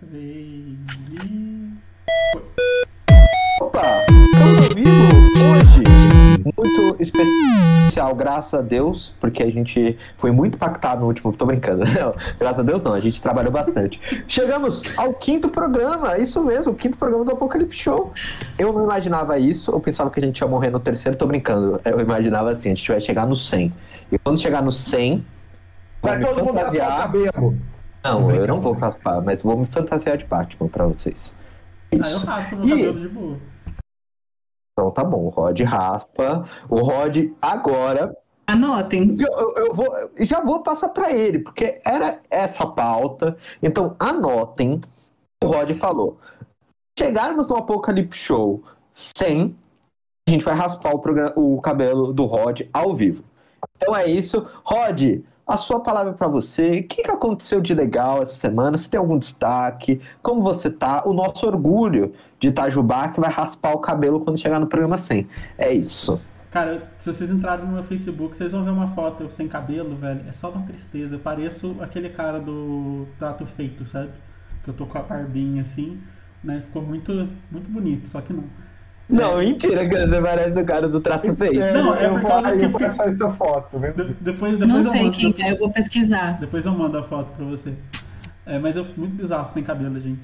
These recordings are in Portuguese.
três e. Opa! Estamos ao vivo hoje. Muito especial, graças a Deus, porque a gente foi muito impactado no último. Tô brincando. Não, graças a Deus não, a gente trabalhou bastante. Chegamos ao quinto programa, isso mesmo, o quinto programa do Apocalipse Show. Eu não imaginava isso, eu pensava que a gente ia morrer no terceiro, tô brincando. Eu imaginava assim, a gente vai chegar no 100. E quando chegar no 100, Vai me todo mundo fantasiar. cabelo. Não, eu não vou raspar, mas vou me fantasiar de Batman pra vocês. Ah, eu Isso. raspo meu E- cabelo de boa. Então tá bom, o Rod raspa. O Rod agora. Anotem. Eu, eu- eu vou, eu já vou passar pra ele, porque era essa pauta. Então anotem. O Rod falou. Chegarmos no Apocalipse Show sem, a gente vai raspar o, programa- o cabelo do Rod ao vivo. Então é isso. Rod, a sua palavra pra você. O que, que aconteceu de legal essa semana? Você tem algum destaque? Como você tá? O nosso orgulho de Itajubá que vai raspar o cabelo quando chegar no programa 100. É isso. Cara, se vocês entrarem no meu Facebook, vocês vão ver uma foto sem cabelo, velho. É só uma tristeza. Eu pareço aquele cara do trato feito, sabe? Que eu tô com a barbinha assim, né? Ficou muito, muito bonito, só que não. Não, mentira, que você parece o cara do trato feito. Sério, Não, é eu por vou, causa ai, que- eu passar essa foto, De- depois, depois Não sei mando, quem é, eu vou pesquisar. Depois eu mando a foto pra vocês. É, mas eu muito bizarro, sem cabelo, gente.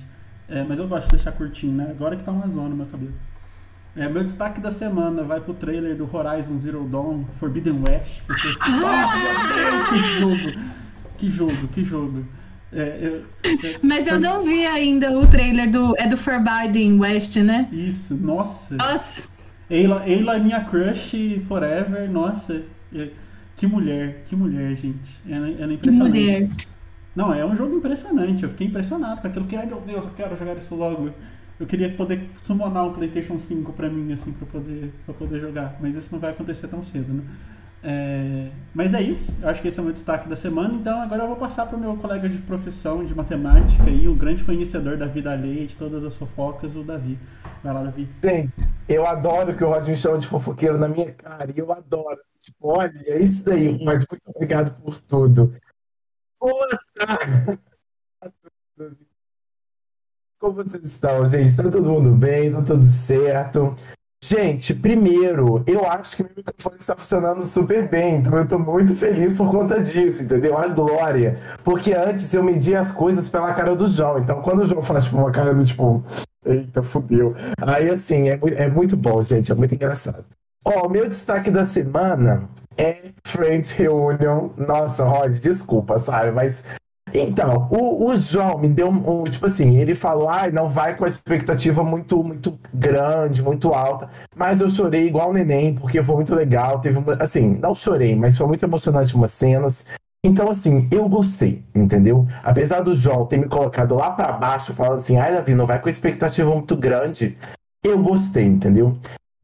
É, mas eu gosto de deixar curtinho, né? Agora que tá uma zona meu cabelo. É, meu destaque da semana vai pro trailer do Horizon Zero Dawn Forbidden West. Porque, Ah, meu Deus, que jogo! Que jogo, que jogo. É, eu- é, Mas eu não vi ainda o trailer do. É do Forbidden West, né? isso, nossa. Nossa, Ayla, Ayla é minha crush forever, nossa. É, que mulher, que mulher, gente. Ela, ela é que impressionante. mulher. Não, é um jogo impressionante. Eu fiquei impressionado com aquilo. Fiquei, ai meu Deus, eu quero jogar isso logo. Eu queria poder summonar um PlayStation 5 pra mim, assim, pra poder, pra poder jogar. Mas isso não vai acontecer tão cedo, né? É, Mas é isso. Eu acho que esse é o meu destaque da semana. Então agora eu vou passar pro meu colega de profissão de matemática e o grande conhecedor da vida alheia, de todas as fofocas, o Davi. Vai lá, Davi. Gente, eu adoro que o Rod me chama de fofoqueiro na minha cara, e eu adoro. Tipo, olha, é isso daí, Rod, muito obrigado por tudo. Boa tarde. Como vocês estão, gente? Tá todo mundo bem? Tá tudo certo? Gente, primeiro, eu acho que meu microfone está funcionando super bem, então eu tô muito feliz por conta disso, entendeu? A glória. Porque antes eu media as coisas pela cara do João, então quando o João faz tipo, uma cara do tipo, eita, fudeu. Aí assim, é, é muito bom, gente, é muito engraçado. Ó, o meu destaque da semana é Friends Reunion. Nossa, Rod, desculpa, sabe? Mas então, o, o João me deu um, tipo assim, ele falou, ai, não vai com a expectativa muito, muito grande, muito alta, mas eu chorei igual o neném, porque foi muito legal, teve uma, assim, não chorei, mas foi muito emocionante umas cenas, então assim, eu gostei, entendeu? Apesar do João ter me colocado lá pra baixo, falando assim, ai, Davi, não vai com a expectativa muito grande, eu gostei, entendeu?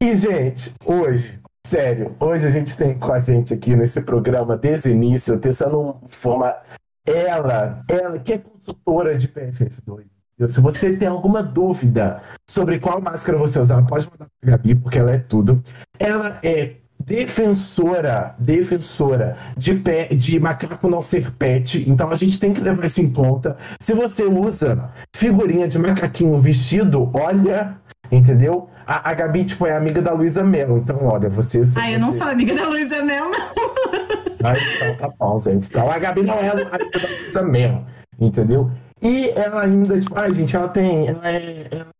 E, gente, hoje, sério, hoje a gente tem com a gente aqui nesse programa, desde o início, testando um formato ela, ela que é consultora de PFF2. Se você tem alguma dúvida sobre qual máscara você usar, pode mandar para Gabi, porque ela é tudo. Ela é defensora, defensora de pé, de macaco não ser pet. Então a gente tem que levar isso em conta. Se você usa figurinha de macaquinho vestido, olha, entendeu? A, a Gabi, tipo, é amiga da Luísa Mel. Então, olha, vocês. Ai, eu não sou amiga da Luísa Mel, não. Mas então tá bom, gente. Então a Gabi não é a Mel, entendeu? E ela ainda, tipo, ai, gente, ela tem. Ela é. Ela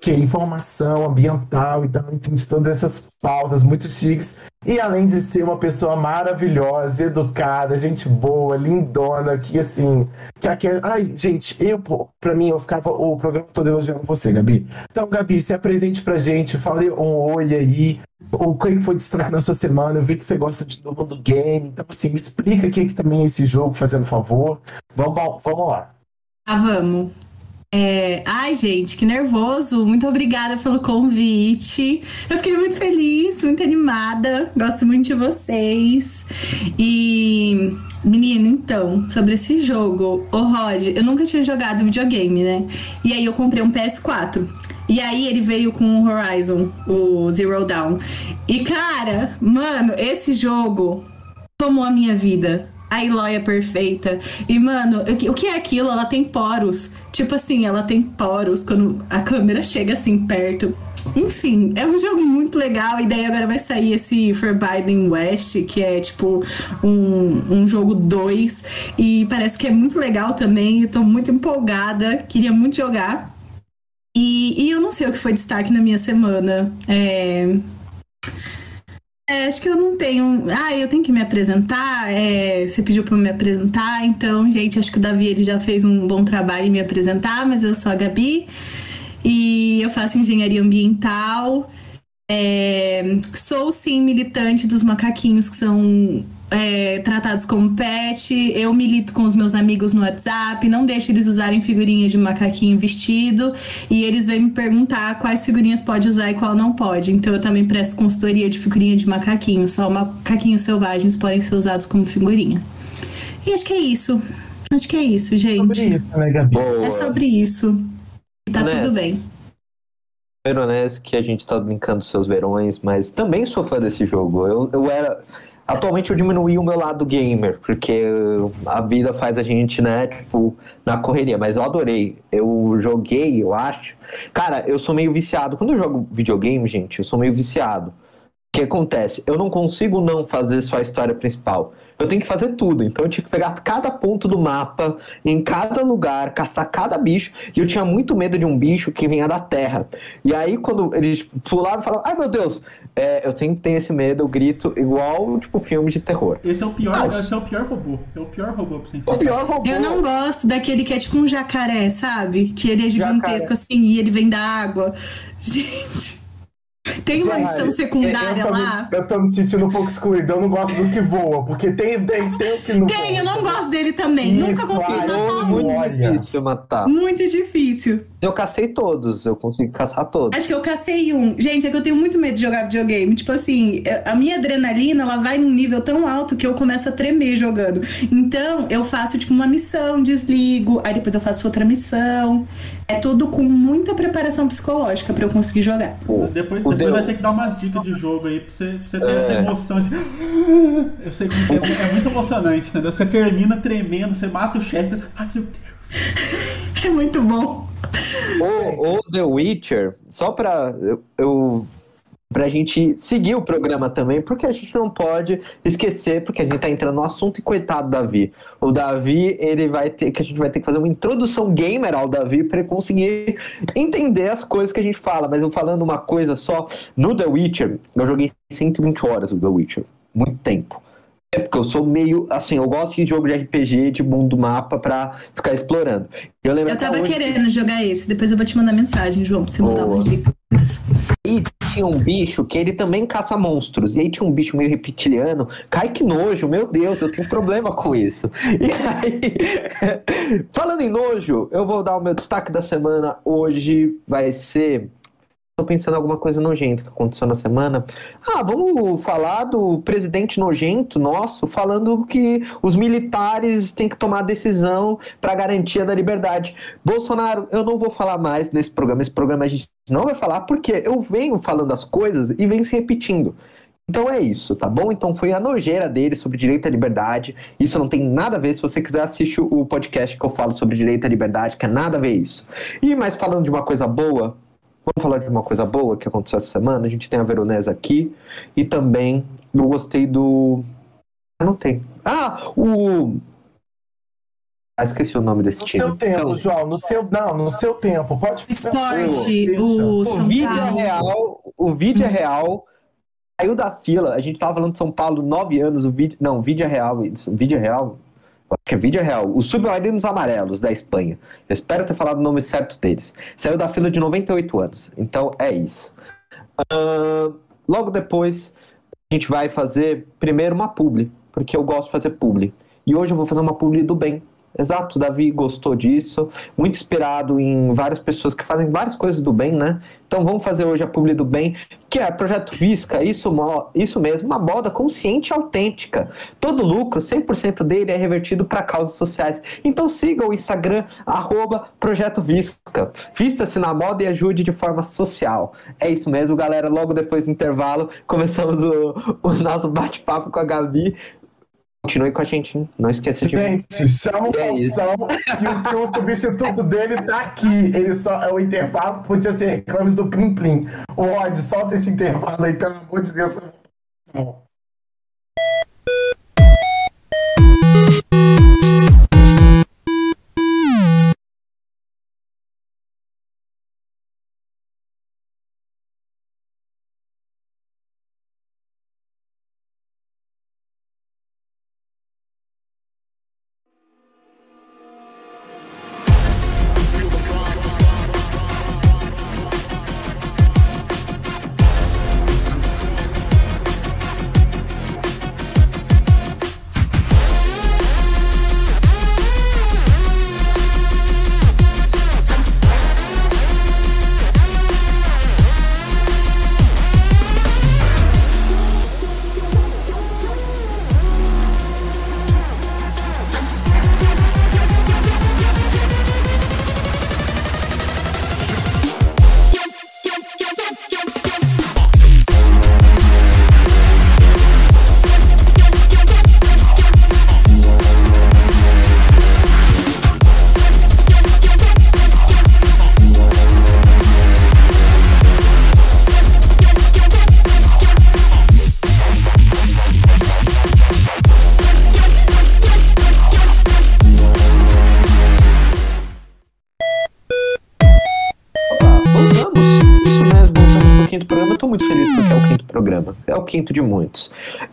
que informação ambiental, então ela entende todas essas pautas muito chiques. E além de ser uma pessoa maravilhosa, educada, gente boa, lindona, que assim. Que aqui, ai, gente, eu, pra mim, eu ficava o programa todo elogiando você, Gabi. Então, Gabi, se apresente pra gente, fale um oi aí. O que foi destaque na sua semana? Eu vi que você gosta de, do mundo game. Então, assim, me explica o que, que também é esse jogo, fazendo favor. Vamos, vamos lá. Ah, vamos. É, Ai, gente, que nervoso. Muito obrigada pelo convite. Eu fiquei muito feliz, muito animada. Gosto muito de vocês. E, menino, então, sobre esse jogo, o Rod, eu nunca tinha jogado videogame, né? E aí eu comprei um PS4. E aí ele veio com o Horizon, o Zero Dawn. E cara, mano, esse jogo tomou a minha vida. A Eloy é perfeita. E, mano, o que- o que é aquilo? Ela tem poros. Tipo assim, ela tem poros quando a câmera chega assim perto. Enfim, é um jogo muito legal. E daí agora vai sair esse Forbidden West, que é tipo um, um jogo 2. E parece que é muito legal também. Eu tô muito empolgada. Queria muito jogar. E, e eu não sei o que foi destaque na minha semana. É. É, acho que eu não tenho. Ah, eu tenho que me apresentar. É, você pediu para me apresentar, então, gente, acho que o Davi ele já fez um bom trabalho em me apresentar, mas eu sou a Gabi e eu faço engenharia ambiental. É, sou sim militante dos macaquinhos que são é, tratados como pet. Eu milito com os meus amigos no WhatsApp, não deixo eles usarem figurinhas de macaquinho vestido. E eles vêm me perguntar quais figurinhas pode usar e qual não pode. Então eu também presto consultoria de figurinha de macaquinho. Só macaquinhos selvagens podem ser usados como figurinha. E acho que é isso. Acho que é isso, gente. Sobre isso, né, Gabi? É sobre isso. E tá tudo bem. Veronese, que a gente tá brincando dos seus verões, mas também sou fã desse jogo. Eu, eu era. Atualmente eu diminuí o meu lado gamer, porque a vida faz a gente, né, tipo, na correria, mas eu adorei. Eu joguei, eu acho. Cara, eu sou meio viciado. Quando eu jogo videogame, gente, eu sou meio viciado. O que acontece? Eu não consigo não fazer só a história principal eu tenho que fazer tudo. Então eu tinha que pegar cada ponto do mapa, em cada lugar, caçar cada bicho. E eu tinha muito medo de um bicho que vinha da terra. E aí, quando eles pulavam e falavam, ai meu Deus, é, eu sempre tenho esse medo, eu grito igual, tipo, filme de terror. Esse é o pior, Mas... esse é o pior robô. É o pior robô pra você O pior robô. Eu não gosto daquele que é tipo um jacaré, sabe? Que ele é gigantesco jacaré. assim e ele vem da água. Gente. Tem uma missão secundária eu lá. Me, eu tô me sentindo um pouco excluído. Eu não gosto do que voa, porque tem, tem, tem o que não Tem, voa. eu não gosto dele também. Isso, Nunca consegui matar um. Muito difícil matar. Muito difícil. Eu cacei todos, eu consigo caçar todos. Acho que eu cacei um. Gente, é que eu tenho muito medo de jogar videogame. Tipo assim, a minha adrenalina, ela vai num nível tão alto que eu começo a tremer jogando. Então, eu faço, tipo, uma missão, desligo, aí depois eu faço outra missão. É tudo com muita preparação psicológica para eu conseguir jogar. depois, depois vai ter que dar umas dicas de jogo aí pra você, pra você ter é. essa emoção. Assim. Eu sei que é, é, muito emocionante, entendeu? Você termina tremendo, você mata o chefe. Ai, meu Deus. É muito bom. O, o The Witcher, só pra eu, pra gente seguir o programa também, porque a gente não pode esquecer, porque a gente tá entrando no assunto e coitado Davi. O Davi, ele vai ter que a gente vai ter que fazer uma introdução gamer ao Davi para ele conseguir entender as coisas que a gente fala, mas eu falando uma coisa só, no The Witcher, eu joguei 120 horas o The Witcher, muito tempo. É porque eu sou meio, assim, eu gosto de jogo de RPG, de mundo mapa pra ficar explorando. Eu, lembro eu tava querendo jogar esse, depois eu vou te mandar mensagem, João, pra você mandar umas dicas. E tinha um bicho que ele também caça monstros. E aí tinha um bicho meio reptiliano. Cai que nojo, meu Deus, eu tenho problema com isso. E aí, falando em nojo, eu vou dar o meu destaque da semana. Hoje vai ser Tô pensando em alguma coisa nojenta que aconteceu na semana. Ah, vamos falar do presidente nojento nosso, falando que os militares têm que tomar decisão para garantia da liberdade. Bolsonaro, eu não vou falar mais nesse programa. Esse programa a gente não vai falar porque eu venho falando as coisas e venho se repetindo. Então é isso, tá bom? Então foi a nojeira dele sobre direito à liberdade. Isso não tem nada a ver. Se você quiser assistir o podcast que eu falo sobre direito à liberdade, que é nada a ver isso. E mais falando de uma coisa boa, Vamos falar de uma coisa boa que aconteceu essa semana. A gente tem a Veronese aqui e também eu gostei do. Ah, não tem. Ah, o. Ah, esqueci o nome desse no time. No seu tempo, então... João. No seu, não, no seu tempo. Pode Esporte, o, o vídeo é real. O vídeo é real. Saiu da fila. A gente tava falando de São Paulo nove anos. O vídeo. Não, o vídeo é real. O vídeo é real acho que é vídeo real, os submarinos amarelos da Espanha. Eu espero ter falado o nome certo deles. Saiu da fila de 98 anos. Então é isso. Uh, logo depois, a gente vai fazer primeiro uma publi, porque eu gosto de fazer publi. E hoje eu vou fazer uma publi do bem. Exato, Davi gostou disso, muito inspirado em várias pessoas que fazem várias coisas do bem, né? Então vamos fazer hoje a publi do bem, que é Projeto Visca, isso, isso mesmo, uma moda consciente e autêntica. Todo lucro, 100% dele é revertido para causas sociais. Então siga o Instagram, arroba Projeto Visca. Vista-se na moda e ajude de forma social. É isso mesmo, galera. Logo depois do intervalo, começamos o, o nosso bate-papo com a Gabi Continue com a gente, hein? Não esqueça de. Gente, chama o É. Faustão e o, o substituto dele tá aqui. Ele só é o intervalo, podia ser reclames do Plim Plim. Ô, Rod, solta esse intervalo aí, pelo amor de Deus. Opa,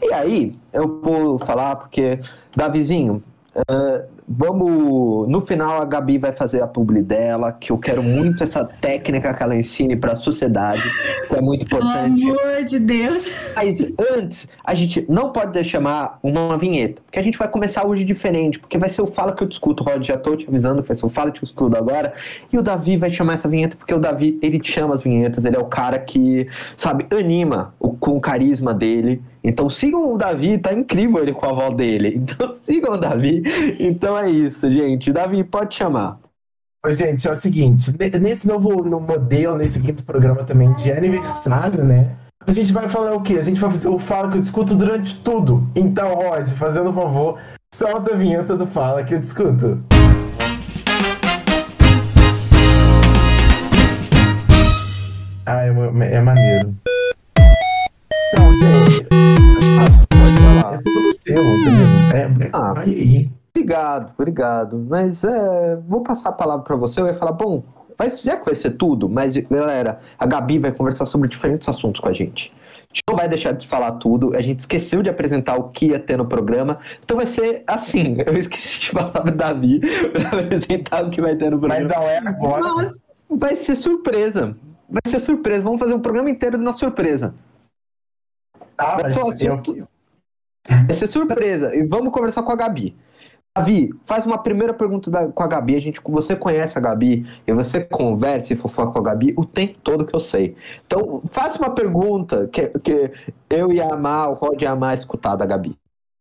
E aí, eu vou falar porque, Davizinho, eh, vamos. No final, a Gabi vai fazer a publi dela, que eu quero muito essa técnica que ela ensine pra sociedade, que é muito Pelo importante. amor de Deus. Mas antes, a gente não pode chamar uma vinheta, porque a gente vai começar hoje diferente, porque vai ser o Fala que eu discuto, Rod, já tô te avisando que vai ser o Fala que eu discuto agora, e o Davi vai chamar essa vinheta, porque o Davi, ele chama as vinhetas, ele é o cara que, sabe, anima o, com o carisma dele, então sigam o Davi, tá incrível ele com a voz dele, então sigam o Davi, então é isso, gente, Davi, pode chamar. Ô, gente, é o seguinte, ne- nesse novo no modelo, nesse quinto programa também de aniversário, né? A gente vai falar o quê? A gente vai fazer o Fala que eu discuto durante tudo. Então, Rod, fazendo um favor, solta a vinheta do Fala que eu discuto. Ah, é, é maneiro. Gente, Pode falar. é tudo seu, entendeu? É, é, Ah. aí. Obrigado, obrigado. Mas é, vou passar a palavra para você. Eu ia falar, bom, vai, já que vai ser tudo, mas galera, a Gabi vai conversar sobre diferentes assuntos com a gente. A gente não vai deixar de falar tudo. A gente esqueceu de apresentar o que ia ter no programa. Então vai ser assim. Eu esqueci de passar para Davi para apresentar o que vai ter no programa. Mas não é agora. Mas vai ser surpresa. Vai ser surpresa. Vamos fazer um programa inteiro na surpresa. Tá, Vai mas ser eu- assunto- Vai ser surpresa. E vamos conversar com a Gabi. Davi, faz uma primeira pergunta da- com a Gabi. A gente, você conhece a Gabi e você conversa e fofoca com a Gabi o tempo todo que eu sei. Então, faça uma pergunta que, que eu ia amar, o Rod ia amar escutar da Gabi.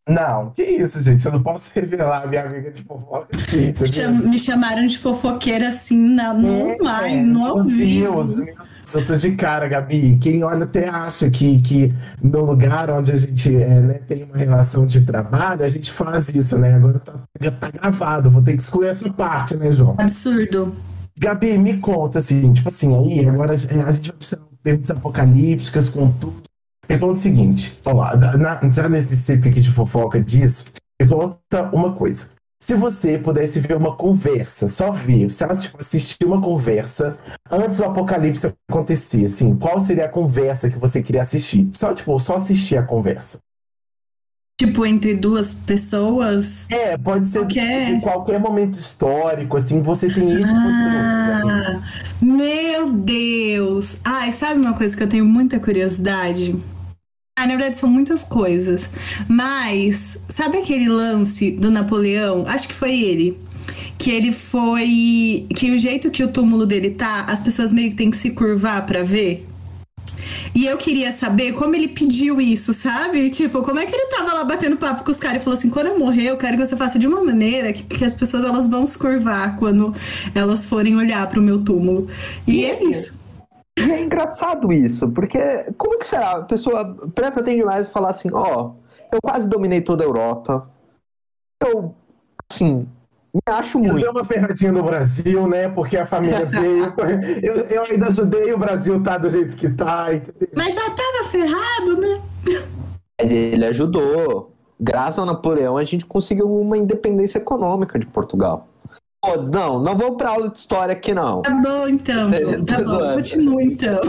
Não, que isso, gente? Eu não posso revelar a minha amiga de fofoca assim? Cham- me chamaram de fofoqueira assim na, no online, no ao Meu vivo. Deus, meu Deus, eu tô de cara, Gabi. Quem olha até acha que, que no lugar onde a gente é, né, tem uma relação de trabalho, a gente faz isso, né? Agora tá, já tá gravado, vou ter que excluir essa parte, né, João? Absurdo. Gabi, me conta, assim, tipo assim, aí agora a gente vai precisar de perguntas apocalípticas com tudo. Me conta o seguinte, ó lá, na, já nesse pique de fofoca disso, me conta uma coisa. Se você pudesse ver uma conversa, só ver, se ela tipo, assistir uma conversa antes do apocalipse acontecer, assim, qual seria a conversa que você queria assistir? Só, tipo, só assistir a conversa. Tipo, entre duas pessoas. É, pode ser Qualquer- de qualquer momento histórico, assim, você tem isso. Ah, meu Deus! Ai, sabe uma coisa que eu tenho muita curiosidade? Ah, na verdade são muitas coisas. Mas, sabe aquele lance do Napoleão? Acho que foi ele. Que ele foi. Que o jeito que o túmulo dele tá, as pessoas meio que têm que se curvar pra ver. E eu queria saber como ele pediu isso, sabe? Tipo, como é que ele tava lá batendo papo com os caras e falou assim: quando eu morrer, eu quero que você faça de uma maneira que, que as pessoas elas vão se curvar quando elas forem olhar pro meu túmulo. E é isso. E é engraçado isso, porque como que será? A pessoa pretende demais falar assim, ó, eu quase dominei toda a Europa, eu, assim, me acho Eu muito. dei uma ferradinha no Brasil, né? Porque a família veio. Eu, eu ainda ajudei o Brasil tá do jeito que tá. entendeu? Mas já tava ferrado, né? Mas ele ajudou. Graças ao Napoleão, a gente conseguiu uma independência econômica de Portugal. Não, não vamos pra aula de história aqui, não. Tá bom, então. João, Tá bom, Exato. continua então.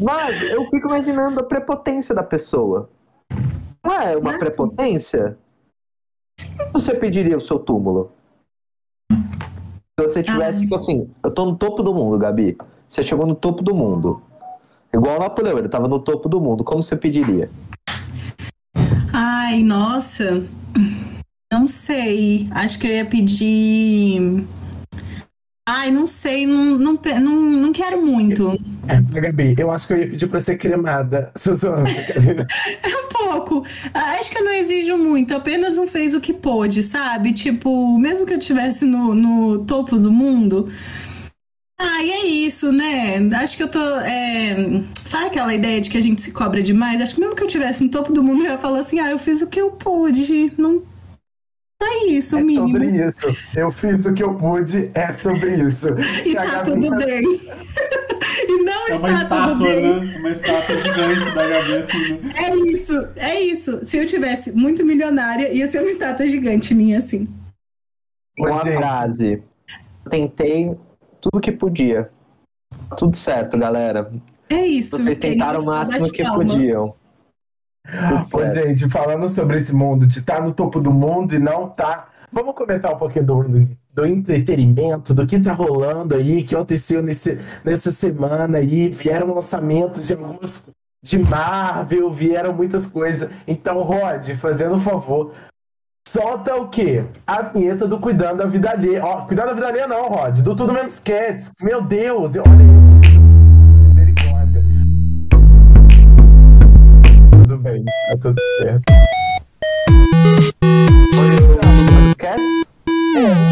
Mas eu fico imaginando a prepotência da pessoa. Não é uma Exato. prepotência? Você pediria o seu túmulo? Se você tivesse, tipo assim, eu tô no topo do mundo, Gabi. Você chegou no topo do mundo. Igual o Napoleão, ele tava no topo do mundo. Como você pediria? Ai, nossa. Não sei. Acho que eu ia pedir. Ai, não sei. Não, não, não, não quero muito. É, Gabi, eu acho que eu ia pedir pra ser cremada. Brincadeira. É um pouco. Acho que eu não exijo muito. Apenas um fez o que pôde, sabe? Tipo, mesmo que eu estivesse no, no topo do mundo. Ah, e é isso, né? Acho que eu tô. é, Sabe aquela ideia de que a gente se cobra demais? Acho que mesmo que eu estivesse no topo do mundo, eu ia falar assim: ah, eu fiz o que eu pude. Não. É isso, É mínimo. sobre isso. Eu fiz o que eu pude, é sobre isso. E a tá Gabi tudo tá- bem. e não É está tudo estátua, bem. né? Uma estátua gigante da Gabi, assim, né? É isso, é isso. Se eu tivesse muito milionária, ia ser uma estátua gigante minha, assim. Uma gente, frase. Tentei tudo que podia. Tudo certo, galera. É isso. Vocês tentaram o gostou, máximo que palma. podiam. Ô, certo. gente, falando sobre esse mundo, de estar no topo do mundo e não tá. Vamos comentar um pouquinho do, do, do entretenimento, do que tá rolando aí, que aconteceu nesse, nessa semana aí. Vieram lançamentos de algumas de Marvel, vieram muitas coisas. Então, Rod, fazendo um favor, solta o quê? A vinheta do Cuidando da Vida Alheia. Ó, Cuidando da Vida Alheia não, Rod, do Tudo Menos Cats. Meu Deus, olha aí. Bem, tá tudo certo. Cats?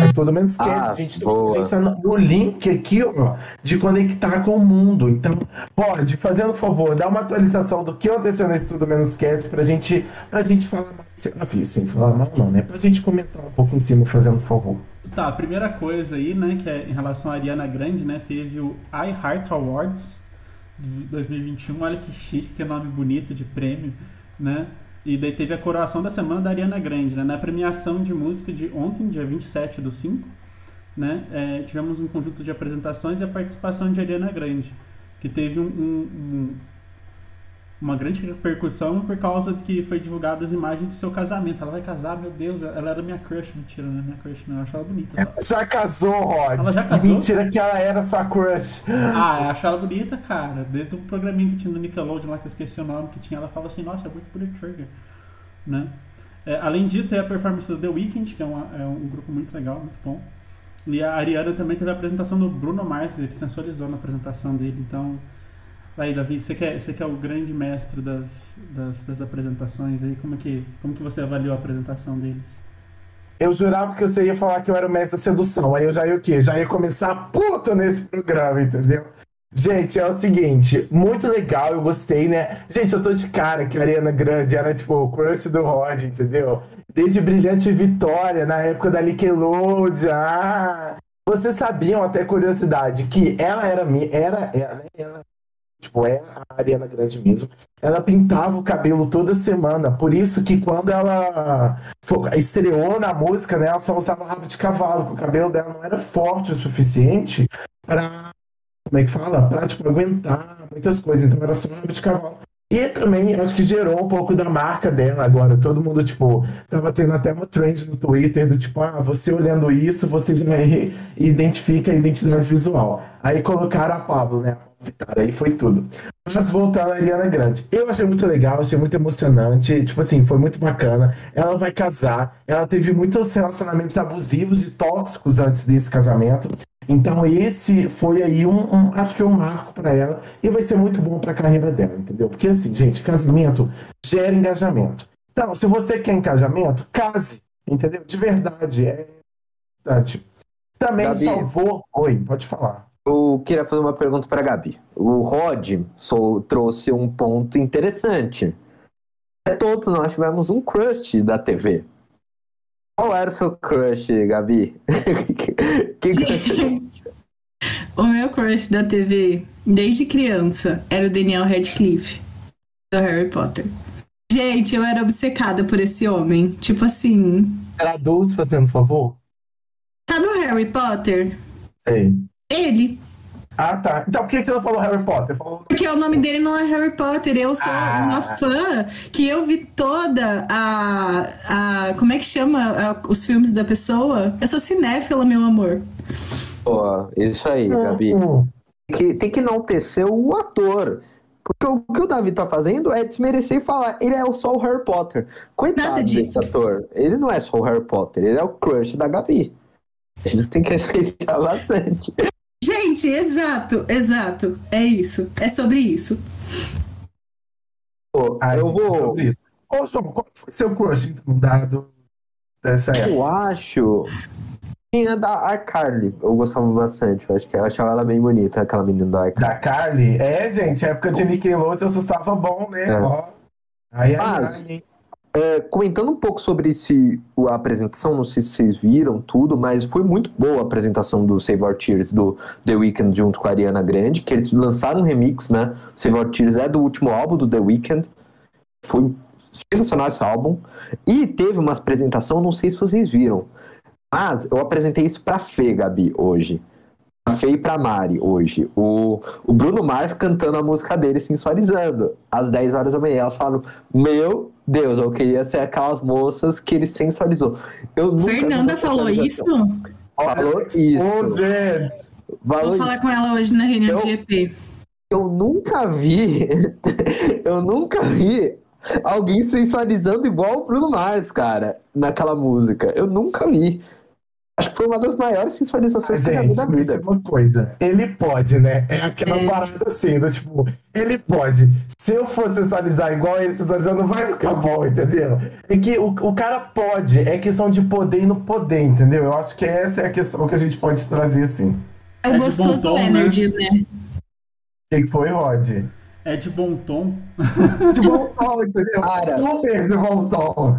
É tudo menos que Ah, a gente, tá- boa. a gente tá no link aqui, ó, de conectar com o mundo. Então, pode, fazendo um favor, dá uma atualização do que aconteceu nesse Tudo Menos Cast pra gente, pra gente falar mais. Ah, sem falar mal, não, né? Pra gente comentar um pouco em cima, fazendo um favor. Tá, a primeira coisa aí, né, que é em relação à Ariana Grande, né, teve o iHeart Awards de 2021, olha que chique, que nome bonito de prêmio, né, e daí teve a coroação da semana da Ariana Grande, né, na premiação de música de ontem, dia 27 do 5, né, é, tivemos um conjunto de apresentações e a participação de Ariana Grande, que teve um, um- um- uma grande repercussão por causa de que foi divulgadas as imagens de seu casamento. Ela vai casar, meu Deus, ela era minha crush. Mentira, não é minha crush, não. Eu acho ela bonita. só. Já casou, Rod. Ela já casou? mentira que ela era sua crush. Ah, eu acho ela bonita, cara. Desde um programinha que tinha no Nickelodeon lá, que eu esqueci o nome, que tinha, ela falava assim, nossa, é muito bonito Trigger. Né? É, além disso, teve a performance do The Weeknd, que é, uma- é um grupo muito legal, muito bom. E a Ariana também teve a apresentação do Bruno Mars, ele sensualizou na apresentação dele. Então, aí, Davi, você que é, você que é o grande mestre das, das, das apresentações aí, como que, como que você avaliou a apresentação deles? Eu jurava que você ia falar que eu era o mestre da sedução. Aí eu já ia o quê? Já ia começar puto nesse programa, entendeu? Gente, é o seguinte, muito legal, eu gostei, né? Gente, eu tô de cara que a Ariana Grande era tipo o crush do Rod, entendeu? Desde Brilhante Vitória, na época da Nickelodeon. Ah, vocês sabiam, até curiosidade, que ela era, era, ela, ela, tipo, é a Ariana Grande mesmo. Ela pintava o cabelo toda semana, por isso que quando ela estreou na música, né, ela só usava rabo de cavalo, porque o cabelo dela não era forte o suficiente pra, como é que fala? Pra, tipo, aguentar muitas coisas, então era só rabo de cavalo. E também acho que gerou um pouco da marca dela agora. Todo mundo, tipo, tava tendo até uma trend no Twitter do tipo, ah, você olhando isso, você já identifica a identidade visual. Aí colocaram a Pablo, né? A aí foi tudo. Mas voltando à Ariana Grande. Eu achei muito legal, achei muito emocionante. Tipo assim, foi muito bacana. Ela vai casar. Ela teve muitos relacionamentos abusivos e tóxicos antes desse casamento. Então esse foi aí um, um- acho que um marco para ela e vai ser muito bom para a carreira dela, entendeu? Porque assim, gente, casamento gera engajamento. Então, se você quer engajamento, case, entendeu? De verdade, é importante. Também Gabi. salvou. Oi, pode falar. Eu queria fazer uma pergunta para Gabi. O Rod só trouxe um ponto interessante. Todos nós tivemos um crush da TV. Qual era o seu crush, Gabi? que, que... O meu crush da TV, desde criança, era o Daniel Radcliffe, do Harry Potter. Gente, eu era obcecada por esse homem. Tipo assim. Era Dulce fazendo favor? Sabe o Harry Potter? Sei. Ele. Ah, tá. Então por que você não falou Harry Potter? Falou... Porque o nome dele não é Harry Potter. Eu sou Ah. uma fã que eu vi toda a. a como é que chama a- os filmes da pessoa? Eu sou cinéfila, meu amor. Pô, isso aí, Gabi. Hum. Que, tem que enaltecer o ator. Porque o que o Davi tá fazendo é desmerecer e falar, ele é só o Harry Potter. Coitado Nada desse disso. ator. Ele não é só o Harry Potter, ele é o crush da Gabi. A gente tem que respeitar bastante. Gente, exato, exato. É isso. É sobre isso. Ah, eu vou. sobre isso. Ô, qual foi seu crush então, dado dessa época? Eu acho. Tinha da iCarly. Eu gostava bastante. Eu acho que eu achava ela bem bonita, aquela menina da iCarly. Da Carly? É, gente, época de Nickelodeon assustava bom, né? É. Ó. Ai, ai, Mas- ai, hein? É, comentando um pouco sobre esse, o- a apresentação, não sei se vocês viram tudo, mas foi muito boa a apresentação do Save Our Tears do The Weeknd junto com a Ariana Grande, que eles lançaram um remix, né? Save Our Tears é do último álbum do The Weeknd. Foi sensacional esse álbum. E teve uma apresentação, não sei se vocês viram, mas eu apresentei isso pra Fê, Gabi, hoje. Pra Fê e pra Mari, hoje. O, o Bruno Mars cantando a música dele, sensualizando. Às 10 horas da manhã, elas falaram: Meu Deus, eu queria ser aquelas moças que ele sensualizou. Eu Fernanda falou isso? Falou isso. Falou Vou isso. falar com ela hoje na reunião Eu- de EP. Eu nunca vi. eu nunca vi alguém sensualizando igual o Bruno Mars, cara, naquela música. Eu nunca vi. Acho que foi uma das maiores sensualizações que eu já vi Gente, na mas é vida. uma coisa. Ele pode, né? É aquela É. parada assim, do tipo, ele pode. Se eu for sensualizar igual ele sensualizando, não vai ficar bom, entendeu? É que o, o cara pode, é questão de poder e no poder, entendeu? Eu acho que essa é a questão que a gente pode trazer assim. É É o de gostoso tom, energy, né? O que que foi, Rod? É de bom tom. De bom tom, entendeu? Cara. Super de bom tom.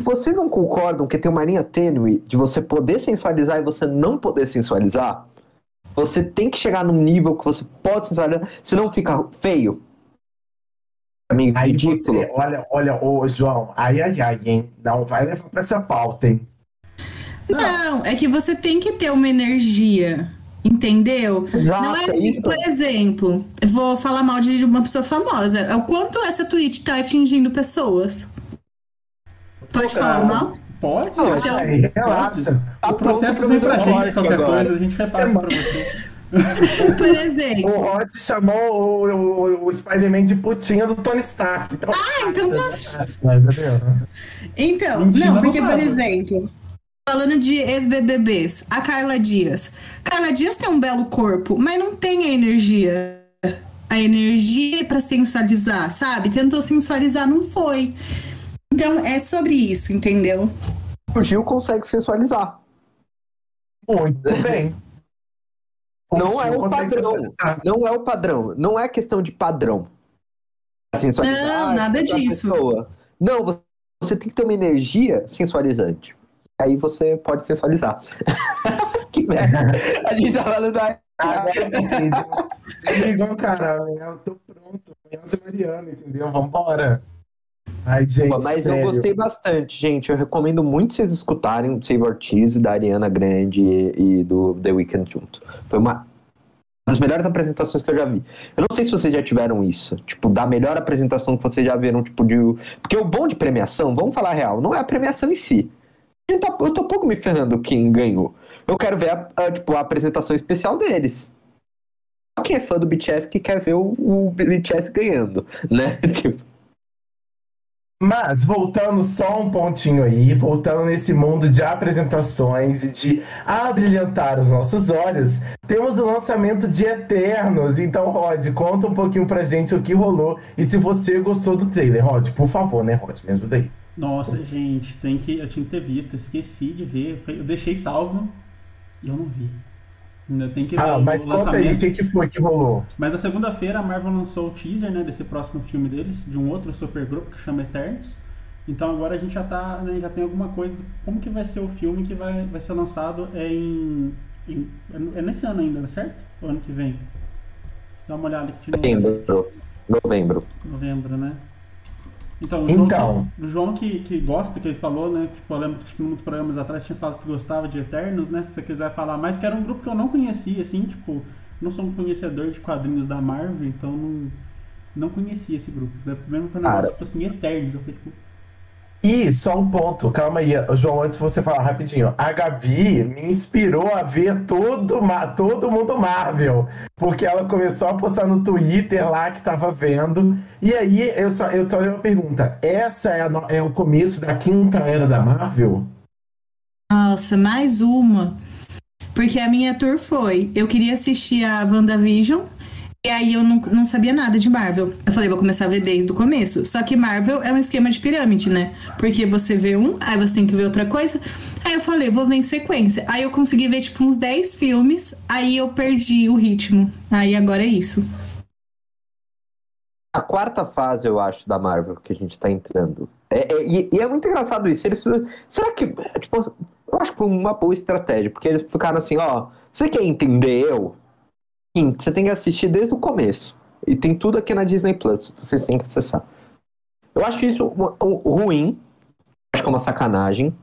Vocês não concordam que tem uma linha tênue de você poder sensualizar e você não poder sensualizar? Você tem que chegar num nível que você pode sensualizar, senão fica feio. Amigo, Aí ridículo. você, olha, olha, ô João, ai, ai, ai, hein? Não vai levar pra essa pauta, hein? Não, é que você tem que ter uma energia. Entendeu? Exato, não é é assim, isso. por exemplo, eu vou falar mal de uma pessoa famosa. É O quanto essa tweet tá atingindo pessoas? Pode falar mal? Pode? Que Ai, relaxa. Tá O processo vem pra gente, qualquer agora. coisa, a gente repassa pra você. Por exemplo. O Rod chamou o, o, o Spider-Man de putinha do Tony Stark. Então, Ah, então tá. Meu Deus. Então, não, porque, por exemplo, falando de ex-BBBs, a Carla Dias. Carla Dias tem um belo corpo, mas não tem a energia. A energia pra sensualizar, sabe? Tentou sensualizar, não foi. Então, é sobre isso, entendeu? O Gil consegue sensualizar. Muito bem. Não é o padrão. Não é o padrão. Não é questão de padrão. Sensualizar, Não, nada disso. pessoa. Não, vo- você tem que ter uma energia sensualizante. Aí você pode sensualizar. que merda. A gente tá falando da. Eu ligou, cara. Eu tô pronto. Aliança Mariana, entendeu? Vambora. Ai, gente. Mas sério. eu gostei bastante, gente. Eu recomendo muito vocês escutarem o Save Ortiz da Ariana Grande e, e do The Weeknd junto. Foi uma das melhores apresentações que eu já vi. Eu não sei se vocês já tiveram isso, tipo, da melhor apresentação que vocês já viram, tipo, de. Porque o bom de premiação, vamos falar a real, não é a premiação em si. Eu tô, eu tô pouco me ferrando quem ganhou. Eu quero ver a, a, tipo, a apresentação especial deles. Quem é fã do BTS que quer ver o, o BTS ganhando, né? Tipo, Mas, voltando só um pontinho aí, voltando nesse mundo de apresentações e de abrilhantar os nossos olhos, temos o lançamento de Eternos. Então, Rod, conta um pouquinho pra gente o que rolou e se você gostou do trailer. Rod, por favor, né, Rod? Me ajuda aí. Nossa, gente, tem que, eu tinha que ter visto, esqueci de ver. Eu deixei salvo e eu não vi. Ainda tem que ver Ah, o mas conta aí, o que, que foi que rolou? Mas na segunda-feira a Marvel lançou o teaser, né, desse próximo filme deles, de um outro supergrupo que chama Eternos. Então agora a gente já tá, né, já tem alguma coisa do, como que vai ser o filme que vai, vai ser lançado é em, em é nesse ano ainda, certo? O ano que vem. Dá uma olhada aqui de novo. Novembro. Novembro. Novembro, né? Então, o Então. João, que, o João que, que gosta, que ele falou, né? Tipo, eu lembro que muitos programas atrás tinha falado que gostava de Eternos, né? Se você quiser falar mais, que era um grupo que eu não conhecia, assim, tipo, não sou um conhecedor de quadrinhos da Marvel, então não, não conhecia esse grupo. Primeiro foi um negócio, tipo assim, Eternos. Eu falei, tipo, E só um ponto, calma aí, João, antes de você falar rapidinho. A Gabi me inspirou a ver todo, todo mundo Marvel. Porque ela começou a postar no Twitter lá que tava vendo. E aí eu só eu tenho uma pergunta: essa é, a é o começo da quinta era da Marvel? Nossa, mais uma. Porque a minha tour foi. Eu queria assistir a WandaVision. E aí eu não, não sabia nada de Marvel. Eu falei, vou começar a ver desde o começo. Só que Marvel é um esquema de pirâmide, né? Porque você vê um, aí você tem que ver outra coisa. Aí eu falei, vou ver em sequência. Aí eu consegui ver, tipo, uns 10 filmes. Aí eu perdi o ritmo. Aí agora é isso. A quarta fase, eu acho, da Marvel que a gente tá entrando. É, é- e, e é muito engraçado isso. Eles, será que. Tipo, eu acho que uma boa estratégia, porque eles ficaram assim, ó. Você quer entender eu? Você tem que assistir desde o começo. E tem tudo aqui na Disney Plus. Vocês têm que acessar. Eu acho isso ruim. Acho que é uma sacanagem.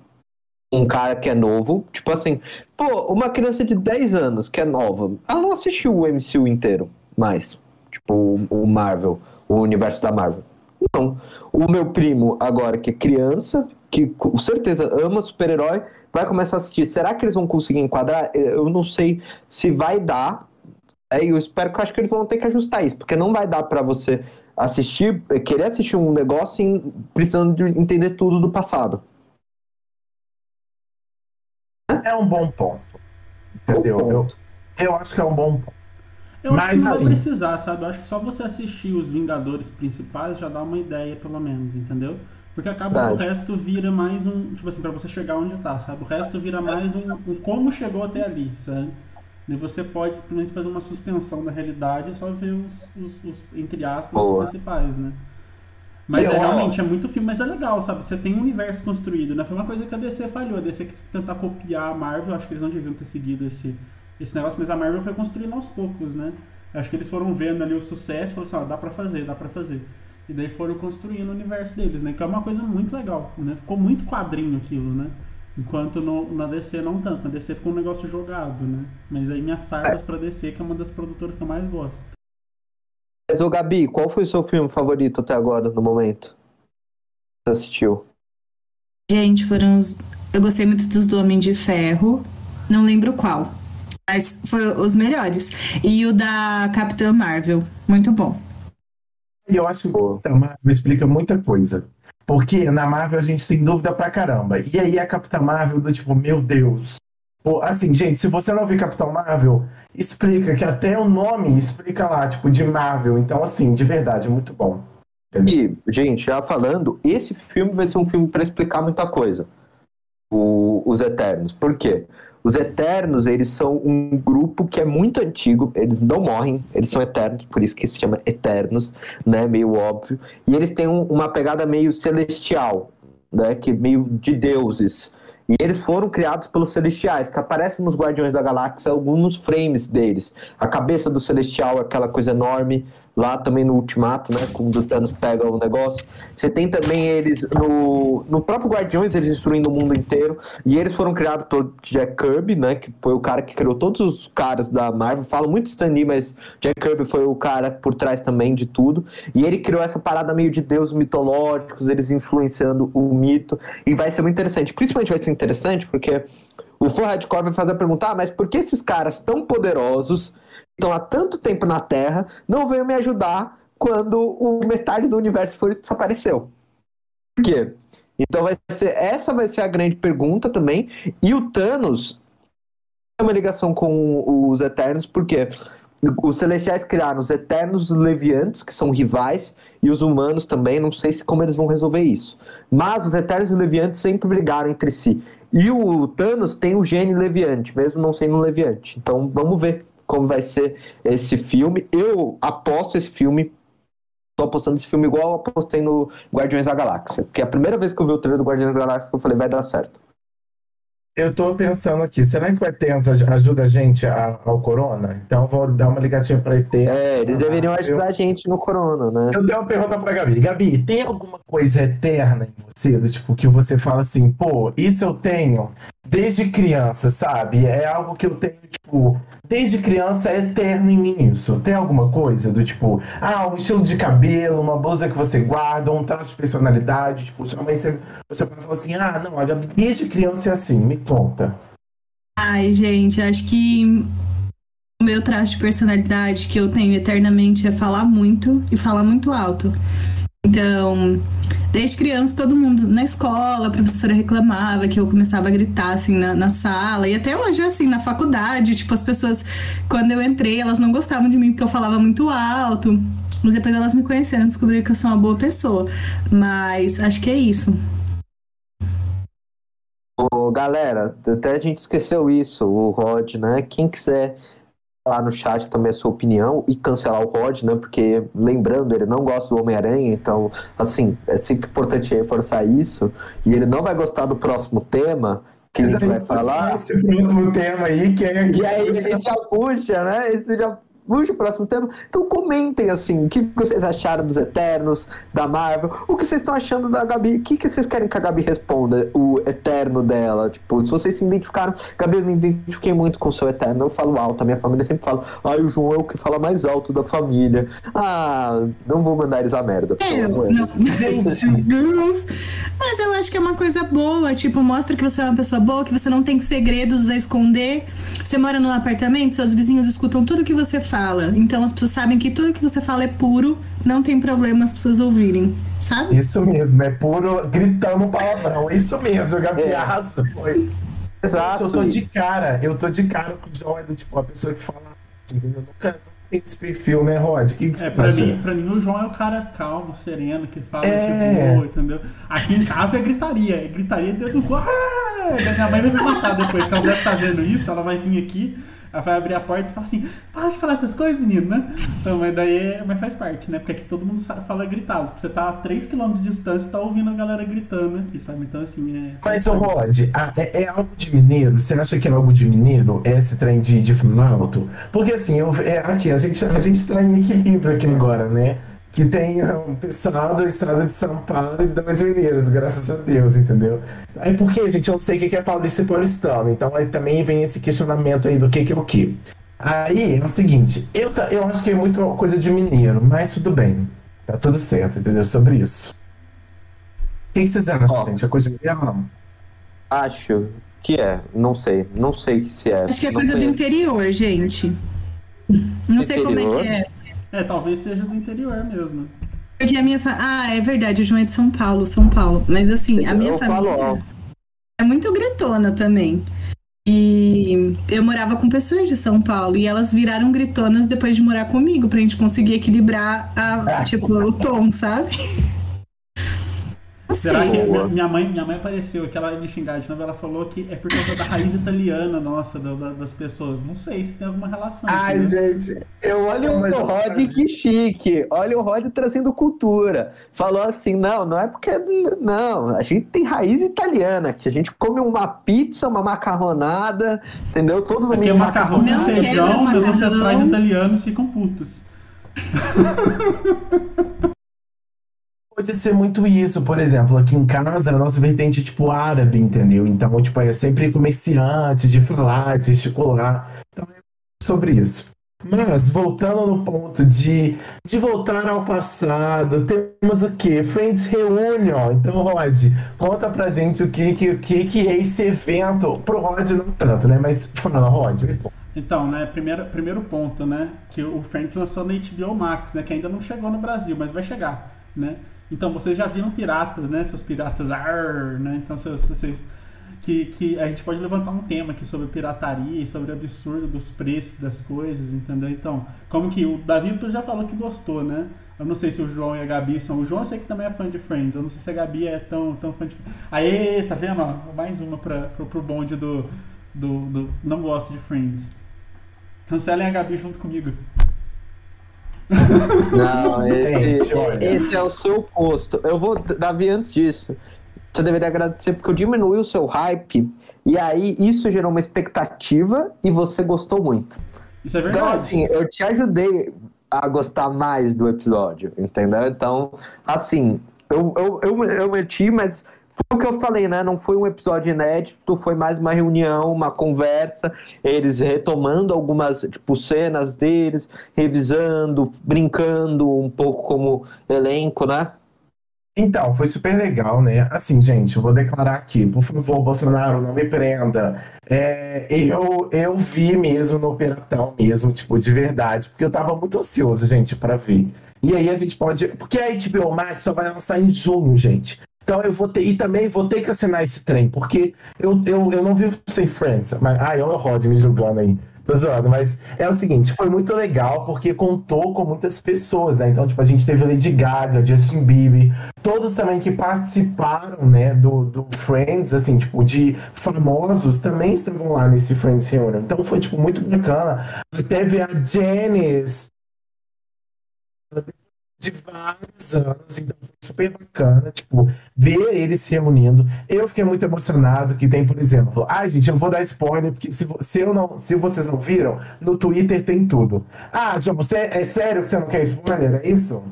Um cara que é novo. Tipo assim, pô, uma criança de 10 anos que é nova. Ela não assistiu o MCU inteiro mais. Tipo, o Marvel, o universo da Marvel. Não. O meu primo, agora que é criança, que com certeza ama super-herói, vai começar a assistir. Será que eles vão conseguir enquadrar? Eu não sei se vai dar. É, eu espero que eu acho que eles vão ter que ajustar isso, porque não vai dar pra você assistir, querer assistir um negócio em- precisando de entender tudo do passado. É um bom ponto. Entendeu? Bom Eu, ponto. eu acho que é um bom ponto. Eu acho Mas, que não vai assim- precisar, sabe? Eu acho que só você assistir os Vingadores principais já dá uma ideia, pelo menos, entendeu? Porque acaba que o resto vira mais um. Tipo assim, pra você chegar onde tá, sabe? O resto vira mais um, um como chegou até ali, sabe? E você pode simplesmente fazer uma suspensão da realidade e só ver os, os- os, entre aspas, Boa. os principais, né? Mas é, realmente é muito filme, mas é legal, sabe? Você tem um universo construído, né? Foi uma coisa que a DC falhou. A DC quis tentar copiar a Marvel, acho que eles não deviam ter seguido esse, esse negócio, mas a Marvel foi construindo aos poucos, né? Acho que eles foram vendo ali o sucesso e falaram assim, ó, dá pra fazer, dá pra fazer. E daí foram construindo o universo deles, né? Que é uma coisa muito legal, né? Ficou muito quadrinho aquilo, né? Enquanto no, na DC não tanto. Na DC ficou um negócio jogado, né? Mas aí minha farpas pra DC, que é uma das produtoras que eu mais gosto. Mas, ô Gabi, qual foi o seu filme favorito até agora, no momento? Você assistiu? Gente, foram os. Eu gostei muito dos do Homem de Ferro. Não lembro qual. Mas foi os melhores. E o da Capitã Marvel. Muito bom. Eu acho que o Capitão Marvel explica muita coisa. Porque na Marvel a gente tem dúvida pra caramba. E aí a Capitã Marvel do tipo, meu Deus. Assim, gente, se você não viu Capitão Marvel, explica que até o nome explica lá, tipo, de Marvel. Então, assim, de verdade, muito bom. E, gente, já falando, esse filme vai ser um filme para explicar muita coisa. O- os Eternos. Por quê? Os Eternos, eles são um grupo que é muito antigo, eles não morrem, eles são eternos, por isso que se chama Eternos, né? Meio óbvio. E eles têm um- uma pegada meio celestial, né? Que meio de deuses. E eles foram criados pelos Celestiais, que aparecem nos Guardiões da Galáxia alguns frames deles. A cabeça do Celestial é aquela coisa enorme, lá também no Ultimato, né? Quando o Thanos pega o negócio. Você tem também eles no, no próprio Guardiões, eles destruindo o mundo inteiro. E eles foram criados pelo Jack Kirby, né? Que foi o cara que criou todos os caras da Marvel. Falo muito Stan Lee, mas Jack Kirby foi o cara por trás também de tudo. E ele criou essa parada meio de deuses mitológicos, eles influenciando o mito. E vai ser muito interessante. Principalmente vai ser interessante porque o fã hardcore vai fazer a pergunta: ah, mas por que esses caras tão poderosos, estão há tanto tempo na Terra, não veio me ajudar quando o metade do universo foi desapareceu? Por quê? Então vai ser, essa vai ser a grande pergunta também. E o Thanos tem uma ligação com os Eternos, porque os Celestiais criaram os Eternos Leviantes, que são rivais, e os humanos também, não sei se como eles vão resolver isso. Mas os Eternos e Leviantes sempre brigaram entre si. E o Thanos tem o gene Leviante, mesmo não sendo um Leviante. Então vamos ver como vai ser esse filme. Eu aposto esse filme tô apostando esse filme igual eu apostei no Guardiões da Galáxia. Porque a primeira vez que eu vi o trailer do Guardiões da Galáxia, eu falei, vai dar certo. Eu tô pensando aqui, será que o Eternos aj- ajuda a gente a- ao Corona? Então vou dar uma ligadinha pra Eternos. É, eles deveriam Eu- ajudar a gente no Corona, né? Eu tenho uma pergunta pra Gabi. Gabi, tem alguma coisa eterna em você? Do tipo, que você fala assim, pô, isso eu tenho desde criança, sabe? É algo que eu tenho, tipo, desde criança é eterno em mim isso. Tem alguma coisa do tipo, ah, um estilo de cabelo, uma blusa que você guarda, um traço de personalidade, tipo, sua mãe, você, você falar assim, ah, não, a Gabi desde criança é assim, me conta. Ai, gente, acho que o meu traço de personalidade que eu tenho eternamente é falar muito e falar muito alto. Então, desde criança, todo mundo na escola, a professora reclamava que eu começava a gritar assim na, na sala, e até hoje, assim, na faculdade, tipo, as pessoas, quando eu entrei, elas não gostavam de mim porque eu falava muito alto. Mas depois elas me conheceram, descobriram que eu sou uma boa pessoa. Mas acho que é isso. Ô, galera, até a gente esqueceu isso, o Rod, né? Quem quiser falar no chat também a sua opinião e cancelar o Rod, né? Porque, lembrando, ele não gosta do Homem-Aranha, então, assim, é sempre importante reforçar isso. E ele não vai gostar do próximo tema que a gente vai falar. Esse próximo tema aí, que é E aí a gente já puxa, né? Esse já puxa o próximo tema. Então comentem assim, o que vocês acharam dos Eternos, da Marvel, o que vocês estão achando da Gabi, o que, que vocês querem que a Gabi responda, o Eterno dela. Tipo, se vocês se identificaram, Gabi, eu me identifiquei muito com o seu Eterno, eu falo alto, a minha família sempre fala, ai, o João é o que fala mais alto da família. Ah, não vou mandar eles a merda. não, Deus. gente, Deus. Mas eu acho que é uma coisa boa, tipo, mostra que você é uma pessoa boa, que você não tem segredos a esconder. Você mora num apartamento, seus vizinhos escutam tudo que você fala. Então as pessoas sabem que tudo que você fala é puro, não tem problema as pessoas ouvirem, sabe? Isso mesmo, é puro gritando palavrão. Isso mesmo, Gabi É. arrasou. Foi. Exato. Eu tô de cara, eu tô de cara com o João, é do tipo, a pessoa que fala, entendeu? Eu nunca tenho esse perfil, né, Rod? O que, que É, você pra acha? mim, pra mim o João é o cara calmo, sereno, que fala É. tipo, boa, entendeu? Aqui em casa é gritaria, é gritaria dentro do quarto. Ah! Minha mãe vai me matar depois, que ela deve estar vendo isso, ela vai vir aqui, ela vai abrir a porta e falar assim, para de falar essas coisas, menino, né? Então, mas daí é- mas faz parte, né? Porque aqui todo mundo fala gritado. Você tá a 3km de distância e tá ouvindo a galera gritando aqui, sabe? Então assim, é. Mas, ô Rod, é, é algo de mineiro? Você acha que é algo de mineiro, esse trem de, de alto? Porque assim, eu, é, aqui, a gente, a gente tá em equilíbrio aqui agora, né? Que tem um pessoal da estrada de São Paulo e dois mineiros, graças a Deus, entendeu? Aí porque, gente, eu não sei o que é paulista e paulistano, então aí também vem esse questionamento aí do que que é o que. Aí é o seguinte, eu, eu acho que é muito coisa de mineiro, mas tudo bem. Tá tudo certo, entendeu? Sobre isso. O que, que vocês acham, Ó. gente? É coisa de mineiro não? Acho que é, não sei, não sei se é. Acho que é coisa do interior, gente. Não sei como é Interior? que é. É, talvez seja do interior mesmo. Porque a minha fa... Ah, é verdade, o João é de São Paulo, São Paulo. Mas assim, a minha falo família alto. é muito gritona também. E eu morava com pessoas de São Paulo e elas viraram gritonas depois de morar comigo, pra gente conseguir equilibrar a, tipo, o tom, sabe? Sei. Será que Boa. minha mãe, minha mãe apareceu que ela ia me xingar de novo? Ela falou que é por causa da raiz italiana nossa, da- da- das pessoas. Não sei se tem alguma relação. Ai, entendeu? gente, Eu olho o Mas, Rod, que chique. Olha o Rod trazendo cultura. Falou assim: não, não é porque. Não, a gente tem raiz italiana, que a gente come uma pizza, uma macarronada, entendeu? Todo é domingo. macarrão Não feijão, meus ancestrais italianos ficam putos. Pode ser muito isso, por exemplo, aqui em casa a nossa vertente é tipo árabe, entendeu? Então, tipo, é sempre comerciante de falar, de gesticular. Então é sobre isso. Mas, voltando no ponto de, de voltar ao passado, temos o quê? Friends Reunion. Então, Rod, conta pra gente o que, que, que, que é esse evento. Pro Rod não tanto, né? Mas fala, Rod. Então, né, primeiro, primeiro ponto, né, que o Friends lançou na HBO Max, né, que ainda não chegou no Brasil, mas vai chegar, né. Então, vocês já viram piratas, né, seus piratas, ar, né, então vocês, que, que a gente pode levantar um tema aqui sobre pirataria e sobre o absurdo dos preços das coisas, entendeu? Então, como que o Davi já falou que gostou, né? Eu não sei se o João e a Gabi são. O João eu sei que também é fã de Friends. Eu não sei se a Gabi é tão, tão fã de Aê, tá vendo? Ó, mais uma pra, pro, pro bonde do, do, do. Não gosto de Friends. Cancelem a Gabi junto comigo. Não, esse, esse é o seu posto. Eu vou, Davi, antes disso, você deveria agradecer porque eu diminui o seu hype e aí isso gerou uma expectativa e você gostou muito. Isso é Então, verdade. assim, eu te ajudei a gostar mais do episódio, entendeu? Então, assim, eu, eu, eu, eu meti, mas foi o que eu falei, né? Não foi um episódio inédito, foi mais uma reunião, uma conversa, eles retomando algumas, tipo, cenas deles, revisando, brincando um pouco como elenco, né? Então, foi super legal, né? Assim, gente, eu vou declarar aqui, por favor, Bolsonaro, não me prenda. É, eu, eu vi mesmo no Piratão mesmo, tipo, de verdade, porque eu tava muito ansioso, gente, pra ver. E aí a gente pode. Porque a HBO Max só vai lançar em junho, gente. Então eu vou ter. E também vou ter que assinar esse trem, porque eu, eu, eu não vivo sem Friends. Mas, ai, olha o Rod me julgando aí. Tô zoando, mas é o seguinte, foi muito legal porque contou com muitas pessoas, né? Então, tipo, a gente teve Lady Gaga, Justin Bieber, todos também que participaram, né, do, do Friends, assim, tipo, de famosos também estavam lá nesse Friends Reunion. Então foi, tipo, muito bacana. Até ver a Janice de vários anos, então foi super bacana, tipo, ver eles se reunindo. Eu fiquei muito emocionado que tem, por exemplo, ai gente, eu vou dar spoiler, porque se, se eu não, se vocês não viram, no Twitter tem tudo. Ah, João, você é sério que você não quer spoiler? É isso?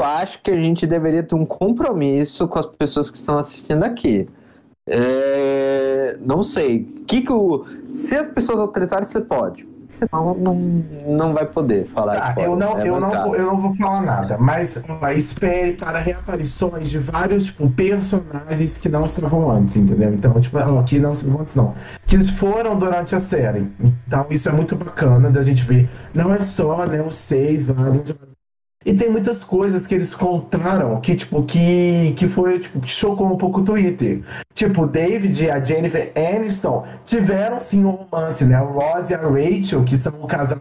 Eu acho que a gente deveria ter um compromisso com as pessoas que estão assistindo aqui. É, Não sei. Que que o... Se as pessoas autorizarem, você pode. Senão, não, não vai poder falar Ah, spoiler, eu não, é eu, não vou, eu não vou falar nada, mas espere para reaparições de vários tipo, personagens que não estavam antes, entendeu? Então, tipo, que não estavam antes, não. Que foram durante a série. Então, isso é muito bacana da gente ver. Não é só né, os seis lá. E tem muitas coisas que eles contaram que, tipo, que, que foi, tipo, que chocou um pouco o Twitter. Tipo, David e a Jennifer Aniston tiveram sim um romance, né? O Ross e a Rachel, que são o casal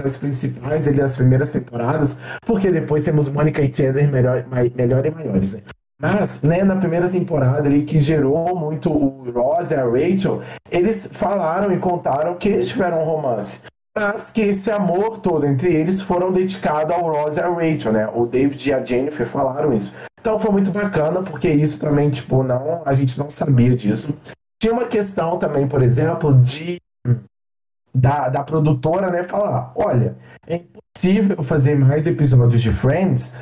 das principais ali das primeiras temporadas, porque depois temos Mônica e Chandler melhor, melhor e maiores, né? Mas, né, na primeira temporada ali, que gerou muito o Ross e a Rachel, eles falaram e contaram que eles tiveram um romance. Mas que esse amor todo entre eles foram dedicados ao Ross e a Rachel, né? O David e a Jennifer falaram isso. Então foi muito bacana, porque isso também, tipo, não, a gente não sabia disso. Tinha uma questão também, por exemplo, de da, da produtora, né, falar, olha, é impossível fazer mais episódios de Friends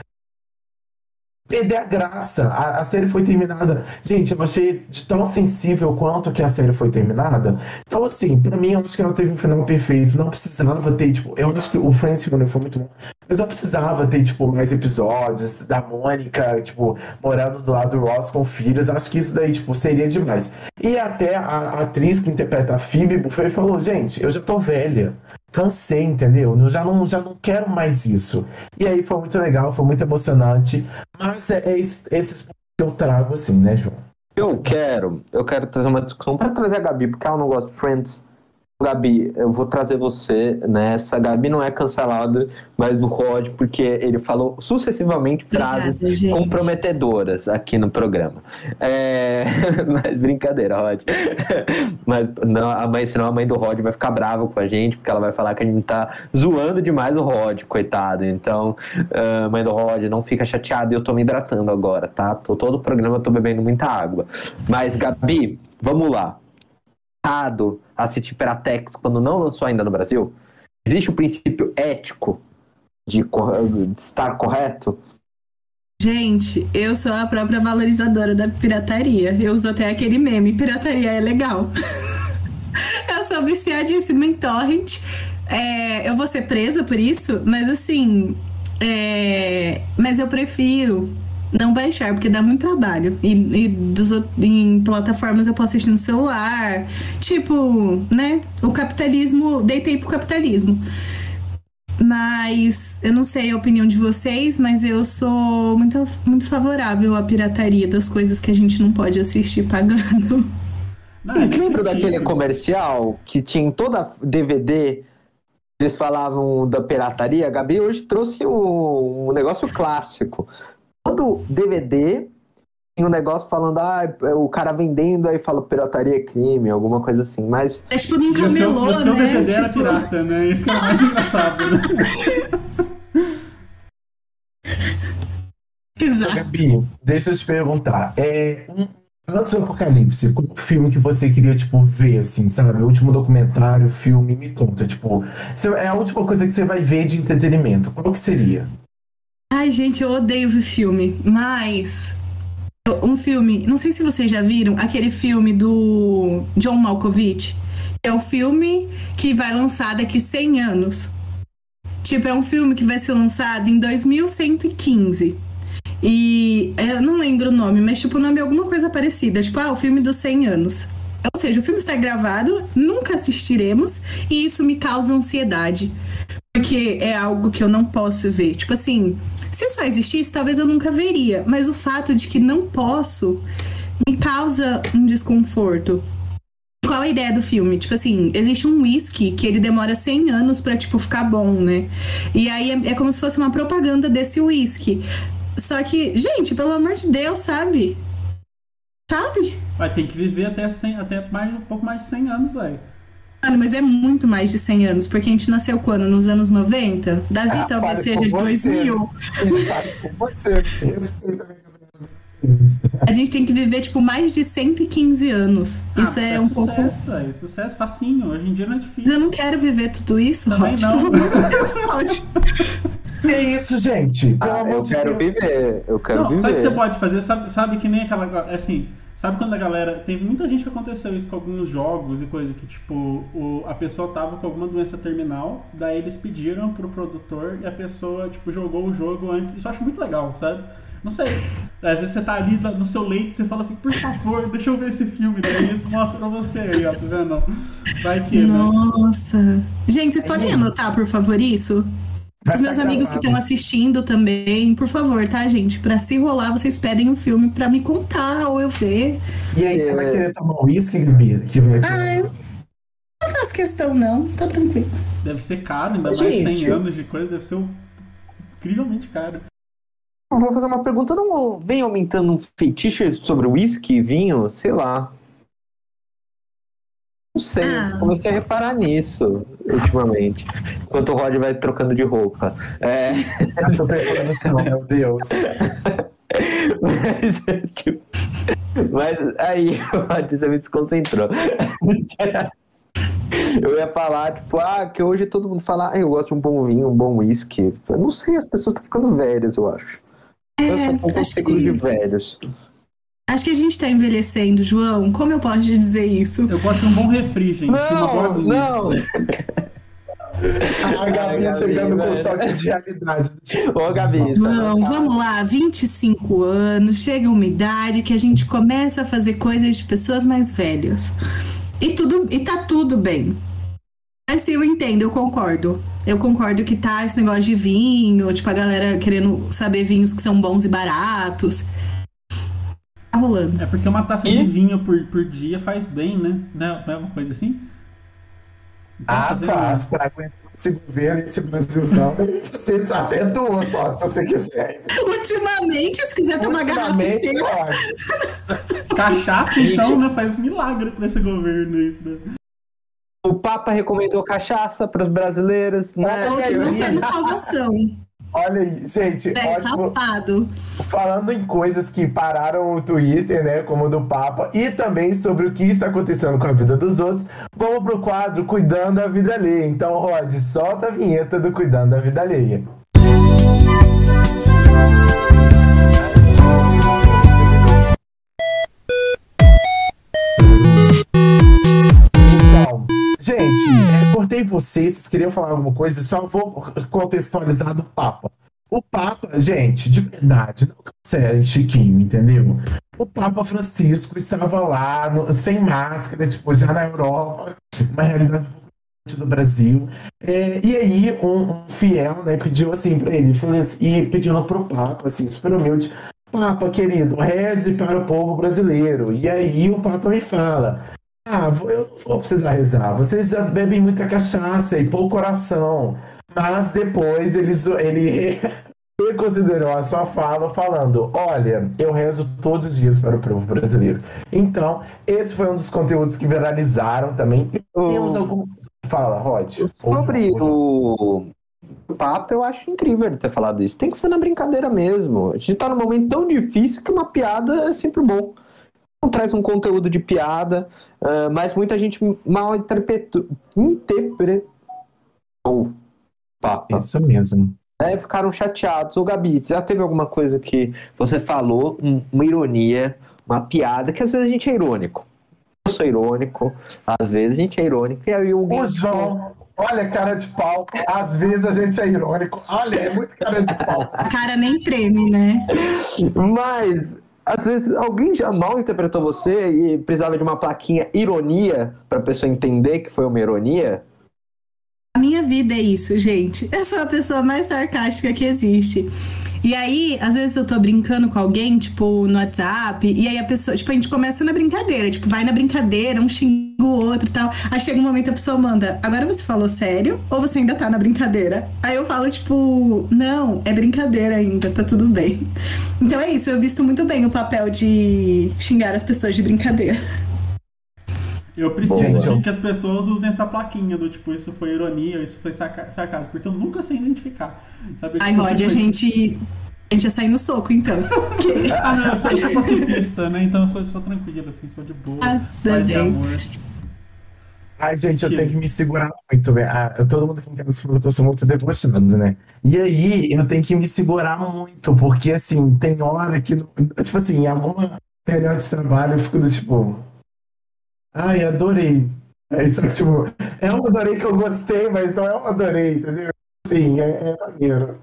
perder a graça. A, a série foi terminada. Gente, eu achei tão sensível quanto que a série foi terminada. Então, assim, pra mim, eu acho que ela teve um final perfeito. Não precisava ter, tipo, eu acho que o Friends Reunion foi muito bom. Mas eu precisava ter, tipo, mais episódios da Mônica, tipo, morando do lado do Ross com filhos. Acho que isso daí, tipo, seria demais. E até a, a atriz que interpreta a Phoebe Buffet falou, gente, eu já tô velha. Cansei, entendeu? Eu já não, já não quero mais isso. E aí foi muito legal, foi muito emocionante. Mas é, é esse- esses pontos que eu trago, assim, né, João? Eu quero, eu quero trazer uma discussão para trazer a Gabi, porque ela não gosta de Friends. Gabi, eu vou trazer você nessa. Gabi não é cancelada, mas do Rod, porque ele falou sucessivamente frases Obrigada, comprometedoras aqui no programa. É... Mas brincadeira, Rod. Mas não, a mãe, senão a mãe do Rod vai ficar brava com a gente, porque ela vai falar que a gente tá zoando demais o Rod, coitado. Então, ah, mãe do Rod, não fica chateada, eu tô me hidratando agora, tá? Tô, todo o programa eu tô bebendo muita água. Mas, Gabi, vamos lá. Errado assistir Peratex quando não lançou ainda no Brasil? Existe o princípio ético de, de estar correto? Gente, eu sou a própria valorizadora da pirataria. Eu uso até aquele meme: pirataria é legal. eu sou viciadíssima em torrent. É, eu vou ser presa por isso, mas assim. é, mas eu prefiro não baixar, porque dá muito trabalho. E, e dos em plataformas eu posso assistir no celular. Tipo, né? O capitalismo. Deitei pro capitalismo. Mas eu não sei a opinião de vocês, mas eu sou muito, muito favorável à pirataria das coisas que a gente não pode assistir pagando. Não, Vocês é lembram daquele comercial que tinha em toda DVD? Eles falavam da pirataria. A Gabi hoje trouxe um, um negócio clássico. Todo DVD tem um negócio falando, ah, o cara vendendo, aí fala pirataria é crime, alguma coisa assim. Mas É tipo o seu, camelô, o seu né? DVD era Tipo, pirata, né? Isso que é o mais engraçado, né? Exato. Gabi, deixa eu te perguntar. É, um, antes do Apocalipse, qual o filme que você queria, tipo, ver, assim, sabe? O último documentário, filme, me conta, tipo, é a última coisa que você vai ver de entretenimento. Qual que seria? Ai, gente, eu odeio ver filme, mas. Um filme, não sei se vocês já viram, aquele filme do John Malkovich. É o filme que vai lançar daqui 100 anos. Tipo, é um filme que vai ser lançado em 2115. E é, eu não lembro o nome, mas tipo, o nome é alguma coisa parecida. Tipo, ah, o filme dos 100 anos. Ou seja, o filme está gravado, nunca assistiremos, e isso me causa ansiedade. Porque é algo que eu não posso ver. Tipo assim, se só existisse, talvez eu nunca veria. Mas o fato de que não posso me causa um desconforto. Qual a ideia do filme? Tipo assim, existe um whisky que ele demora 100 anos pra, tipo, ficar bom, né? E aí é, é como se fosse uma propaganda desse whisky. Só que, gente, pelo amor de Deus, sabe? Sabe? Vai ter que viver até, 100, até mais, um pouco mais de 100 anos, velho. Mano, mas é muito mais de 100 anos, porque a gente nasceu quando? Nos anos 90? Davi Ah, talvez seja de você. 2000. Sabe, com você, respeita a minha A gente tem que viver, tipo, mais de 115 anos. Isso Ah, é um pouco. sucesso, velho. Sucesso facinho. Hoje em dia não é Mas difícil. eu não quero viver tudo isso, Também Rod. não. Pelo amor de Deus, Rod. É isso, gente. Pelo Ah, amor eu de quero Deus. viver. Eu quero Não, viver. sabe o que você pode fazer? Sabe, sabe que nem aquela. Assim, sabe quando a galera. Teve muita gente que aconteceu isso com alguns jogos e coisa que, tipo, o, a pessoa tava com alguma doença terminal, daí eles pediram pro produtor e a pessoa, tipo, jogou o jogo antes. Isso eu acho muito legal, sabe? Não sei. Às vezes você tá ali no seu leito e você fala assim, por favor, deixa eu ver esse filme. Daí eles mostram pra você aí, ó, tá vendo? Vai que, né? Nossa. Gente, vocês podem anotar, por favor, isso? Os meus amigos que estão assistindo também, por favor, tá, gente? Pra se rolar, vocês pedem um filme pra me contar ou eu ver. E aí, você É. vai querer tomar uísque, Gabi? Que vai. Ah, eu não faço questão, não. Tá tranquilo. Deve ser caro, ainda mais Gente. 100 anos de coisa, deve ser um- incrivelmente caro. Eu vou fazer uma pergunta. Não vem aumentando um fetiche sobre uísque, vinho? Sei lá. Não sei. Ah. Comecei a reparar nisso ultimamente. Enquanto o Rod vai trocando de roupa. É. Superprodução, meu Deus. Mas, é, tipo, mas aí, Rod, você me desconcentrou. Eu ia falar, tipo, ah, que hoje todo mundo fala, ah, eu gosto de um bom vinho, um bom whisky. Eu não sei, as pessoas estão ficando velhas, eu acho. eu só tô com É, acho ciclo de velhos. Acho que a gente tá envelhecendo, João. Como eu posso dizer isso? Eu gosto de um bom refri, gente. uma boa Não, não! A Gabi Gabi, chegando com velho. choque de realidade. Ô, Gabi, João, vamos lá, 25 anos, chega uma idade que a gente começa a fazer coisas de pessoas mais velhas. E, tudo, e tá tudo bem. Mas sim, eu entendo, eu concordo. Eu concordo que tá esse negócio de vinho, tipo, a galera querendo saber vinhos que são bons e baratos. Tá rolando. É porque uma taça E? de vinho por, por dia faz bem, né? Não é não é uma coisa assim? Então, tá Ah, vendo? faz. Pra aguentar esse governo, esse Brasilzão, isso até duas só, se você quiser. Ultimamente, se quiser tomar garrafa Ultimamente, inteira. Cachaça, então, né? Faz milagre pra esse governo aí. né? O Papa recomendou cachaça para os brasileiros, né? Olha aí, Não temos salvação. Olha aí, gente, É ótimo. safado. Falando em coisas que pararam o Twitter, né, como o do Papa, e também sobre o que está acontecendo com a vida dos outros, vamos pro quadro Cuidando da Vida Alheia. Então, Rod, solta a vinheta do Cuidando da Vida Alheia. É, cortei vocês, vocês queriam falar alguma coisa? Só vou contextualizar do Papa. O Papa, gente, de verdade, não sério, Chiquinho, entendeu? O Papa Francisco estava lá, no- sem máscara, tipo, já na Europa, uma realidade do Brasil. É, e aí, um, um fiel, né, pediu assim pra ele, assim, e pedindo pro Papa, assim, super humilde, Papa, querido, reze para o povo brasileiro. E aí o Papa me fala, ah, eu não vou precisar rezar. Vocês já bebem muita cachaça e pouco coração. Mas depois eles, ele reconsiderou a sua fala falando: Olha, eu rezo todos os dias para o povo brasileiro. Então, esse foi um dos conteúdos que viralizaram também. E temos O- algum. Fala, Rod. Sobre o o papo, eu acho incrível ele ter falado isso. Tem que ser na brincadeira mesmo. A gente tá num momento tão difícil que uma piada é sempre bom. Não traz um conteúdo de piada, uh, mas muita gente mal interpretou. Interpretou. Papo. Isso mesmo. É, ficaram chateados. Ô, Gabi, já teve alguma coisa que você falou, um, uma ironia, uma piada, que às vezes a gente é irônico. Eu sou irônico, às vezes a gente é irônico, e aí alguém. O João, olha, cara de pau. Às vezes a gente é irônico. Olha, é muito cara de pau. A cara nem treme, né? Mas, às vezes, alguém já mal interpretou você e precisava de uma plaquinha ironia pra pessoa entender que foi uma ironia? A minha vida é isso, gente. Eu sou a pessoa mais sarcástica que existe. E aí, às vezes eu tô brincando com alguém, tipo, no WhatsApp, e aí a pessoa, tipo, a gente começa na brincadeira, tipo, vai na brincadeira, um xinga o outro e tal. Aí chega um momento a pessoa manda, agora você falou sério ou você ainda tá na brincadeira? Aí eu falo, tipo, não, é brincadeira ainda, tá tudo bem. Então é isso, eu visto muito bem o papel de xingar as pessoas de brincadeira. Eu preciso Gente, que as pessoas usem essa plaquinha do tipo, isso foi ironia, isso foi sarca- sarcasmo, porque eu nunca sei identificar. Sabe? Ai, Rod, a gente. A gente ia sair no soco, então. Ah, não, eu sou, eu sou pacifista, né? Então eu sou, sou tranquilo, assim, sou de boa. Ah, paz e amor. Ai, gente, eu Que- tenho que me segurar muito, velho. Ah, todo mundo aqui em casa falando que eu sou muito debochado, né? E aí, eu tenho que me segurar muito, porque, assim, tem hora que, tipo assim, em alguma reunião de trabalho eu fico do tipo, ai, adorei. Aí, só que, tipo, é um adorei que eu gostei, mas não é um adorei, entendeu? Sim, é, é maneiro.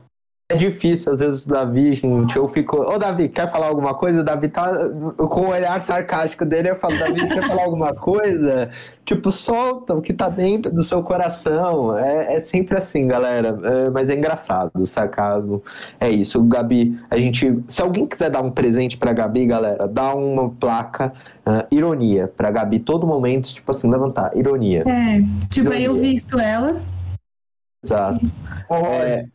É difícil, às vezes, o Davi, gente, eu fico. Ô, Davi, quer falar alguma coisa? O Davi tá com o olhar sarcástico dele. Eu falo, Davi, quer falar alguma coisa? Tipo, solta o que tá dentro do seu coração. É, é sempre assim, galera. É, mas é engraçado, o sarcasmo. É isso. O Gabi, a gente. Se alguém quiser dar um presente pra Gabi, galera, dá uma placa ah, ironia pra Gabi. Todo momento, tipo assim, levantar. Ironia. É, tipo, aí eu visto ela. Exato. É.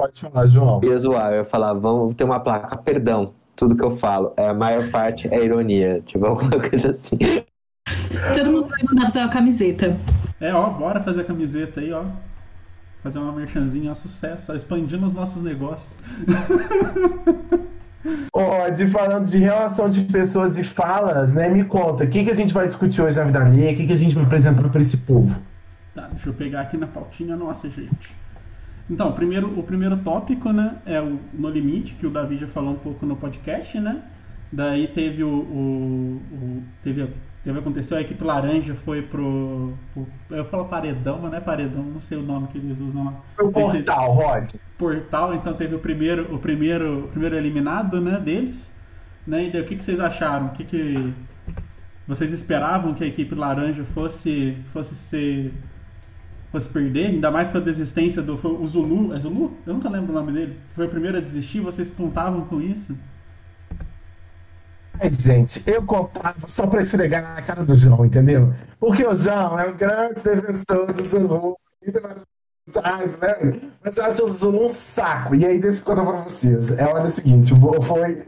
pode falar, João. Eu ia zoar, eu ia falar, vamos ter uma placa, perdão, tudo que eu falo, é, a maior parte é ironia, tipo, alguma coisa assim. Todo mundo vai mandar fazer uma camiseta. É, ó, bora fazer a camiseta aí, ó. Fazer uma merchanzinha, ó, sucesso, ó, expandindo os nossos negócios. Ó, de falando de relação de pessoas e falas, né? Me conta, o que, que a gente vai discutir hoje na vida alheia? O que, que a gente vai apresentar para esse povo? Tá, deixa eu pegar aqui na pautinha nossa, gente. Então, primeiro, o primeiro tópico, né, é o No Limite, que o Davi já falou um pouco no podcast, né? Daí teve o. o, o- teve, teve aconteceu, a equipe laranja foi pro. pro- eu falo paredão, mas não é paredão, não sei o nome que eles usam lá. O portal, Rod. portal, então teve o primeiro, o primeiro, o primeiro eliminado, né, deles, né? E daí, o que, que vocês acharam? O que, que vocês esperavam que a equipe laranja fosse fosse ser fosse perder, ainda mais com a desistência do foi o Zulu, é Zulu? Eu nunca lembro o nome dele. Foi o primeiro a desistir, vocês contavam com isso? Ai, gente, eu contava só pra esfregar na cara do João, entendeu? Porque o João é um grande defensor do Zulu. e do Sainz, né? Mas eu acho o Zulu um saco. E aí, deixa eu contar pra vocês. É, olha o seguinte, foi...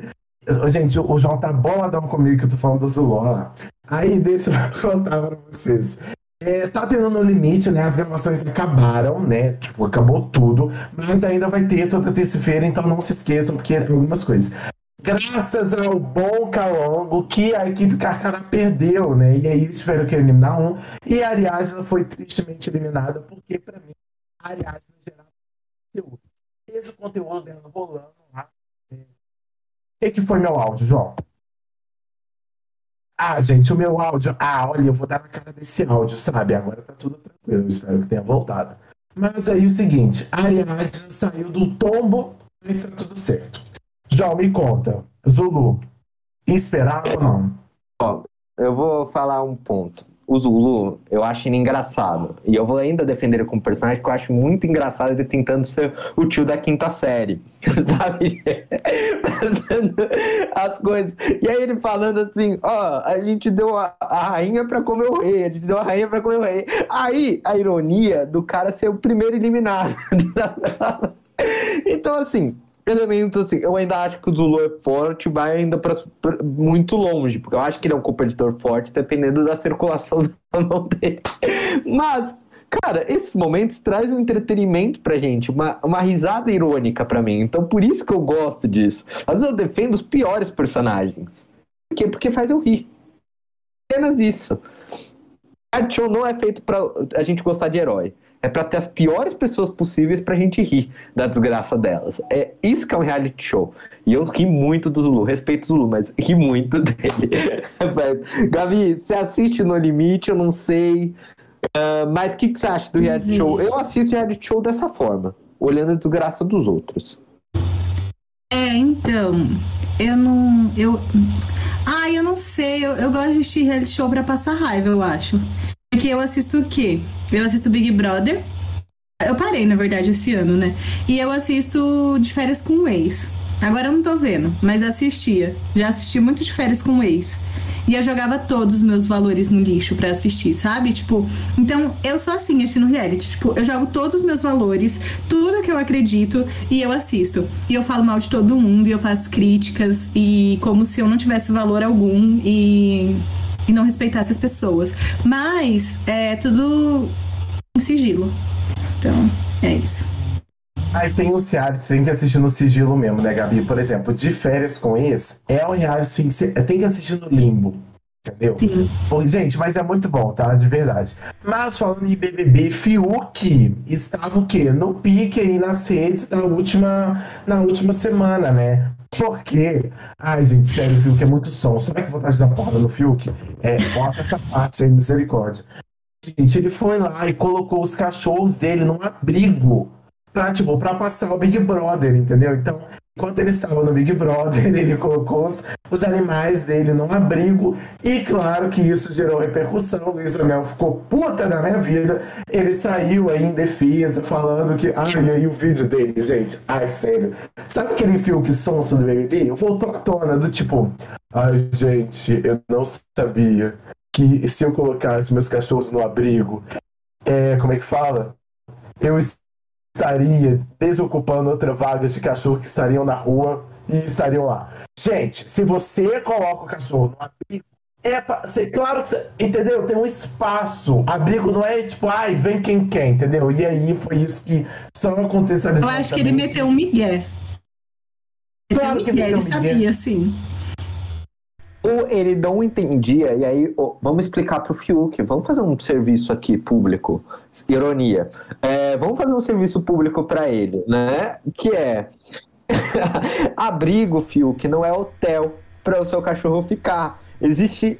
Gente, o João tá boladão comigo que eu tô falando do Zulu, ó. Aí, deixa eu contar pra vocês. É, tá tendo no limite, né? As gravações acabaram, né? Tipo, acabou tudo. Mas ainda vai ter toda terça-feira, então não se esqueçam, porque algumas coisas. Graças ao bom Calongo, que a equipe Carcará perdeu, né? E aí eles tiveram que eliminar um. E a Ariadna foi tristemente eliminada, porque pra mim, a Ariadna gerava conteúdo. O conteúdo dela rolando lá. É. O que, que foi meu áudio, João? Ah, gente, o meu áudio. Ah, olha, eu vou dar na cara desse áudio, sabe? Agora tá tudo tranquilo, espero que tenha voltado. Mas aí o seguinte, a saiu do tombo, mas tá tudo certo. João, me conta. Zulu, esperava ou não? Ó, eu vou falar um ponto. O Zulu, eu acho ele engraçado. E eu vou ainda defender ele como personagem, porque eu acho muito engraçado ele tentando ser o tio da quinta série. Sabe? Fazendo as coisas. E aí ele falando assim: ó, a gente deu a, a rainha pra comer o rei, a gente deu a rainha pra comer o rei. Aí a ironia do cara ser o primeiro eliminado. então, assim, elementos assim, eu ainda acho que o Zulu é forte, vai ainda pra- muito longe, porque eu acho que ele é um competidor forte, dependendo da circulação da mão dele. Mas, cara, esses momentos trazem um entretenimento pra gente, uma, uma risada irônica pra mim. Então, por isso que eu gosto disso. Às vezes eu defendo os piores personagens. Por quê? Porque faz eu rir. Apenas isso. Reality show não é feito pra a gente gostar de herói. É pra ter as piores pessoas possíveis pra gente rir da desgraça delas. É isso que é um reality show. E eu ri muito do Zulu. Respeito o Zulu, mas ri muito dele. Gabi, você assiste No Limite? Eu não sei. Uh, mas o que, que, você acha do reality show? Eu assisto reality show dessa forma, olhando a desgraça dos outros. É, então, eu não. Eu... Ah, eu não sei. Eu, eu gosto de assistir reality show pra passar raiva, eu acho. Porque eu assisto o quê? Eu assisto Big Brother. Eu parei, na verdade, esse ano, né? E eu assisto de férias com o ex. Agora eu não tô vendo, mas assistia. Já assisti muito de férias com o ex. E eu jogava todos os meus valores no lixo para assistir, sabe? Tipo, então eu sou assim assistindo reality. Tipo, eu jogo todos os meus valores, tudo que eu acredito e eu assisto. E eu falo mal de todo mundo e eu faço críticas e como se eu não tivesse valor algum e, e não respeitasse as pessoas. Mas é tudo em sigilo. Então, é isso. Aí tem os reality, tem que assistir no sigilo mesmo, né, Gabi? Por exemplo, de férias com ex, é um reality que tem que assistir no limbo. Entendeu? Sim. gente, mas é muito bom, tá? De verdade. Mas falando em BBB, Fiuk estava o quê? No pique aí nas redes da última, na última semana, né? Porque, ai, gente, sério, o Fiuk é muito som. Só que vontade da porra no Fiuk? É, bota essa parte aí, misericórdia. Gente, ele foi lá e colocou os cachorros dele num abrigo pra, tipo, pra passar o Big Brother, entendeu? Então, enquanto ele estava no Big Brother, ele colocou os, os animais dele num abrigo, e claro que isso gerou repercussão. Luiz Amel ficou puta da minha vida. Ele saiu aí em defesa, falando que. Ai, e aí o vídeo dele, gente. Ai, sério. Sabe aquele filme sonso do BBB? Voltou à tona do tipo. Ai, gente, eu não sabia que se eu colocasse meus cachorros no abrigo, é, como é que fala? Eu estaria desocupando outra vaga de cachorro que estariam na rua e estariam lá. Gente, se você coloca o cachorro no abrigo, é pra, cê, claro que você, entendeu? Tem um espaço. Abrigo não é tipo, ai, vem quem quer, entendeu? E aí foi isso que só aconteceu. Eu acho que ele meteu um migué. Claro que ele, migué. ele sabia, sim. Ou ele não entendia, e aí oh, vamos explicar para o Fiuk, vamos fazer um serviço aqui público, ironia, é, vamos fazer um serviço público para ele, né? Que é abrigo, Fiuk, não é hotel para o seu cachorro ficar. Existem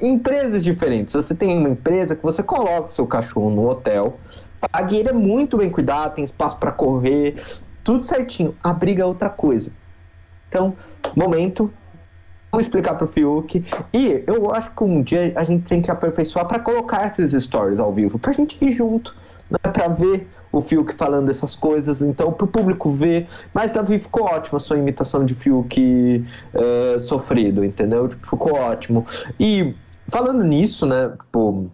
empresas diferentes. Você tem uma empresa que você coloca o seu cachorro no hotel, paga e ele é muito bem cuidado, tem espaço para correr, tudo certinho. Abrigo é outra coisa. Então, momento, Vamos explicar pro Fiuk. E eu acho que um dia a gente tem que aperfeiçoar para colocar esses stories ao vivo, pra gente ir junto, né? Pra ver o Fiuk falando essas coisas, então pro público ver. Mas Davi ficou ótimo a sua imitação de Fiuk uh, sofrido, entendeu? Tipo, ficou ótimo. E falando nisso, né, tipo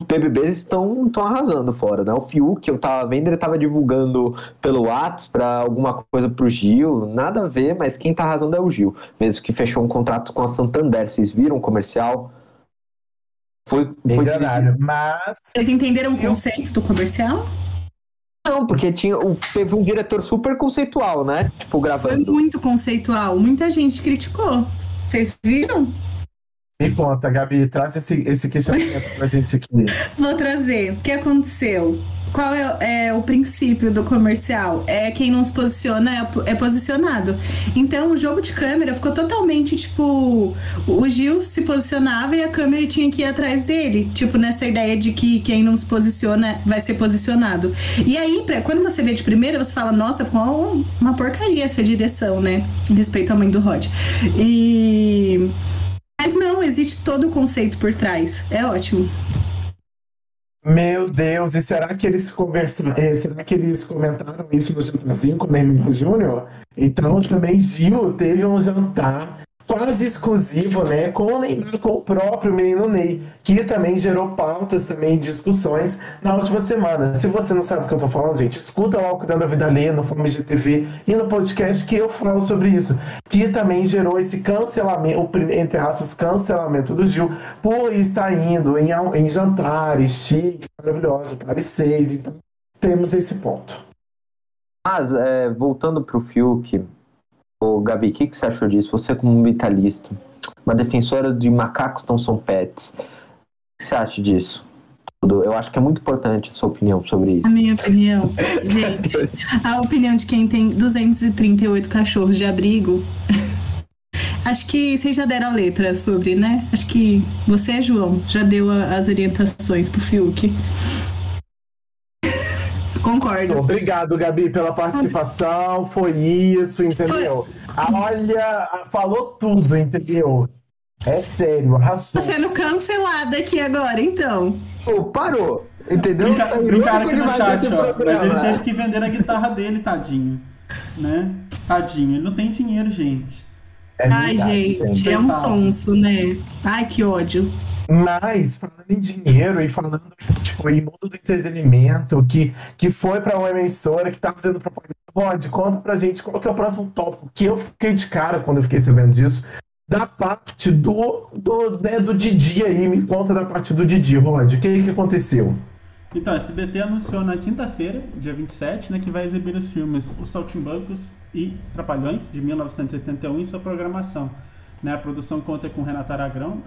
os BBBs estão, estão arrasando fora, né? O Fiuk, eu tava vendo, ele tava divulgando pelo WhatsApp pra alguma coisa pro Gil, nada a ver, mas quem tá arrasando é o Gil, mesmo que fechou um contrato com a Santander. Vocês viram o comercial? Foi, foi dirigido... mas... Vocês entenderam o conceito do comercial? Não, porque tinha, teve um diretor super conceitual, né? Tipo, gravando. Foi muito conceitual, muita gente criticou. Vocês viram? Me conta, Gabi, traz esse, esse questionamento pra gente aqui. Vou trazer. O que aconteceu? Qual é, é, o princípio do comercial? É quem não se posiciona é, é, posicionado. Então o jogo de câmera ficou totalmente tipo. O Gil se posicionava e a câmera tinha que ir atrás dele. Tipo, nessa ideia de que quem não se posiciona vai ser posicionado. E aí, pra, quando você vê de primeira, você fala, nossa, ficou uma porcaria essa direção, né? Respeito ao mãe do Rod. E. Mas não, existe todo o conceito por trás. É ótimo. Meu Deus, e será que eles conversaram? Eh, será que eles comentaram isso no jantarzinho com o Júnior? Então também Gil teve um jantar quase exclusivo, né, com o Neymar, com o próprio menino Ney, que também gerou pautas, também discussões na última semana. Se você não sabe do que eu tô falando, gente, escuta lá o Cuidando da Vida Alheia no Fome GTV e no podcast que eu falo sobre isso, que também gerou esse cancelamento, entre aspas, cancelamento do Gil por estar indo em, em jantares chiques, maravilhosos, Paris 6, então temos esse ponto. Mas, é, voltando pro Fiuk, Ô, Gabi, o que, que você achou disso? Você como um vitalista, uma defensora de macacos não são pets. O que você acha disso? Eu acho que é muito importante a sua opinião sobre isso. A minha opinião, gente, a opinião de quem tem 238 cachorros de abrigo. Acho que vocês já deram a letra sobre, né? Acho que você, João, já deu a, as orientações pro Fiuk. Concordo. Obrigado, Gabi, pela participação. Foi isso, entendeu? Foi. Olha, falou tudo, entendeu? É sério, arrasou. Tô sendo cancelada aqui agora, então. Pô, parou. Entendeu? Brinca, brincaram aqui no chat, ó, mas ele teve que vender a guitarra dele, tadinho. Né? Tadinho. Ele não tem dinheiro, gente. É Ai, gente, gente, é um sonso, né? Ai, que ódio. Mas, falando em dinheiro e falando, tipo, em mundo do entretenimento, que, que foi para uma emissora que tá fazendo propaganda. Rod, conta pra gente qual que é o próximo tópico, que eu fiquei de cara quando eu fiquei sabendo disso, da parte do, do, né, do Didi aí. Me conta da parte do Didi, Rod. O que, que aconteceu? Então, a SBT anunciou na quinta-feira, dia 27, né, que vai exibir os filmes Os Saltimbancos e Trapalhões, de 1981, em sua programação. Né, a produção conta com Renato Aragão,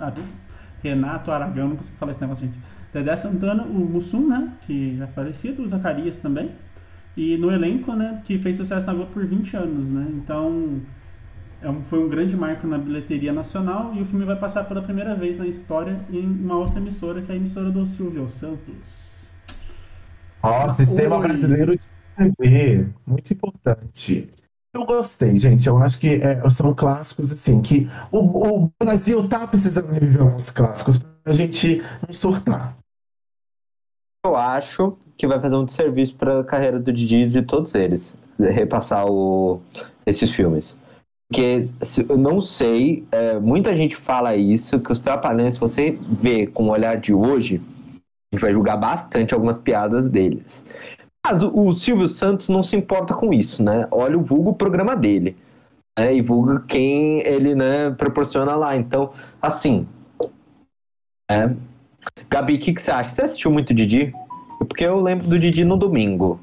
Renato Aragão, não consigo falar esse negócio, gente. Dedé Santana, o Mussum, né? Que é falecido, o Zacarias também. E no elenco, né? Que fez sucesso na Globo por 20 anos, né? Então, é um, foi um grande marco na bilheteria nacional e o filme vai passar pela primeira vez na história em uma outra emissora, que é a emissora do Silvio Santos. Ó, Sistema Oi. Brasileiro de TV, muito importante. Eu gostei, gente. Eu acho que é, são clássicos, assim, que o, o, Brasil tá precisando reviver alguns clássicos pra gente não surtar. Eu acho que vai fazer um serviço pra carreira do Didi de todos eles. Repassar o, esses filmes. Porque eu não sei, é, muita gente fala isso, que os Trapalhões, se você vê com o olhar de hoje, a gente vai julgar bastante algumas piadas deles. Mas o, Silvio Santos não se importa com isso, né? Olha o vulgo programa dele. Né? E vulga quem ele né, proporciona lá. Então, assim. É. Gabi, o que, que você acha? Você assistiu muito Didi? Porque eu lembro do Didi no domingo.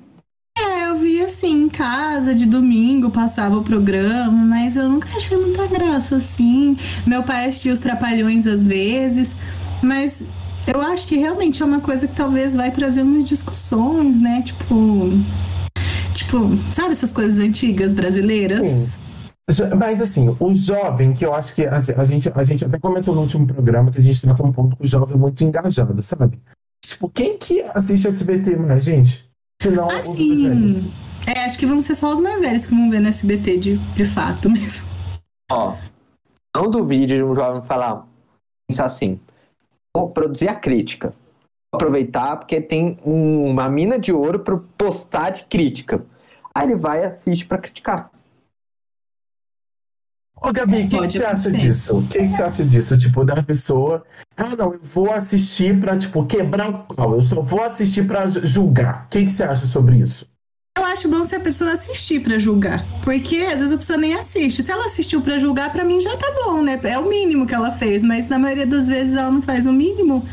É, eu vi assim, em casa, de domingo, passava o programa, mas eu nunca achei muita graça, assim. Meu pai assistia os Trapalhões às vezes, mas eu acho que realmente é uma coisa que talvez vai trazer umas discussões, né? Tipo. Tipo, sabe essas coisas antigas brasileiras? Sim. Mas assim, o jovem, que eu acho que a, gente, a gente até comentou no último programa que a gente trata um ponto com o jovem muito engajado, sabe? Tipo, quem que assiste SBT mais, gente? Se não assim, os mais velhos. É, acho que vão ser só os mais velhos que vão ver no SBT de, de fato mesmo. Ó, não duvide de um jovem falar, pensar assim, produzir a crítica. Aproveitar porque tem uma mina de ouro para postar de crítica. Aí ele vai e assiste para criticar. Ô, Gabi, o que, você acha disso? O que, você acha disso? Tipo, da pessoa. Ah, não, eu vou assistir pra, tipo, quebrar o pau. Eu só vou assistir pra julgar. O que você acha sobre isso? Eu acho bom se a pessoa assistir para julgar. Porque às vezes a pessoa nem assiste. Se ela assistiu para julgar, para mim já tá bom, né? É o mínimo que ela fez. Mas na maioria das vezes ela não faz o mínimo.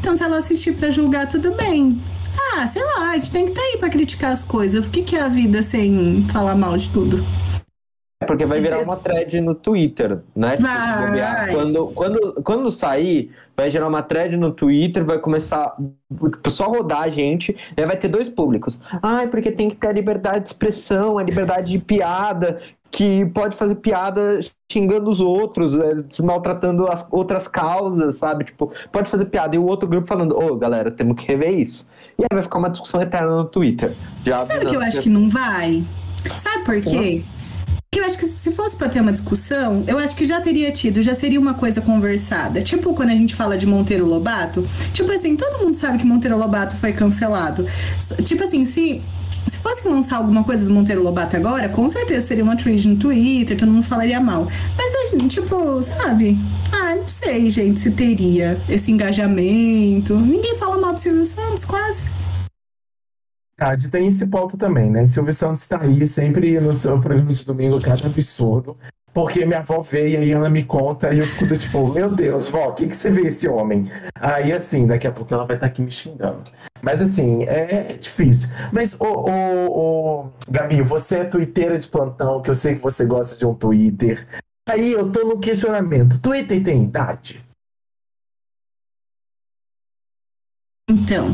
Então se ela assistir para julgar, tudo bem. Ah, sei lá, a gente tem que estar tá aí pra criticar as coisas. Por que, que é a vida sem falar mal de tudo? É porque vai virar uma thread no Twitter, né? Tipo, vai. Quando, quando, quando sair, vai gerar uma thread no Twitter, vai começar só rodar a gente, aí vai ter dois públicos. Ai, porque tem que ter a liberdade de expressão, a liberdade de piada, que pode fazer piada xingando os outros, é, maltratando as outras causas, sabe? Tipo, pode fazer piada. E o outro grupo falando, ô, oh, galera, temos que rever isso. E aí vai ficar uma discussão eterna no Twitter. Já Sabe o que eu acho que não vai? Sabe por quê? Uhum. Eu acho que se fosse para ter uma discussão, eu acho que já teria tido, já seria uma coisa conversada. Tipo quando a gente fala de Monteiro Lobato, tipo assim, todo mundo sabe que Monteiro Lobato foi cancelado. Tipo assim, se se fosse lançar alguma coisa do Monteiro Lobato agora, com certeza seria uma trade no Twitter, todo mundo falaria mal. Mas, tipo, sabe? Ah, não sei, gente, se teria esse engajamento. Ninguém fala mal do Silvio Santos, quase. Cade, tem esse ponto também, né? Silvio Santos está aí sempre no seu programa de domingo, cada absurdo. Porque minha avó veio e ela me conta e eu fico tipo, meu Deus, vó, o que, que você vê esse homem? Aí assim, daqui a pouco ela vai estar tá aqui me xingando. Mas assim, é difícil. Mas, ô, ô, ô, Gabi, você é twitteira de plantão, que eu sei que você gosta de um Twitter. Aí eu tô no questionamento. Twitter tem idade? Então,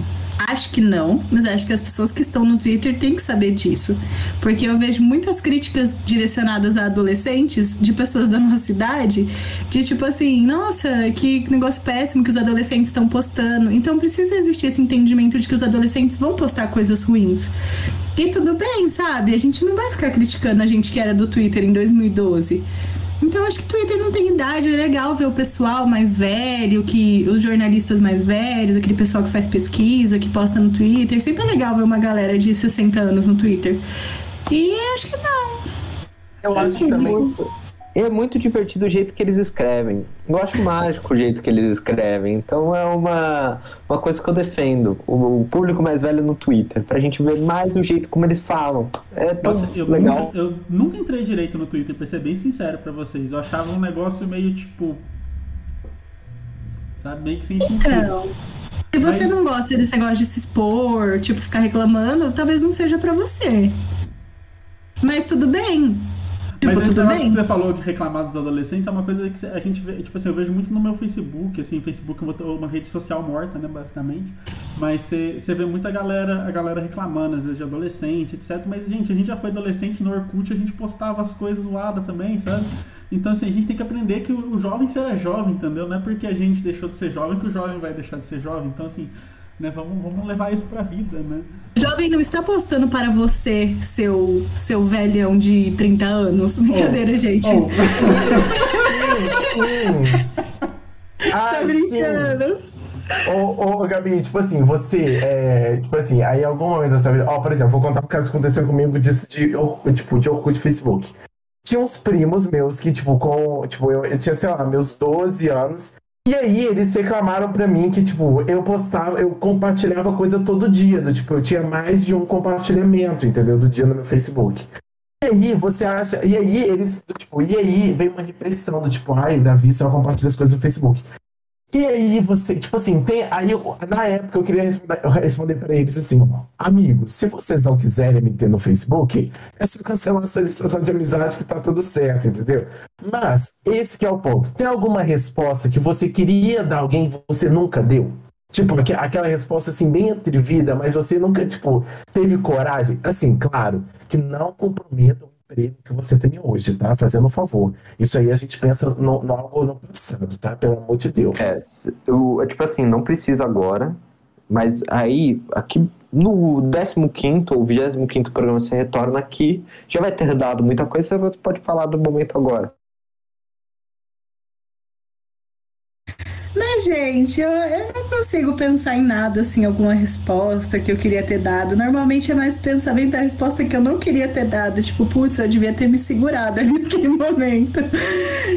Acho que não, mas acho que as pessoas que estão no Twitter têm que saber disso. Porque eu vejo muitas críticas direcionadas a adolescentes, de pessoas da nossa idade, de tipo assim, nossa, que negócio péssimo que os adolescentes estão postando. Então precisa existir esse entendimento de que os adolescentes vão postar coisas ruins. E tudo bem, sabe? A gente não vai ficar criticando a gente que era do Twitter em 2012. Então acho que Twitter não tem idade, é legal ver o pessoal mais velho, que os jornalistas mais velhos, aquele pessoal que faz pesquisa, que posta no Twitter. Sempre é legal ver uma galera de 60 anos no Twitter. E acho que não. Eu acho que também é muito divertido o jeito que eles escrevem. Eu acho mágico o jeito que eles escrevem. Então é uma, uma coisa que eu defendo. O, o público mais velho no Twitter, pra gente ver mais o jeito como eles falam. É tão Nossa, eu legal. Nunca, eu nunca entrei direito no Twitter, pra ser bem sincero pra vocês. Eu achava um negócio meio tipo. Sabe, meio que sem Então. Se você Mas... não gosta desse negócio de se expor, tipo, ficar reclamando, talvez não seja para você. Mas tudo bem. Mas tipo, negócio bem? que você falou de reclamar dos adolescentes é uma coisa que a gente vê, tipo assim, eu vejo muito no meu Facebook, assim, Facebook é uma rede social morta, né, basicamente. Mas você, você vê muita galera, a galera reclamando, às vezes, de adolescente, etc. Mas, gente, a gente já foi adolescente no Orkut, a gente postava as coisas zoadas também, sabe? Então, assim, a gente tem que aprender que o, o jovem será jovem, entendeu? Não é porque a gente deixou de ser jovem que o jovem vai deixar de ser jovem. Então, assim, né? Vamos, vamos levar isso pra vida, né? Jovem não está postando para você, seu, seu velhão de 30 anos. Brincadeira, oh, gente. Oh. ah, tá brincando. Ô, ô, Gabi, tipo assim, você, é, tipo assim, aí em algum momento da sua vida, ó, por exemplo, vou contar um caso que aconteceu comigo disso de, tipo, de Orkut Facebook. Tinha uns primos meus que, tipo, com, tipo, eu, eu tinha, sei lá, meus 12 anos, e aí eles reclamaram para mim que, tipo, eu postava, eu compartilhava coisa todo dia, do tipo, eu tinha mais de um compartilhamento, entendeu? Do dia no meu Facebook. E aí você acha. E aí eles, tipo, e aí veio uma repressão do tipo, ai, Davi só compartilha as coisas no Facebook. E aí você, tipo assim, tem. Aí eu, na época eu queria responder, eu pra eles assim, amigos, se vocês não quiserem me ter no Facebook, é só cancelar a solicitação de amizade que tá tudo certo, entendeu? Mas, esse que é o ponto. Tem alguma resposta que você queria dar alguém e você nunca deu? Tipo, aquela resposta assim, bem atrevida, mas você nunca, tipo, teve coragem? Assim, claro, que não comprometa emprego que você tem hoje, tá? Fazendo um favor. Isso aí a gente pensa no, no algo no passado, tá? Pelo amor de Deus. É, eu, é tipo assim, não precisa agora, mas aí, aqui no 15 ou 25 programa você retorna aqui, já vai ter dado muita coisa, você pode falar do momento agora. Gente, eu, eu, não consigo pensar em nada, assim, alguma resposta que eu queria ter dado. Normalmente é mais pensamento da resposta que eu não queria ter dado. Tipo, putz, eu devia ter me segurado ali naquele momento.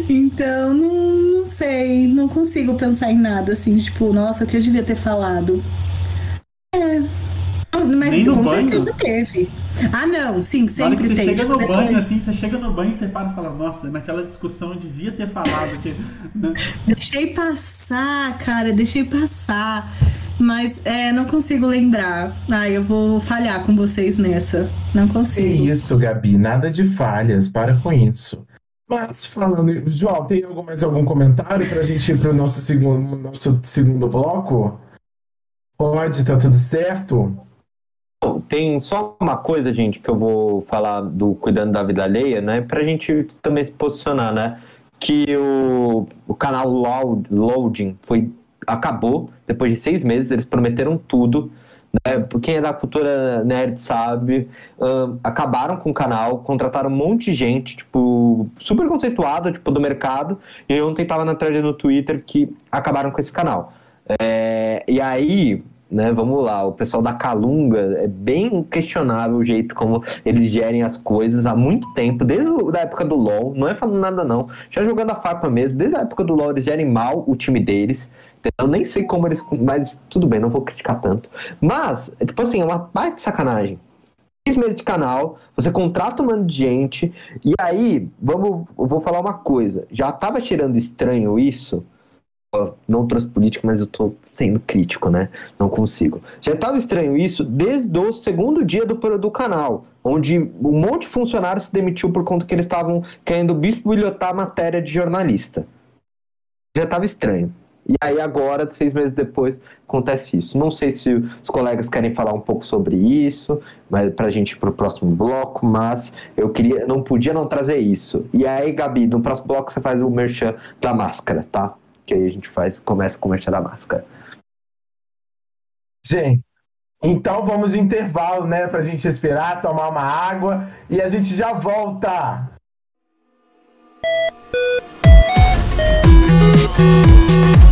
Então, não, não sei, não consigo pensar em nada, assim, tipo, nossa, o que eu devia ter falado. É. Mas Nem com certeza teve. Ah, não, sim, sempre você tem. Chega no depois... banho, assim, você chega no banho e você para e fala, nossa, naquela discussão eu devia ter falado que. Né? Deixei passar, cara, deixei passar. Mas é, não consigo lembrar. Ah, eu vou falhar com vocês nessa. Não consigo. Que isso, Gabi, nada de falhas, para com isso. Mas falando, João, tem algum, mais algum comentário pra gente ir pro nosso segundo, nosso segundo bloco? Pode, tá tudo certo? Tem só uma coisa, gente, que eu vou falar do cuidando da vida alheia, né? Pra gente também se posicionar, né? Que o, o canal Loading foi, acabou depois de seis meses, eles prometeram tudo. Né? Quem é da cultura nerd sabe, uh, acabaram com o canal, contrataram um monte de gente, tipo, super conceituada, tipo, do mercado, e ontem tava na thread no Twitter que acabaram com esse canal. É, e aí, né? Vamos lá, o pessoal da Calunga é bem questionável o jeito como eles gerem as coisas há muito tempo, desde a época do LoL, não é falando nada não, já jogando a farpa mesmo, desde a época do LoL eles gerem mal o time deles, eu nem sei como eles, mas tudo bem, não vou criticar tanto. Mas, tipo assim, é uma parte de sacanagem. Seis meses de canal, você contrata um monte de gente, e aí, vamos, eu vou falar uma coisa, já tava tirando estranho isso, não trouxe política, mas eu tô sendo crítico, né? Não consigo. Já estava estranho isso desde o segundo dia do, do canal, onde um monte de funcionários se demitiu por conta que eles estavam querendo bisbilhotar a matéria de jornalista. Já estava estranho. E aí agora, seis meses depois, acontece isso. Não sei se os colegas querem falar um pouco sobre isso, mas pra gente ir pro próximo bloco, mas eu queria, não podia não trazer isso. E aí, Gabi, no próximo bloco você faz o merchan da máscara, tá? Que aí a gente faz, começa com o merchan da máscara. Gente, então vamos intervalo, né, pra gente respirar, tomar uma água e a gente já volta. acho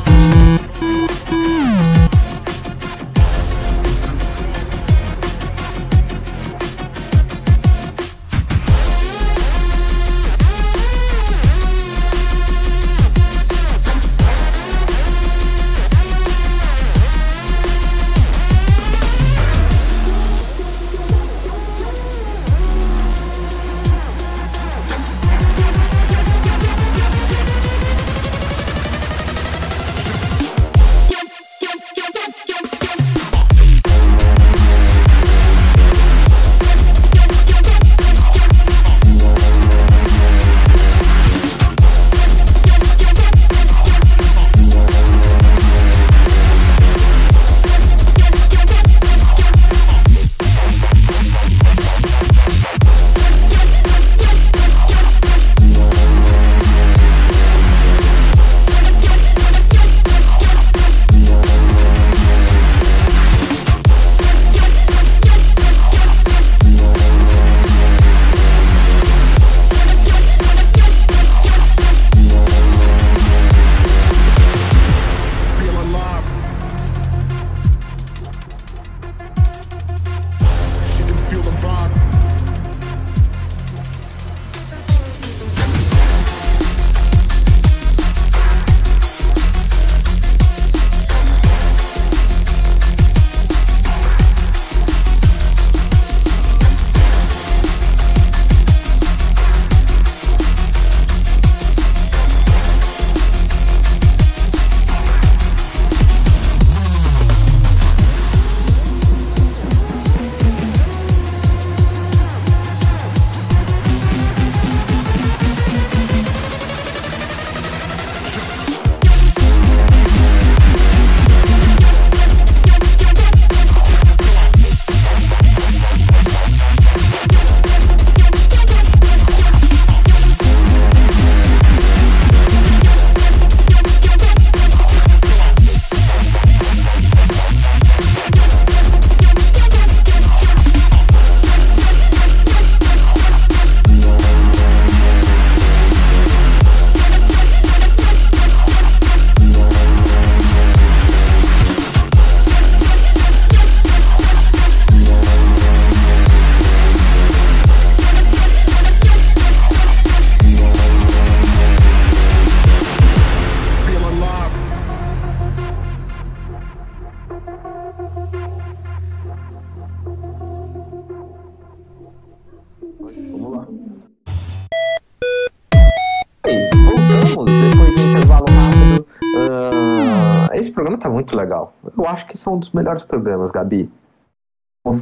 que são um dos melhores programas, Gabi.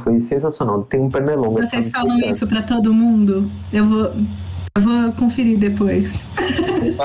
Foi sensacional. Tem um pernilongo. Vocês falam isso para todo mundo? Eu vou. Eu vou conferir depois.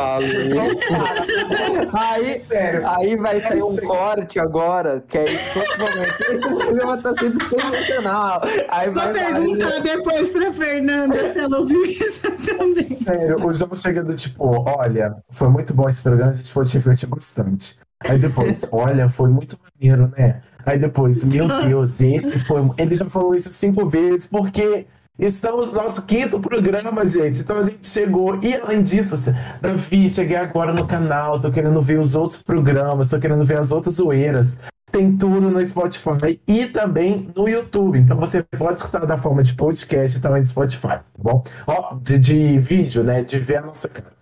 aí, Sério. aí vai sair um corte agora, que é momento. Esse programa tá sendo sensacional. Aí vou perguntar depois pra Fernanda se ela ouviu isso também. Sério, o João chega do tipo, olha, foi muito bom esse programa, a gente pode refletir bastante. Aí depois, olha, foi muito maneiro, né? Aí depois, meu Deus, esse foi. Ele já falou isso cinco vezes, porque estamos no nosso quinto programa, gente. Então a gente chegou. E além disso, Davi, cheguei agora no canal, tô querendo ver os outros programas, tô querendo ver as outras zoeiras. tem tudo no Spotify e também no YouTube. Então você pode escutar da forma de podcast e também do Spotify, tá bom? Ó, de, de vídeo, né? De ver a nossa cara.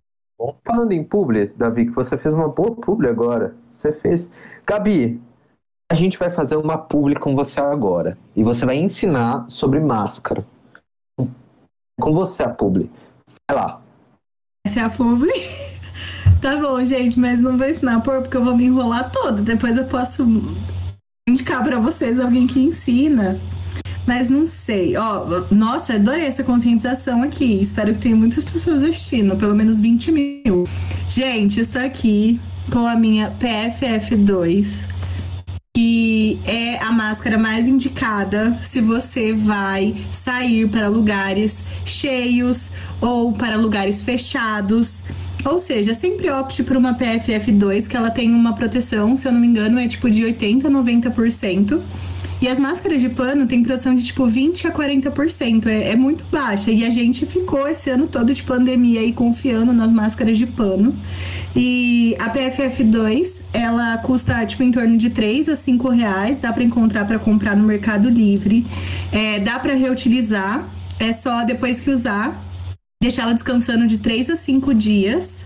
Falando em publi, Davi, que você fez uma boa publi agora. Você fez. Gabi, a gente vai fazer uma publi com você agora. E você vai ensinar sobre máscara. Com você a publi. Vai lá. Essa é a publi? Tá bom, gente, mas não vou ensinar por porque eu vou me enrolar todo. Depois eu posso indicar para vocês alguém que ensina. Mas não sei. Ó, nossa, adorei essa conscientização aqui. Espero que tenha muitas pessoas assistindo, pelo menos 20 mil. Gente, estou aqui com a minha PFF2, que é a máscara mais indicada se você vai sair para lugares cheios ou para lugares fechados. Ou seja, sempre opte por uma PFF2, que ela tem uma proteção, se eu não me engano, é tipo de 80% a 90%. E as máscaras de pano têm proteção de tipo 20 a 40%, é, é muito baixa. E a gente ficou esse ano todo de pandemia aí confiando nas máscaras de pano. E a PFF2, ela custa tipo em torno de 3 a 5 reais, dá para encontrar para comprar no Mercado Livre. É, dá para reutilizar, é só depois que usar deixar ela descansando de 3 a 5 dias.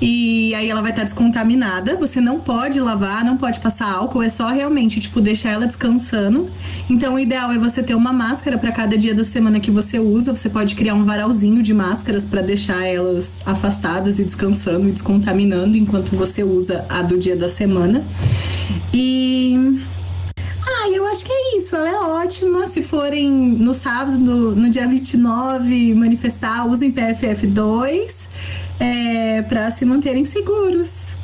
E aí ela vai estar descontaminada. Você não pode lavar, não pode passar álcool, é só realmente, tipo, deixar ela descansando. Então o ideal é você ter uma máscara para cada dia da semana que você usa. Você pode criar um varalzinho de máscaras para deixar elas afastadas e descansando e descontaminando enquanto você usa a do dia da semana. E ah, eu acho que é isso. Ela é ótima. Se forem no sábado, no, no dia 29, manifestar, usem PFF2 é, para se manterem seguros.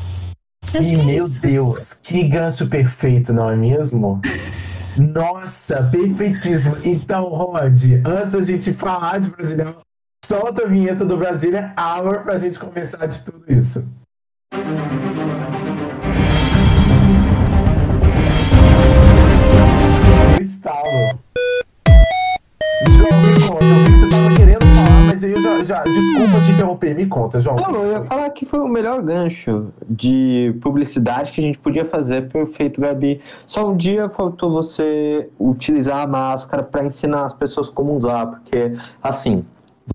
Acho e é meu. Deus, que gancho perfeito, não é mesmo? Nossa, perfeitíssimo. Então, Rod, antes da gente falar de Brasília, solta a vinheta do Brasília Hour pra gente começar de tudo isso. estalo. Me conta. Eu já, já. Desculpa te interromper, me conta, João. Não, eu ia falar que foi o melhor gancho de publicidade que a gente podia fazer. Perfeito, Gabi. Só um dia faltou você utilizar a máscara para ensinar as pessoas como usar, porque, assim,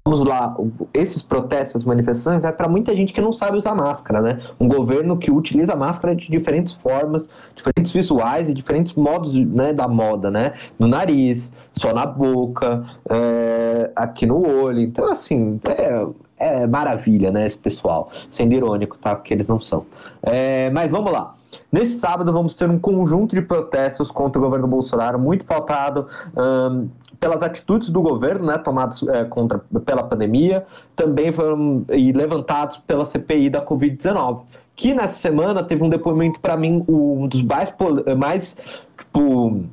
vamos lá, esses protestos, manifestações, vai para muita gente que não sabe usar máscara, né? Um governo que utiliza máscara de diferentes formas, diferentes visuais e diferentes modos né, da moda, né? No nariz, só na boca, é, aqui no olho. Então, assim, é, é maravilha, né, esse pessoal. Sendo irônico, tá? Porque eles não são. É, mas vamos lá. Nesse sábado vamos ter um conjunto de protestos contra o governo Bolsonaro, muito pautado um, pelas atitudes do governo, né, tomadas é, contra, pela pandemia, também foram e levantados pela CPI da Covid-19. Que nessa semana teve um depoimento, para mim, um dos mais, mais tipo,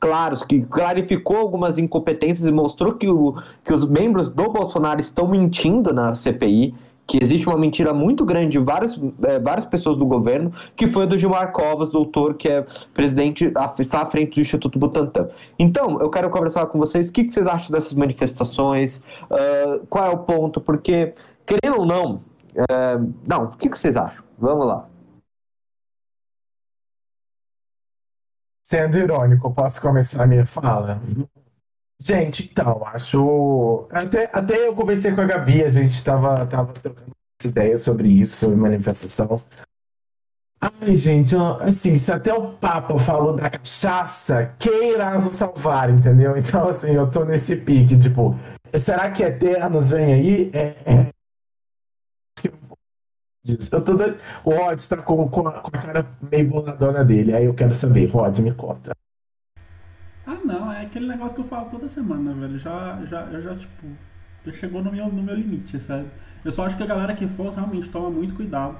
claros, que clarificou algumas incompetências e mostrou que, o, que os membros do Bolsonaro estão mentindo na CPI que existe uma mentira muito grande de várias, é, várias pessoas do governo, que foi do Gilmar Covas, doutor, que é presidente, está à frente do Instituto Butantan. Então, eu quero conversar com vocês, o que, que vocês acham dessas manifestações, uh, qual é o ponto, porque, querendo ou não, uh, não, o que, que vocês acham? Vamos lá. Sendo irônico, posso começar a minha fala? Gente, então, acho. Até, até eu conversei com a Gabi, a gente tava, tava trocando ideias sobre isso, sobre manifestação. Ai, gente, assim, se até o Papa falou da cachaça, quem irá nos salvar, entendeu? Então, assim, eu tô nesse pique, tipo, será que Eternos vem aí? É, é... Eu tô. O Rod tá com, com, a, com a cara meio boladona dele, aí eu quero saber, Rod, me conta. Ah, não, é aquele negócio que eu falo toda semana, velho. Já, já, eu já, tipo, já chegou no meu, no meu limite, sabe? Eu só acho que a galera que for realmente toma muito cuidado,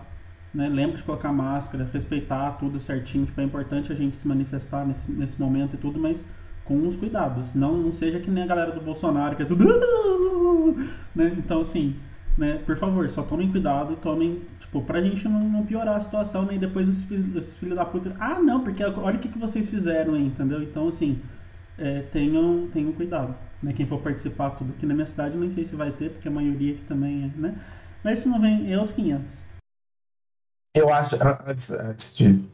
né? Lembra de colocar máscara, respeitar tudo certinho. Tipo, é importante a gente se manifestar nesse, nesse momento e tudo, mas com os cuidados. Não, não seja que nem a galera do Bolsonaro, que é tudo. Né? Então, assim, né? Por favor, só tomem cuidado e tomem, tipo, pra gente não, não piorar a situação, nem né? depois esses, esses filhos da puta. Ah, não, porque olha o que, que vocês fizeram aí, entendeu? Então, assim é, tenham, tenham cuidado. Né? Quem for participar tudo aqui na minha cidade, nem sei se vai ter, porque a maioria aqui também é, né? Mas se não vem, é os 500. eu acho, antes, antes de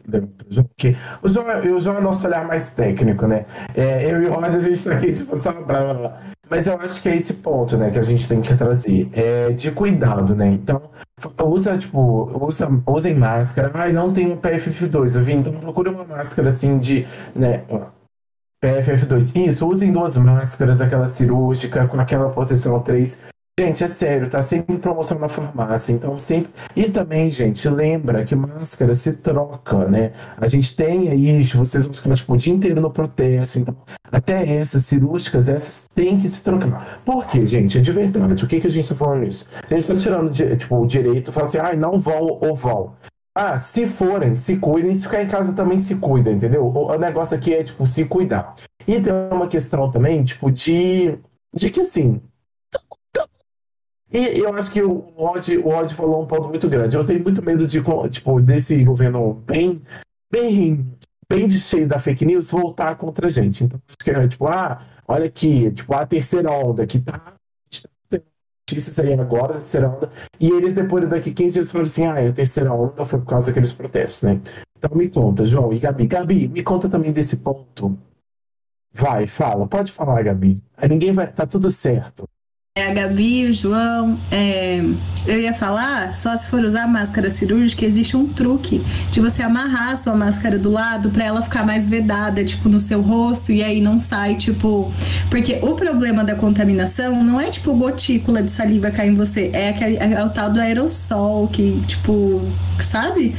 porque o João, o João é nosso olhar mais técnico, né? É, eu e o Roger, a gente tá aqui, tipo, só blá, blá, blá. Mas eu acho que é esse ponto, né, que a gente tem que trazer, é de cuidado, né? Então, usa, tipo, usa, usem máscara. Ai, não tenho PFF2, eu vi, então procure uma máscara, assim, de, né, PFF2. Isso, usem duas máscaras, aquela cirúrgica, com aquela proteção 3 Gente, é sério, tá sempre em promoção na farmácia, então sempre. E também, gente, lembra que máscara se troca, né? A gente tem aí, vocês vão ficar tipo, o dia inteiro no protesto, então até essas cirúrgicas, essas têm que se trocar. Por quê, gente? É de verdade. O que, que a gente tá falando isso? A gente tá tirando tipo, o direito, fala assim, ai, ah, não vão ou vão. Ah, se forem, se cuidem, se ficar em casa também se cuida, entendeu? O, o negócio aqui é, tipo, se cuidar. E tem uma questão também, tipo, de, de que assim e eu acho que o Rod, o Rod falou um ponto muito grande. Eu tenho muito medo de, tipo, desse governo bem, bem, bem de cheio da fake news voltar contra a gente. Então, acho que é tipo, ah, olha aqui, tipo, a terceira onda que tá. Notícias aí agora, terceira onda. E eles, depois daqui 15 dias, falam assim: ah, a terceira onda foi por causa daqueles protestos, né? Então me conta, João e Gabi. Gabi, me conta também desse ponto. Vai, fala, pode falar, Gabi. Aí ninguém vai. Tá tudo certo. É a Gabi, o João. É, eu ia falar, só se for usar máscara cirúrgica, existe um truque de você amarrar a sua máscara do lado para ela ficar mais vedada, tipo, no seu rosto, e aí não sai, tipo. Porque o problema da contaminação não é tipo gotícula de saliva cair em você, é, aquele, é o tal do aerossol, que, tipo, sabe?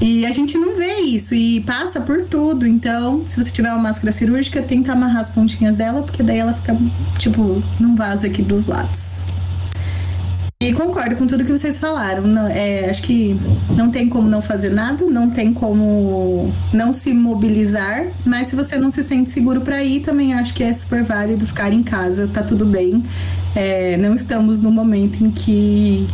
E a gente não vê isso e passa por tudo. Então, se você tiver uma máscara cirúrgica, tenta amarrar as pontinhas dela, porque daí ela fica, tipo, não vaza aqui dos lados. E concordo com tudo que vocês falaram. Não, é, acho que não tem como não fazer nada, não tem como não se mobilizar, mas se você não se sente seguro para ir, também acho que é super válido ficar em casa, tá tudo bem. É, não estamos no momento em que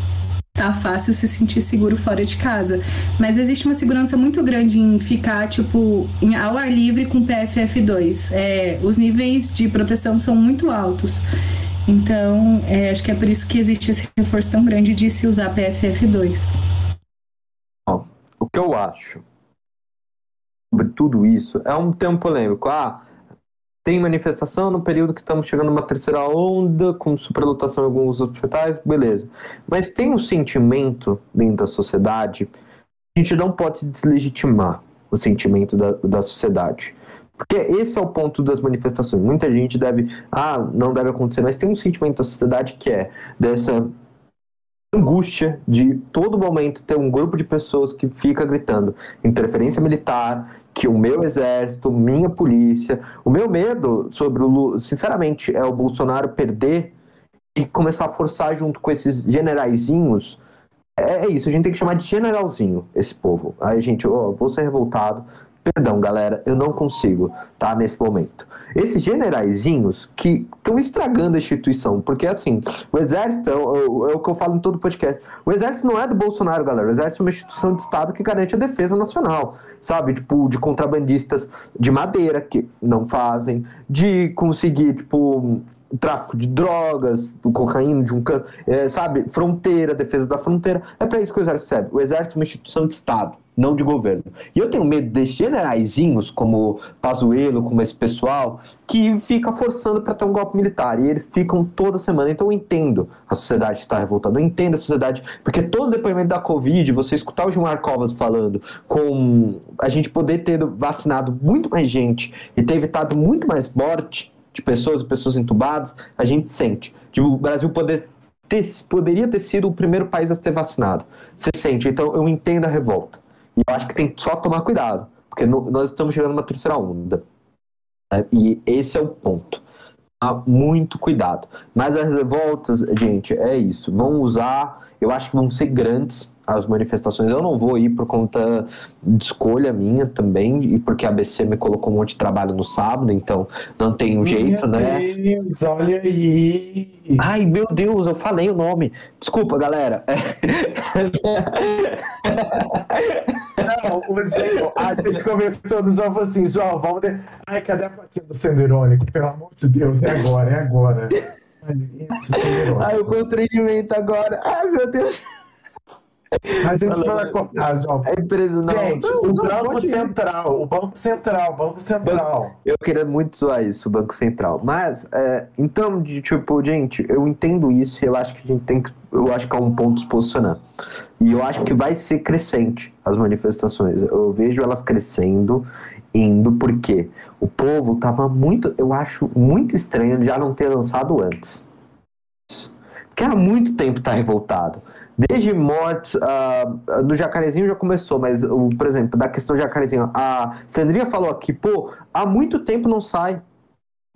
tá fácil se sentir seguro fora de casa. Mas existe uma segurança muito grande em ficar, tipo, em, ao ar livre com PFF2. É, os níveis de proteção são muito altos. Então, é, acho que é por isso que existe esse reforço tão grande de se usar PFF2. O que eu acho sobre tudo isso é um tempo polêmico. Ah, tem manifestação no período que estamos chegando numa terceira onda, com superlotação em alguns hospitais, beleza. Mas tem um sentimento dentro da sociedade, a gente não pode deslegitimar o sentimento da, da sociedade. Porque esse é o ponto das manifestações. Muita gente deve, ah, não deve acontecer, mas tem um sentimento da sociedade que é dessa angústia de todo momento ter um grupo de pessoas que fica gritando interferência militar, que o meu exército, minha polícia, o meu medo sobre o Lula, sinceramente, é o Bolsonaro perder e começar a forçar junto com esses generaizinhos. É, é isso, a gente tem que chamar de generalzinho esse povo. Aí, gente, eu vou ser revoltado, Perdão, galera, eu não consigo, tá? Nesse momento. Esses generaizinhos que estão estragando a instituição, porque assim, o exército é, é, é, o que eu falo em todo podcast. O exército não é do Bolsonaro, galera. O exército é uma instituição de Estado que garante a defesa nacional, sabe? Tipo, de contrabandistas de madeira que não fazem, de conseguir, tipo, tráfico de drogas, cocaína de um canto, é, sabe? Fronteira, defesa da fronteira. É para isso que o exército serve. O exército é uma instituição de Estado não de governo. E eu tenho medo desses generaizinhos, como Pazuello, como esse pessoal, que fica forçando para ter um golpe militar. E eles ficam toda semana. Então eu entendo a sociedade estar revoltada, eu entendo a sociedade, porque todo depoimento da Covid, você escutar o Gilmar Covas falando, com a gente poder ter vacinado muito mais gente e ter evitado muito mais morte de pessoas, pessoas entubadas, a gente sente. De o Brasil poder ter, poderia ter sido o primeiro país a ter vacinado. Você sente, então eu entendo a revolta. E eu acho que tem que só tomar cuidado, porque no, nós estamos chegando numa terceira onda. Né? E esse é o ponto. Tá? Muito cuidado. Mas as revoltas, gente, é isso. Vão usar, eu acho que vão ser grandes as manifestações. Eu não vou ir por conta de escolha minha também, e porque a ABC me colocou um monte de trabalho no sábado, então não tem um jeito, meu né? Deus, olha aí. Ai, meu Deus, eu falei o nome. Desculpa, galera. Não, o João, a gente começou do João falou assim: João, vamos. ter. Ai, cadê a plaquinha do sendo irônico? Pelo amor de Deus, é agora, é agora. Ai, o constrangimento agora. Ai, meu Deus. A gente Falando- vai cortar, João. A empresa não. Gente, não, o não, Banco. Central, o Banco Central, o Banco Central. Eu queria muito zoar isso, o Banco Central. Mas, é, então, de, tipo, gente, eu entendo isso e eu acho que a gente tem que. Eu acho que é um ponto se posicionar. E eu acho que vai ser crescente as manifestações. Eu vejo elas crescendo, indo, porque o povo tava muito. Eu acho muito estranho já não ter lançado antes. Porque há muito tempo tá revoltado. Desde mortes, ah, no Jacarezinho já começou, mas, o, por exemplo, da questão do Jacarezinho, a Fendrinha falou aqui, pô, há muito tempo não sai.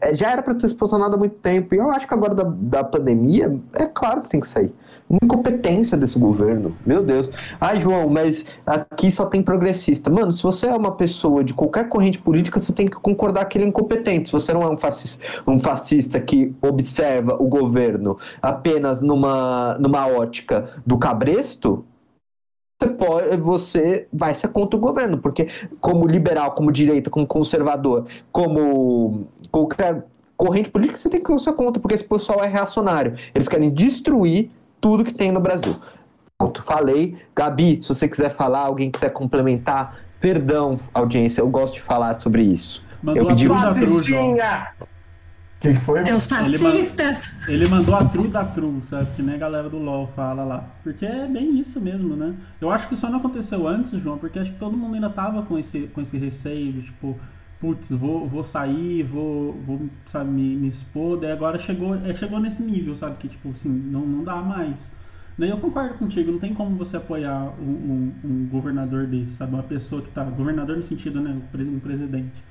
É, já era para ter se posicionado há muito tempo. E eu acho que agora da, da pandemia, é claro que tem que sair. Incompetência desse governo. Meu Deus. Ai, João, mas aqui só tem progressista. Mano, se você é uma pessoa de qualquer corrente política, você tem que concordar que ele é incompetente. Se você não é um fascista, um fascista que observa o governo apenas numa, numa ótica do cabresto, você, pode, você vai ser contra o governo, porque como liberal, como direita, como conservador, como qualquer corrente política, você tem que ser contra, porque esse pessoal é reacionário. Eles querem destruir tudo que tem no Brasil. Pronto, falei. Gabi, se você quiser falar, alguém quiser complementar, perdão, audiência, eu gosto de falar sobre isso. Mandou Eu pedi a uma tru da tru! O que, que foi? Seus fascistas! Ele mandou a tru da tru, sabe? Que nem a galera do LoL fala lá. Porque é bem isso mesmo, né? Eu acho que isso não aconteceu antes, João, porque acho que todo mundo ainda tava com esse, com esse receio, de, tipo, putz, vou, vou sair, vou, vou sabe, me, me expor, daí agora chegou, é, chegou nesse nível, sabe? Que, tipo, assim, não, não dá mais. Daí eu concordo contigo, não tem como você apoiar um, um- um governador desse, sabe? Uma pessoa que tá. Governador no sentido, né? Um presidente.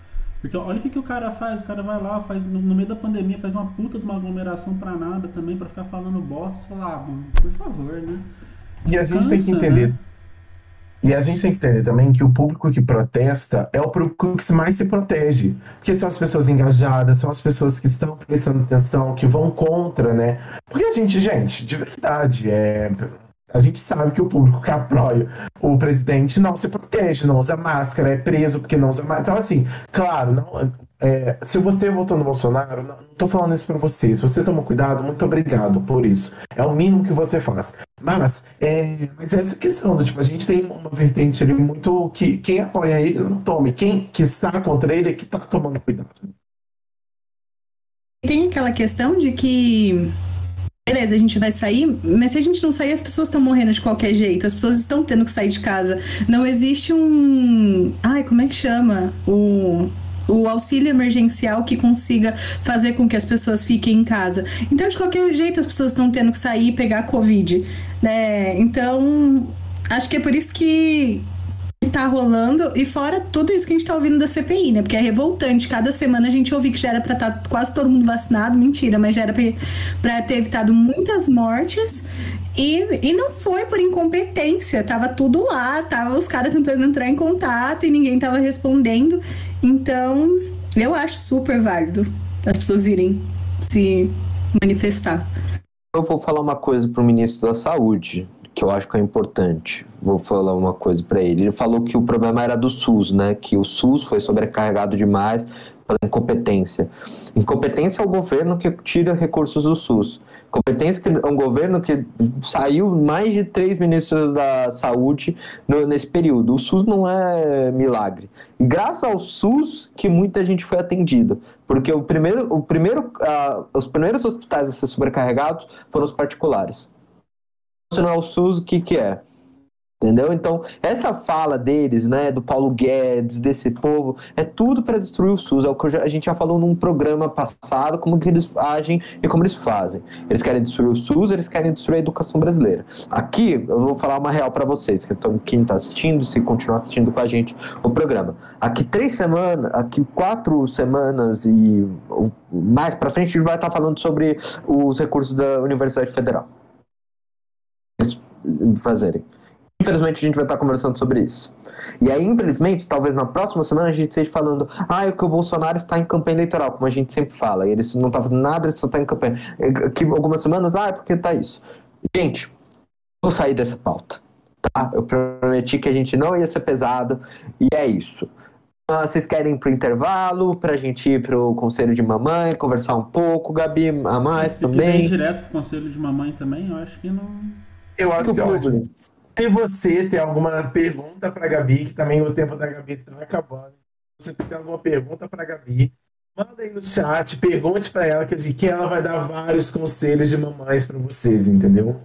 Porque olha o que, que o cara faz, o cara vai lá, faz no, no meio da pandemia, faz uma puta de uma aglomeração pra nada também, pra ficar falando bosta, fala, ah, mano, por favor, né? E a gente tem que Cansa, entender. né? E a gente tem que entender também que o público que protesta é o público que mais se protege. Porque são as pessoas engajadas, são as pessoas que estão prestando atenção, que vão contra, né? Porque a gente, gente, de verdade, é. A gente sabe que o público que apoia o presidente não se protege, não usa máscara, é preso porque não usa máscara. Então, assim, claro, não, é, se você votou no Bolsonaro, não, tô falando isso pra você. Se você tomou cuidado, muito obrigado por isso. É o mínimo que você faz. Mas, é, mas essa questão do tipo, a gente tem uma vertente ali muito que quem apoia ele não tome. Quem que está contra ele é que tá tomando cuidado. Tem aquela questão de que. Beleza, a gente vai sair, mas se a gente não sair, as pessoas estão morrendo de qualquer jeito, as pessoas estão tendo que sair de casa. Não existe um. Ai, como é que chama? O. O auxílio emergencial que consiga fazer com que as pessoas fiquem em casa. Então, de qualquer jeito, as pessoas estão tendo que sair e pegar Covid. Né? Então, acho que é por isso que, que tá rolando, e fora tudo isso que a gente tá ouvindo da CPI, né? Porque é revoltante. Cada semana a gente ouve que já era pra estar quase todo mundo vacinado, mentira, mas já era pra, pra ter evitado muitas mortes. E, e não foi por incompetência, tava tudo lá, tava os caras tentando entrar em contato e ninguém tava respondendo. Então, eu acho super válido as pessoas irem se manifestar. Eu vou falar uma coisa pro ministro da Saúde, que eu acho que é importante. Vou falar uma coisa para ele. Ele falou que o problema era do SUS, né? Que o SUS foi sobrecarregado demais pela incompetência. Incompetência é o governo que tira recursos do SUS. Competência que é um governo que saiu mais de três ministros da saúde no- nesse período. O SUS não é milagre. Graças ao SUS que muita gente foi atendida. Porque o primeiro, o primeiro, ah, os primeiros hospitais a ser sobrecarregados foram os particulares. Se não é o SUS, o que, que é? Entendeu? Então, essa fala deles, né, do Paulo Guedes, desse povo, é tudo para destruir o SUS. É o que a gente já falou num programa passado, como que eles agem e como eles fazem. Eles querem destruir o SUS, eles querem destruir a educação brasileira. Aqui, eu vou falar uma real para vocês, que então, quem está assistindo, se continuar assistindo com a gente o programa. Aqui três semanas, aqui quatro semanas e mais para frente, a gente vai estar falando sobre os recursos da Universidade Federal. Fazerem. Infelizmente, a gente vai estar conversando sobre isso. E aí, infelizmente, talvez na próxima semana a gente esteja falando ah, é que o Bolsonaro está em campanha eleitoral, como a gente sempre fala. E ele não está fazendo nada, ele só está em campanha. Que algumas semanas, ah, é porque está isso. Gente, vou sair dessa pauta. Tá? Eu prometi que a gente não ia ser pesado. E é isso. Ah, Vocês querem ir pro intervalo, pra gente ir pro conselho de mamãe, conversar um pouco, Gabi, a mais Se quiser ir também. direto pro conselho de mamãe também, eu acho que não. Eu acho que é ótimo. público. Se você tem alguma pergunta para Gabi, que também o tempo da Gabi tá acabando, se você tem alguma pergunta para Gabi, manda aí no chat, pergunte para ela, que, que ela vai dar vários conselhos de mamães para vocês, entendeu?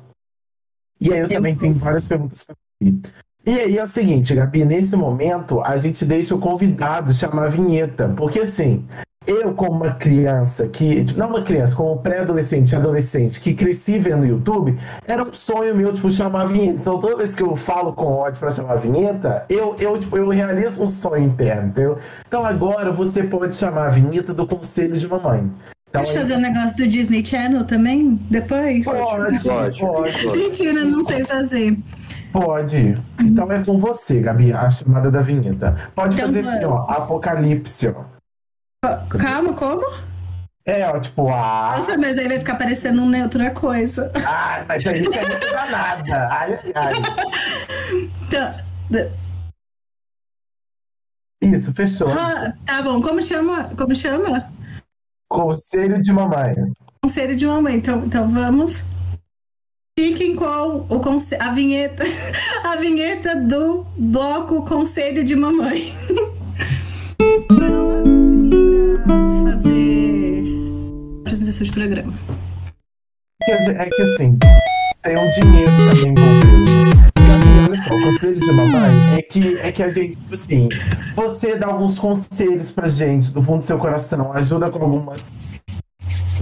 E aí eu também tenho várias perguntas para Gabi. E aí é o seguinte, Gabi, nesse momento a gente deixa o convidado chamar a vinheta, porque assim, eu, como uma criança que. Não uma criança, como pré-adolescente adolescente que cresci vendo YouTube, era um sonho meu, tipo, chamar a vinheta. Então, toda vez que eu falo com ódio para chamar a vinheta, eu, eu, tipo, eu realizo um sonho interno, entendeu? Então, agora você pode chamar a vinheta do Conselho de Mamãe. Então, Pode fazer o um negócio do Disney Channel também? Depois? Pode, pode. pode. Mentira, não sei fazer. Pode. Então é com você, Gabi, a chamada da vinheta. Pode então, fazer assim, ó, Apocalipse, ó. Calma, como? É, ó, tipo, ah. Nossa, mas aí vai ficar parecendo um outra coisa. Ah, mas aí isso é muito danada. Ai, ai, ai. Então. Isso, fechou. Ah, tá bom. Como chama? Como chama? Conselho de mamãe. Conselho de mamãe. Então, então vamos. Fiquem com o conce... a vinheta, a vinheta do bloco Conselho de Mamãe. apresentação de programa. É que assim, tem um dinheiro também envolvido. Olha só, o conselho de mamãe é que, é que a gente, assim, você dá alguns conselhos pra gente do fundo do seu coração, ajuda com algumas,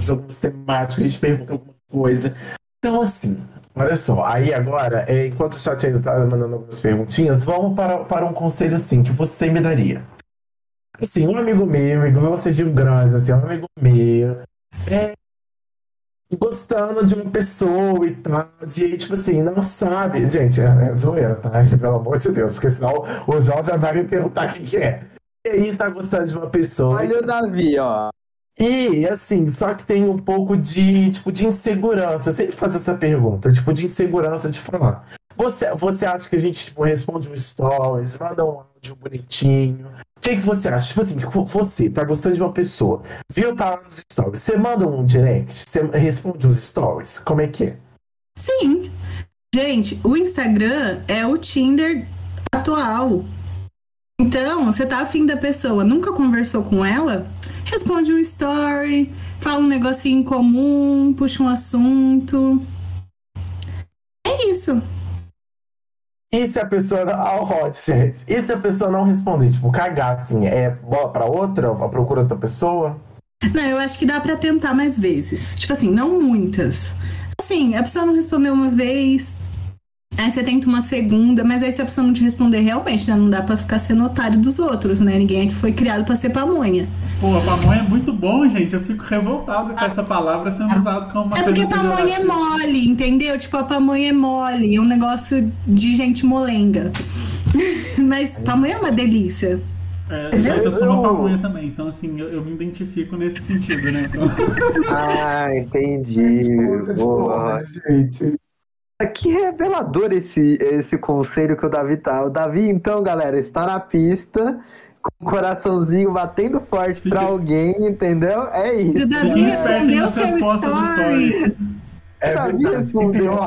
algumas temáticas, a gente pergunta alguma coisa. Então, assim, olha só, aí agora, é, enquanto o chat ainda tá mandando algumas perguntinhas, vamos para, para um conselho assim que você me daria. Assim, um amigo meu, igual você Gil Grande, assim, um amigo meu, é, gostando de uma pessoa e tal. E aí, tipo assim, não sabe. Gente, é, é zoeira, tá? Pelo amor de Deus, porque senão o João já vai me perguntar o que, que é. E aí tá gostando de uma pessoa. Olha o Davi, ó. E, assim, só que tem um pouco de, tipo, de insegurança. Eu sempre faço essa pergunta, tipo, de insegurança de falar. Você, você acha que a gente, tipo, responde um stories, manda um áudio bonitinho, o que, que você acha? Tipo assim, você tá gostando de uma pessoa, viu tá lá nos stories, você manda um direct, você responde uns stories, como é que é? Sim. Gente, o Instagram é o Tinder atual. Então, você tá afim da pessoa, nunca conversou com ela, responde um story, fala um negocinho em comum, puxa um assunto. É isso. E se a pessoa. Ah, hot. E se a pessoa não responder? Tipo, cagar assim, é bola pra outra? A procura outra pessoa? Não, eu acho que dá para tentar mais vezes. Tipo assim, não muitas. Assim, a pessoa não respondeu uma vez, Aí você tenta uma segunda, mas aí se a pessoa não te responder realmente, né? Não dá pra ficar sendo otário dos outros, né? Ninguém aqui foi criado pra ser pamonha. Pô, pamonha é muito bom, gente. Eu fico revoltado com essa palavra sendo usada como uma É porque pamonha é mole, entendeu? Tipo, a pamonha é mole. É um negócio de gente molenga. mas pamonha é uma delícia. É, mas eu sou uma pamonha também, então assim, eu, eu me identifico nesse sentido, né? Então... ah, entendi. Boa. gente. Que revelador esse, esse conselho que o Davi tá. O Davi, então, galera, está na pista com o coraçãozinho batendo forte Fica... pra alguém, entendeu? É isso. O Davi respondeu seu story. É Davi respondeu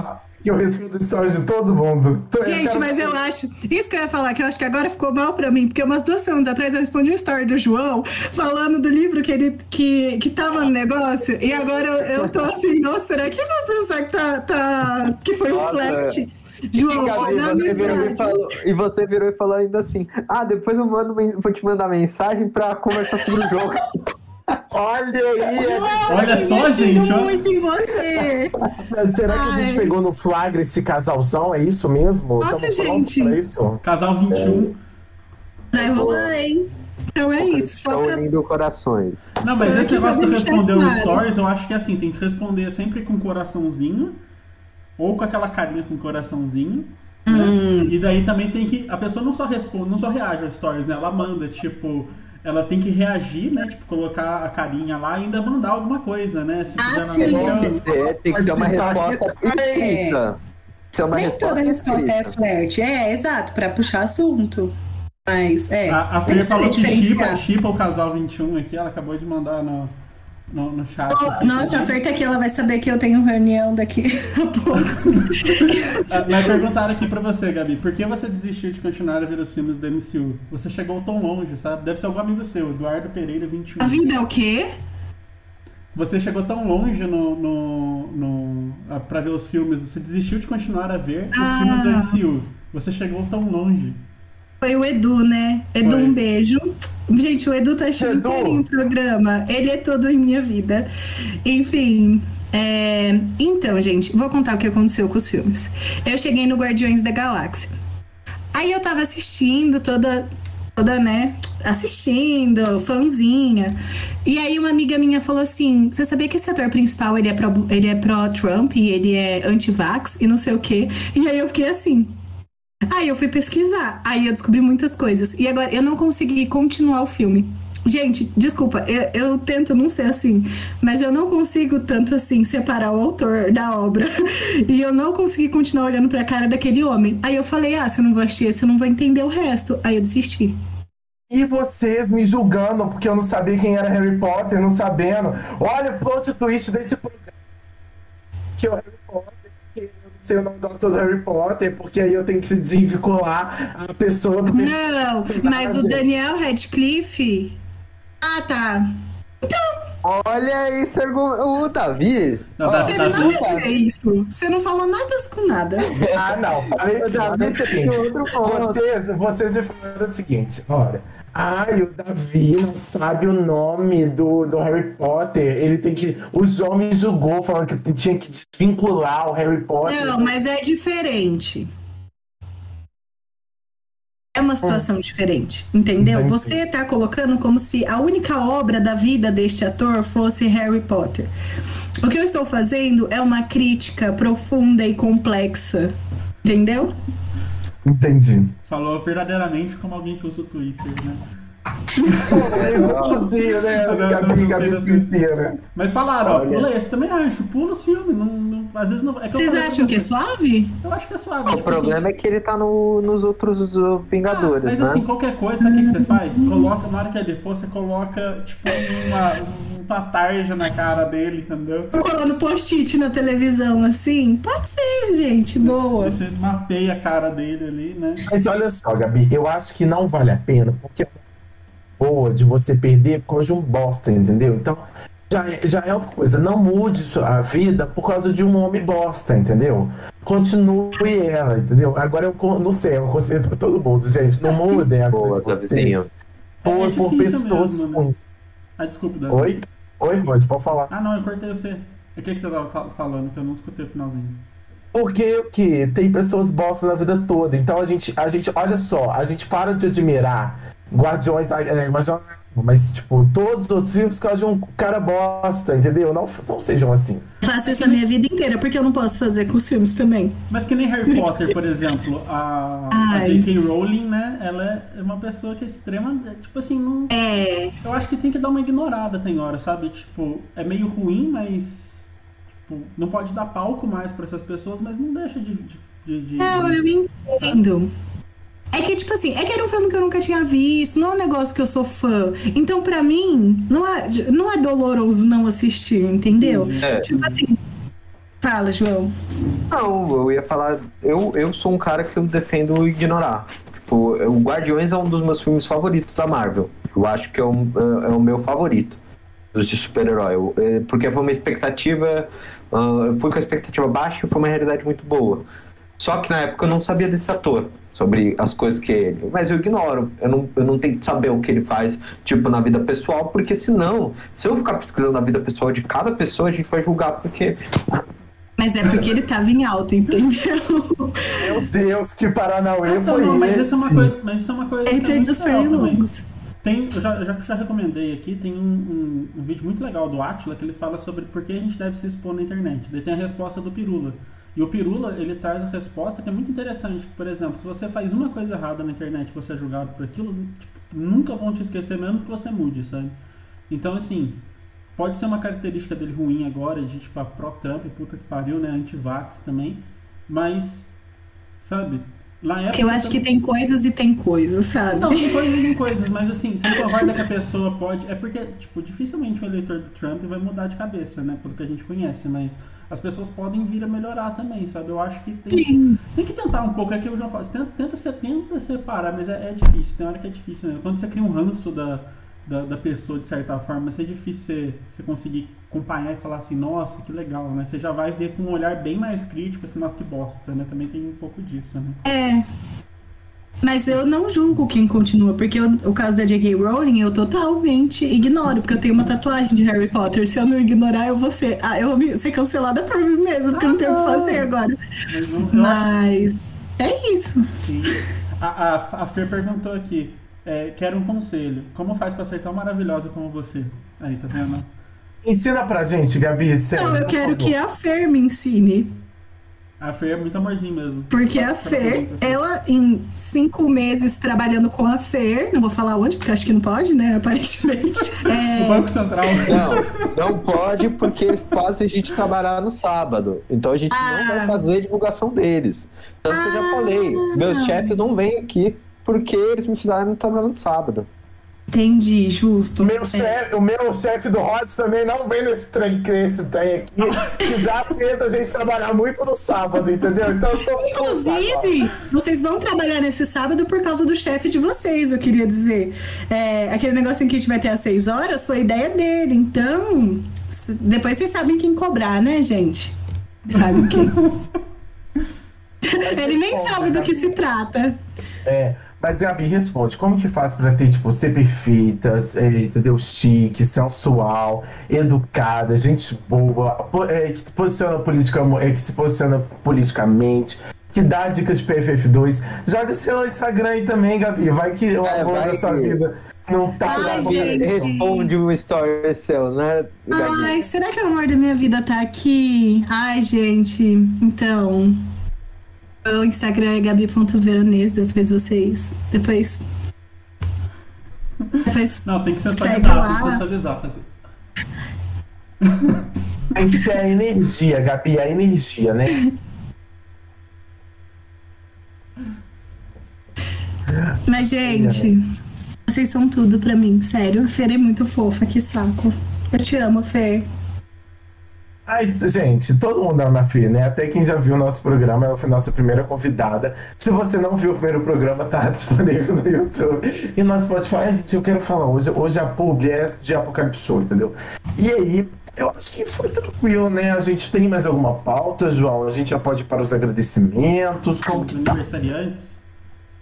que eu respondo stories de todo mundo. Então, Gente, eu mas eu acho. Isso que eu ia falar, que eu acho que agora ficou mal pra mim, porque umas duas semanas atrás eu respondi um story do João falando do livro que ele que, que tava no negócio, e agora eu, eu tô assim, nossa, será que vai pensar que tá. tá que foi um flat? João, e, você virou e, falou, e você virou e falou ainda assim: Ah, depois eu mando, vou te mandar mensagem pra conversar sobre o jogo. Olha aí! Olha só, gente! muito em você! Será Ai. que a gente pegou no flagra esse casalzão? É isso mesmo? Nossa, gente! Isso? Casal 21. É. Vai rolar, hein? Então é isso. Só pra... unindo corações. Não, mas esse negócio de responder os stories, eu acho que é assim, tem que responder sempre com coraçãozinho. Ou com aquela carinha com coraçãozinho. Né? Hum. E daí também tem que. A pessoa não só responde, não só reage aos stories, né? Ela manda, tipo ela tem que reagir, né? Tipo, colocar a carinha lá e ainda mandar alguma coisa, né? Se ah, sim. Tem que ser, tem que ser uma resposta escrita. É. uma Nem resposta toda resposta é flerte. É, exato, para puxar assunto. Mas, é. A, a Fê falou que chipa, chipa o casal 21 aqui, ela acabou de mandar no, no, no chat. Oh, nossa, a Fer tá aqui, ela vai saber que eu tenho reunião daqui a pouco. Ah, Mas perguntaram aqui pra você, Gabi, por que você desistiu de continuar a ver os filmes do MCU? Você chegou tão longe, sabe? Deve ser algum amigo seu, Eduardo Pereira 21. A vida é o quê? Você chegou tão longe no, no, no, ah, pra ver os filmes, você desistiu de continuar a ver os Ah. filmes do MCU. Você chegou tão longe. Foi o Edu, né? Edu, Foi. um beijo. Gente, o Edu tá achando Edu. inteirinho o programa. Ele é todo em minha vida. Enfim. é, Então, gente, vou contar o que aconteceu com os filmes. Eu cheguei no Guardiões da Galáxia. Aí eu tava assistindo, toda, toda, né? Assistindo, fãzinha. E aí uma amiga minha falou assim: Você sabia que esse ator principal ele é pró- ele é pró-Trump e ele é anti-vax e não sei o quê? E aí eu fiquei assim. Aí eu fui pesquisar, aí eu descobri muitas coisas. E agora eu não consegui continuar o filme. Gente, desculpa, eu, eu tento não ser assim, mas eu não consigo tanto assim separar o autor da obra. E eu não consegui continuar olhando pra cara daquele homem. Aí eu falei, ah, se eu não vou assistir esse, eu não vou entender o resto. Aí eu desisti. E vocês me julgando porque eu não sabia quem era Harry Potter, não sabendo. Olha o plot twist desse programa. Que Harry Sei o nome do autor do Harry Potter, porque aí eu tenho que se desvincular a pessoa do Não, mas o. Daniel Radcliffe. Ah, tá. Olha aí, o Davi. Não, Davi, Teve Davi. nada a ver isso. Você não falou nada com nada. Ah, não. Falei Davi o tem seguinte. outro ponto. Vocês, vocês me falaram o seguinte, olha. Ai, o Davi não sabe o nome do, do Harry Potter. Ele tem que. O João me julgou falando que tinha que desvincular o Harry Potter. Não, mas é diferente. É uma situação diferente, entendeu? Entendi. Você tá colocando como se a única obra da vida deste ator fosse Harry Potter. O que eu estou fazendo é uma crítica profunda e complexa, entendeu? Entendi. Falou verdadeiramente como alguém que usa o Twitter, né? Igualzinho, né? Não, não, não não sei. inteira. Mas falaram, ó, Olha. pula esse também acho, pula os filmes, não, não- às vezes não. É Vocês acham que é suave? Eu acho que é suave. O tipo problema é que ele tá no- nos outros Vingadores, Ah, mas né? assim, qualquer coisa, sabe o que, que você faz? Coloca, na hora que ele for, você coloca, tipo, uma, uma tarja na cara dele, entendeu? Colando post-it na televisão, assim? Pode ser, gente, boa. Você mapeia a cara dele ali, né? Mas olha só, Gabi, eu acho que não vale a pena, porque é boa de você perder por causa de um bosta, entendeu? Então, já é, já é uma coisa, não mude sua vida por causa de um homem bosta, entendeu? Continue ela, entendeu? Agora eu não sei, eu conselho pra todo mundo, gente, não mudem a Boa, vida de Davizinho. vocês por, É por difícil pessoas mesmo, né? ruins. Ah, desculpa, Davi. Oi? Oi, Rod, pode falar. Ah, não, eu cortei você. O que, que você tava fal- falando, que eu não escutei o finalzinho. Porque o que? Tem pessoas bosta na vida toda. Então a gente, a gente, olha só, a gente para de admirar Guardiões, é, Guardiões mas tipo, todos os outros filmes por causa de um cara bosta, entendeu? Não, não sejam assim. Faço isso a minha vida inteira, porque eu não posso fazer com os filmes também. Mas que nem Harry Potter, por exemplo, a, a. J.K. Rowling, né? Ela é uma pessoa que é extrema. Tipo assim, não. É. Eu acho que tem que dar uma ignorada, tem hora, sabe? Tipo, é meio ruim, mas. Tipo, não pode dar palco mais pra essas pessoas, mas não deixa de. de, de- de- Não, eu entendo. É que, tipo assim, é que era um filme que eu nunca tinha visto, não é um negócio que eu sou fã. Então, pra mim, não é, não é doloroso não assistir, entendeu? É. Tipo assim. Fala, João. Não, eu ia falar. Eu, eu sou um cara que eu defendo ignorar. Tipo, o Guardiões é um dos meus filmes favoritos da Marvel. Eu acho que é o, é o meu favorito dos de super-herói. É, Porque foi uma expectativa. ah, eu fui com a expectativa baixa e foi uma realidade muito boa. Só que na época eu não sabia desse ator, sobre as coisas que ele. Mas eu ignoro. Eu não, eu não tento saber o que ele faz, tipo, na vida pessoal, porque senão, se eu ficar pesquisando a vida pessoal de cada pessoa, a gente vai julgar porque Mas é porque ele tava em alta, entendeu? Meu Deus, que Paranauê Então, foi não, mas esse? isso é uma coisa. Mas isso é uma coisa. que é Hater muito dos pernilongos. Tem, eu já, já, já recomendei aqui, tem um, um, um vídeo muito legal do Atila que ele fala sobre por que a gente deve se expor na internet. Daí tem a resposta do Pirula. E o Pirula, ele traz a resposta que é muito interessante. Por exemplo, se você faz uma coisa errada na internet e você é julgado por aquilo, tipo, nunca vão te esquecer mesmo que você mude, sabe? Então, assim, pode ser uma característica dele ruim agora, de tipo, a pró-Trump, puta que pariu, né? Anti-vax também. Mas, sabe? Na época, eu acho que tem coisas e tem coisas, sabe? Não, tem coisas e tem coisas, mas assim, você concorda que a pessoa pode. É porque, tipo, dificilmente o eleitor do Trump vai mudar de cabeça, né? Pelo que a gente conhece, mas as pessoas podem vir a melhorar também, sabe? Eu acho que tem, Sim. tem que tentar um pouco, é que eu já falo, você tenta, tenta, você tenta separar, mas é, é difícil, tem hora que é difícil mesmo. Quando você cria um ranço da, da, da pessoa, de certa forma, é difícil você, você conseguir acompanhar e falar assim, nossa, que legal, né? Você já vai ver com um olhar bem mais crítico, assim, nossa, que bosta, né? Também tem um pouco disso, né? É. Mas eu não julgo quem continua, porque eu- o caso da J.K. Rowling eu totalmente ignoro, porque eu tenho uma tatuagem de Harry Potter. Se eu não ignorar, eu vou ser, ah, eu vou ser cancelada por mim mesma, porque eu não tenho o que fazer agora. Mas é isso. Sim. A, a, a Fer perguntou aqui, é, quero um conselho. Como faz pra ser tão maravilhosa como você? Aí, tá vendo? Ensina pra gente, Gabi. Sério, Não, eu quero favor. que a Fer me ensine. A Fer é muito amorzinho mesmo. Porque a Fer, assim. ela em cinco meses trabalhando com a Fer, não vou falar onde, porque acho que não pode, né? Aparentemente. O É, Banco Central. Não, não pode porque eles fazem a gente trabalhar no sábado. Então a gente não Ah. vai fazer a divulgação deles. Tanto que eu já falei, meus Ah. chefes não vêm aqui porque eles me fizeram trabalhar no sábado. Entendi, justo. O meu, É. chefe, o meu chefe do Rod também não vem nesse trem nesse trem aqui, que já fez a gente trabalhar muito no sábado, entendeu? Então eu tô. Inclusive, vocês vão trabalhar nesse sábado por causa do chefe de vocês, eu queria dizer. É, aquele negocinho que a gente vai ter às 6 horas foi ideia dele. Então, depois vocês sabem quem cobrar, né, gente? Sabem quem. Ele nem sabe do que se trata. É, mas Gabi, responde, como que faz pra ter, tipo, ser perfeita, é, entendeu? Chique, sensual, educada, gente boa, é, que, posiciona politica, é, que se posiciona politicamente, que dá dicas de PFF2. Joga seu Instagram aí também, Gabi, vai que o É, amor da sua que- vida não tá Ai, gente. Responde um story seu, né, Gabi? Ai, será que o amor da minha vida tá aqui? Ai, gente, então. O Instagram é gabi.veronese, depois vocês. Depois. Depois. Não, tem que Segue sensualizar, lá. tem que sensualizar. Fazer. Tem que ter a energia, Gabi, a energia, né? Mas, gente, vocês são tudo pra mim, sério. A Fer é muito fofa, que saco. Eu te amo, Fer. Ai, gente, todo mundo ama a Fê, né? Até quem já viu o nosso programa, ela foi nossa primeira convidada. Se você não viu o primeiro programa, tá disponível no YouTube. E no Spotify, Ai, gente, eu quero falar, hoje, hoje a publi é de Apocalipse entendeu? E aí, eu acho que foi tranquilo, né? A gente tem mais alguma pauta, João? A gente já pode ir para os agradecimentos. Como Os que tá? aniversariantes.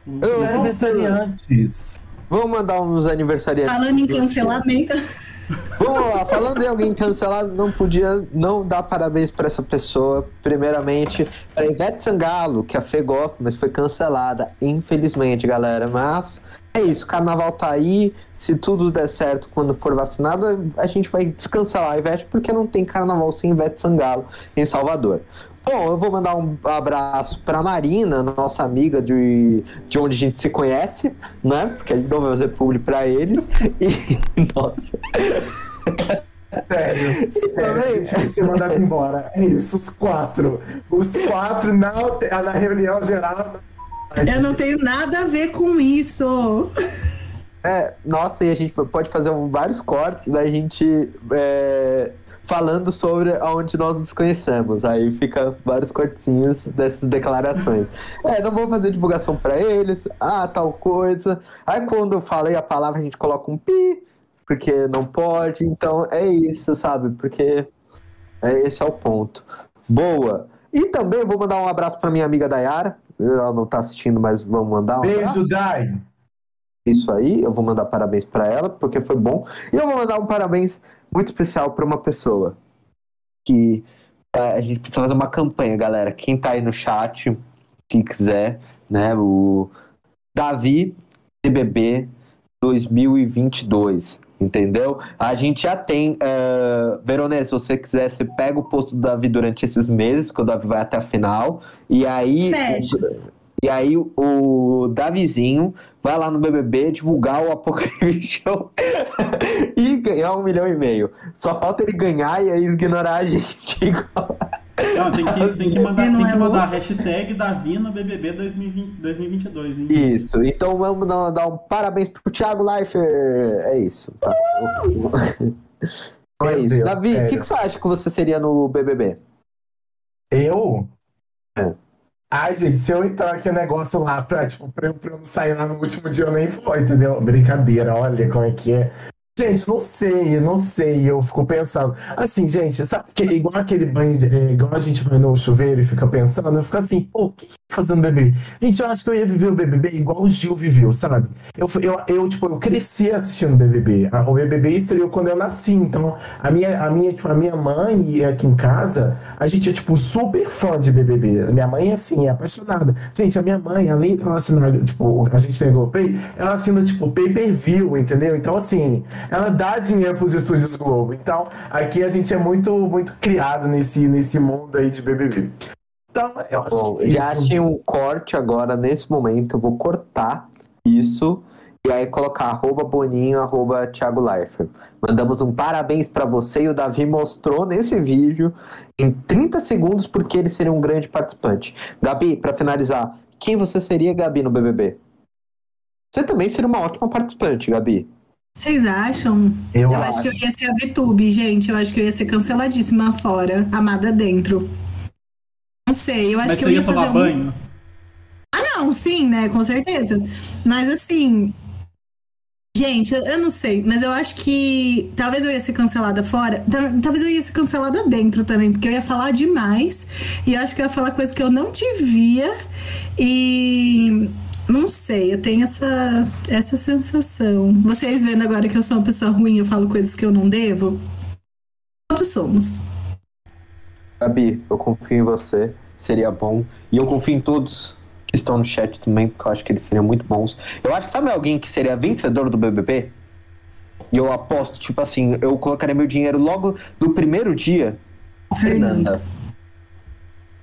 Os aniversariantes. Vamos mandar uns aniversariantes. Falando em cancelamento. Vamos lá, falando em alguém cancelado, não podia não dar parabéns pra essa pessoa. Primeiramente, pra Ivete Sangalo, que a Fê gosta, mas foi cancelada, infelizmente, galera. Mas é isso, o carnaval tá aí. Se tudo der certo quando for vacinada, a gente vai descancelar a Ivete, porque não tem carnaval sem Ivete Sangalo em Salvador. Bom, eu vou mandar um abraço pra Marina, nossa amiga de, de onde a gente se conhece, né? Porque a gente não vai fazer público pra eles. E, nossa. Sério, sério, a também. gente vai ser mandado embora. É isso, os quatro. Os quatro na, na reunião geral. Eu não tenho nada a ver com isso. É, nossa, e a gente pode fazer vários cortes da gente é, falando sobre aonde nós nos conhecemos. Aí fica vários cortinhos dessas declarações. É, não vou fazer divulgação pra eles, ah, tal coisa. Aí quando eu falei a palavra, a gente coloca um pi, porque não pode. Então é isso, sabe? Porque é, esse é o ponto. Boa. E também vou mandar um abraço pra minha amiga Dayara. Ela não tá assistindo, mas vamos mandar um abraço Beijo, Dai. isso aí. Eu vou mandar parabéns pra ela, porque foi bom. E eu vou mandar um parabéns muito especial pra uma pessoa que é, a gente precisa fazer uma campanha, galera. Quem tá aí no chat, se quiser, né? O Davi BBB 2022. Entendeu? A gente já tem. Uh, Veronese, se você quiser, você pega o posto do Davi durante esses meses, que o Davi vai até a final. E aí. Fecha. E aí o Davizinho vai lá no BBB divulgar o Apocalipse Show e ganhar um milhão e meio. Só falta ele ganhar e aí ignorar a gente igual, Não, tem que, tem que mandar, tem é que mandar louco? hashtag Davi no BBB 2020, 2022, hein? Isso, então vamos dar, um parabéns pro Thiago Leifert. É isso. Tá. Então é isso. Deus, Davi, o que, que você acha que você seria no BBB? Eu? É. Ai, gente, se eu entrar aqui no negócio lá pra, tipo, pra eu, pra eu não sair lá no último dia, eu nem vou, entendeu? Brincadeira, olha como é que é. Gente, não sei, não sei, eu fico pensando. Assim, gente, sabe que é igual aquele banho, de- é, igual a gente vai no chuveiro e fica pensando, eu fico assim, pô, o que tô fazendo BBB? Gente, eu acho que eu ia viver o BBB igual o Gil viveu, sabe? Eu, eu, eu tipo, eu cresci assistindo BBB. A- O BBB estreou quando eu nasci, então a minha, a minha, tipo, a minha mãe aqui em casa, a gente é, tipo, super fã de BBB. Minha mãe, assim, é apaixonada. Gente, a minha mãe, além de ela assinar, tipo, a gente tem o Pay, ela assina, tipo, pay-per-view, entendeu? Então, assim, ela dá dinheiro pros estúdios Globo. Então, aqui a gente é muito, muito criado nesse, nesse mundo aí de BBB. Então, eu acho Bom, que já isso. achei um corte agora, nesse momento, eu vou cortar isso e aí colocar arroba Boninho, arroba Thiago Leifert. Mandamos um parabéns pra você e o Davi mostrou nesse vídeo em 30 segundos porque ele seria um grande participante. Gabi, pra finalizar, quem você seria, Gabi, no BBB? Você também seria uma ótima participante, Gabi. Vocês acham? Eu, Eu acho que eu ia ser a VTube, gente. Eu acho que eu ia ser canceladíssima fora, amada dentro. Não sei, eu acho Mas que você eu ia ia tomar fazer um... banho? Ah, não, sim, né? Com certeza. Mas assim. Gente, eu, não sei, mas eu acho que talvez eu ia ser cancelada fora, talvez eu ia ser cancelada dentro também, porque eu ia falar demais e eu acho que eu ia falar coisas que eu não devia e não sei, eu tenho essa, essa sensação. Vocês vendo agora que eu sou uma pessoa ruim, eu falo coisas que eu não devo? Todos somos. Gabi, eu confio em você, seria bom. E eu confio em todos que estão no chat também, porque eu acho que eles seriam muito bons. Eu acho que sabe alguém que seria vencedor do BBB? E eu aposto, tipo assim, eu colocaria meu dinheiro logo no primeiro dia. Fernanda.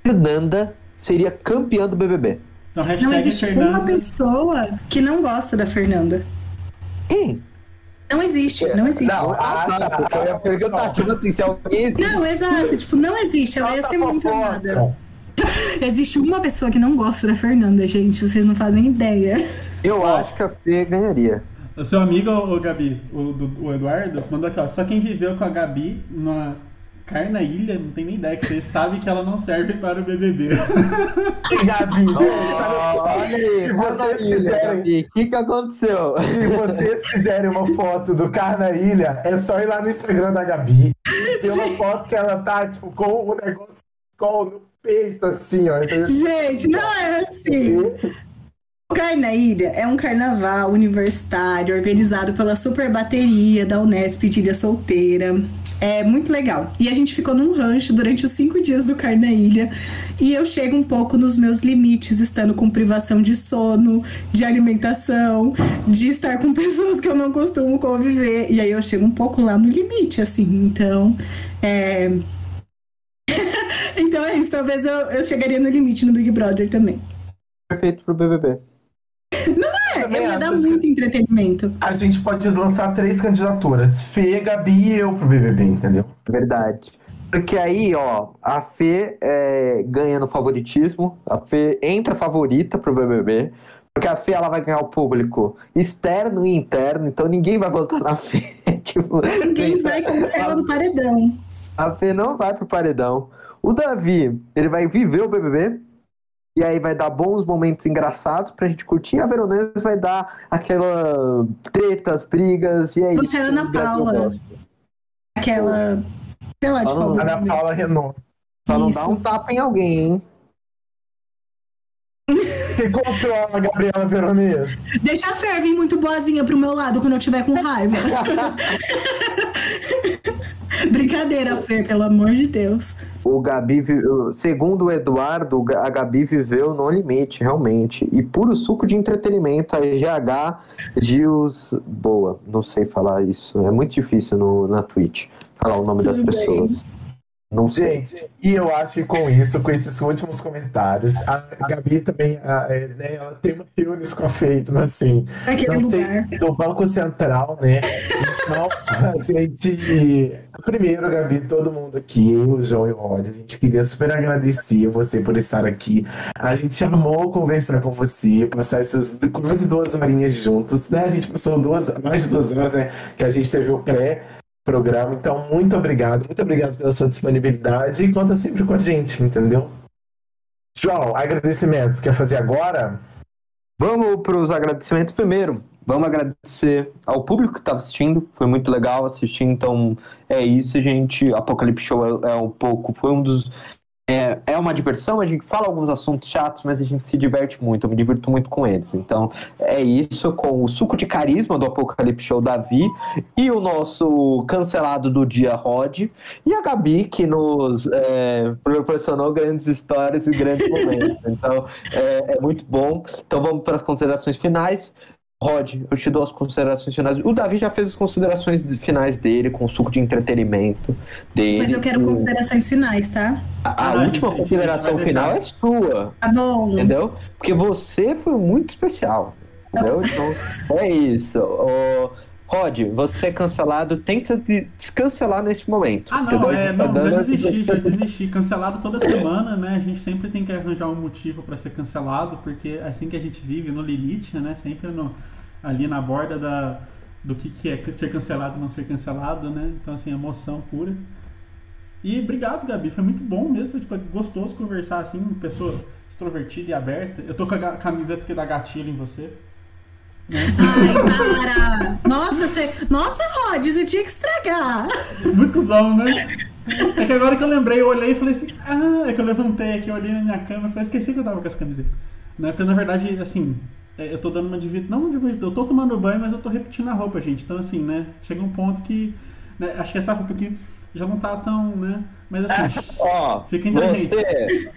Fernanda seria campeã do BBB. Então, Não existe uma Fernanda. pessoa que não gosta da Fernanda. Quem? Não existe, não existe. Não, ah, tá. porque Eu ia perguntar, tipo assim, se alguém. Não, exato. Tipo, não existe. Ela ia Solta ser muito amada. Existe uma pessoa que não gosta da Fernanda, gente. Vocês não fazem ideia. Eu acho que a Fê ganharia. O seu amigo, o Gabi, o, o Eduardo, mandou aqui, ó. Só quem viveu com a Gabi na Carna Ilha, não tem nem ideia, que você sabe que ela não serve para o BBB. Gabi, Olha aí, Se vocês aí, quiserem- O que, que aconteceu? Se vocês fizerem uma foto do Carna Ilha, é só ir lá no Instagram da Gabi. Tem uma foto que ela tá, tipo, com o negócio com no peito, assim, ó. entendeu? Gente, não é assim. O Carna Ilha é um carnaval universitário organizado pela Super Bateria da Unesp de Ilha Solteira. É muito legal. E a gente ficou num rancho durante os cinco dias do Carna Ilha. E eu chego um pouco nos meus limites, estando com privação de sono, de alimentação, de estar com pessoas que eu não costumo conviver. E aí eu chego um pouco lá no limite, assim. Então, é. então é isso. Talvez eu, eu chegaria no limite no Big Brother também. Perfeito pro BBB. Acho muito entretenimento. A gente pode lançar três candidaturas: Fê, Gabi e eu pro BBB, entendeu? Verdade. Porque aí, ó, a Fê é, ganha no favoritismo, a Fê entra favorita pro BBB, porque a Fê ela vai ganhar o público externo e interno, então ninguém vai votar na Fê. tipo, Ninguém vai colocar ela no paredão. A Fê não vai pro paredão. O Davi, ele vai viver o BBB. E aí vai dar bons momentos engraçados pra gente curtir. E a Veronese vai dar aquela tretas, brigas, e é Você isso. é Ana Paula. Aquela. Sei lá, de qual Ana nome. Paula Renault. Pra não dar um tapa em alguém, hein? Você comprou a Gabriela Veronese? Deixa a Fer vir muito boazinha pro meu lado quando eu tiver com raiva. Brincadeira, Fer, pelo amor de Deus. O Gabi, segundo o Eduardo, a Gabi viveu no limite, realmente. E puro suco de entretenimento, a GH Gils. Boa, não sei falar isso. É muito difícil no, na Twitch falar o nome das Tudo bem. pessoas. Não sei. Gente, e eu acho que com isso, com esses últimos comentários, a Gabi também, a, é, né, ela tem uma reunião com a Feito, assim, Aquele não sei, lugar. do Banco Central, né? Então, a gente, primeiro, Gabi, todo mundo aqui, eu, o João e o Rod, a gente queria super agradecer você por estar aqui. A gente amou conversar com você, passar essas quase duas horinhas juntos, né? A gente passou duas, mais de duas horas, né? Que a gente teve o pré programa. Então, muito obrigado, muito obrigado pela sua disponibilidade e conta sempre com a gente, entendeu? João, agradecimentos. Quer fazer agora? Vamos para os agradecimentos primeiro. Vamos agradecer ao público que estava assistindo. Foi muito legal assistir. Então é isso, gente. Apocalipse Show é, é um pouco. Foi um dos. É, é uma diversão, a gente fala alguns assuntos chatos, mas a gente se diverte muito, eu me divirto muito com eles. Então, é isso, com o suco de carisma do Apocalipse Show Davi e o nosso cancelado do dia Rod e a Gabi, que nos é, proporcionou grandes histórias e grandes momentos. Então, é, é muito bom. Então, vamos para as considerações finais. Rod, eu te dou as considerações finais. O Davi já fez as considerações finais dele, com o suco de entretenimento dele. Mas eu quero considerações finais, tá? A, a Caralho, última gente, consideração gente final é sua, Tá bom. entendeu? Porque você foi muito especial, entendeu? Então, é isso. Ô, Rod, você é cancelado, tenta de- descancelar neste momento. Ah, não, é, tá não, já desisti, já desisti. Cancelado toda semana, né? A gente sempre tem que arranjar um motivo pra ser cancelado, porque é assim que a gente vive, no limite, né? Sempre no, ali na borda da, do que, que é ser cancelado e não ser cancelado, né? Então, assim, emoção pura. E obrigado, Gabi, foi muito bom mesmo, tipo, gostoso conversar assim, uma pessoa extrovertida e aberta. Eu tô com a camiseta que dá gatilho em você. Ai, para! Nossa, você... Nossa, Rod, você tinha que estragar. Muito cuzão, né? É que agora que eu lembrei, eu olhei e falei assim, ah, é que eu levantei aqui, eu olhei na minha cama e falei, esqueci que eu tava com essa camiseta. Né? Porque na verdade, assim, é, eu tô dando uma dividida. Não, digo, eu tô tomando banho, mas eu tô repetindo a roupa, gente. Então, assim, né? Chega um ponto que. né, acho que essa roupa aqui já não tá tão, né? Mas assim, Ó, Fica inteligente. você,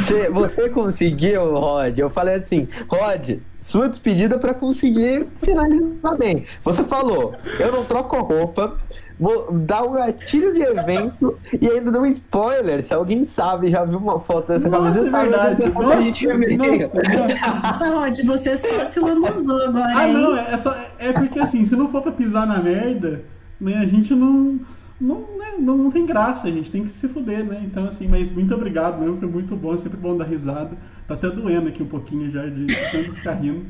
você, você conseguiu, Rod. Eu falei assim, Rod, sua despedida pra conseguir finalizar bem. Você falou, eu não troco roupa, vou dar um gatilho de evento e ainda dou um spoiler. Se alguém sabe, já viu uma foto dessa nossa, camiseta, é sabe verdade. que a gente Nossa, nossa, Nossa, Rod, você só se lambuzou agora, Ah, hein? não, é, só, é porque assim, se não for pra pisar na merda, né, a gente não. Não, né, não, não tem graça, a gente tem que se fuder, né? Então, assim, mas muito obrigado mesmo, foi muito bom, é sempre bom dar risada. Tá até doendo aqui um pouquinho já de tanto ficar rindo.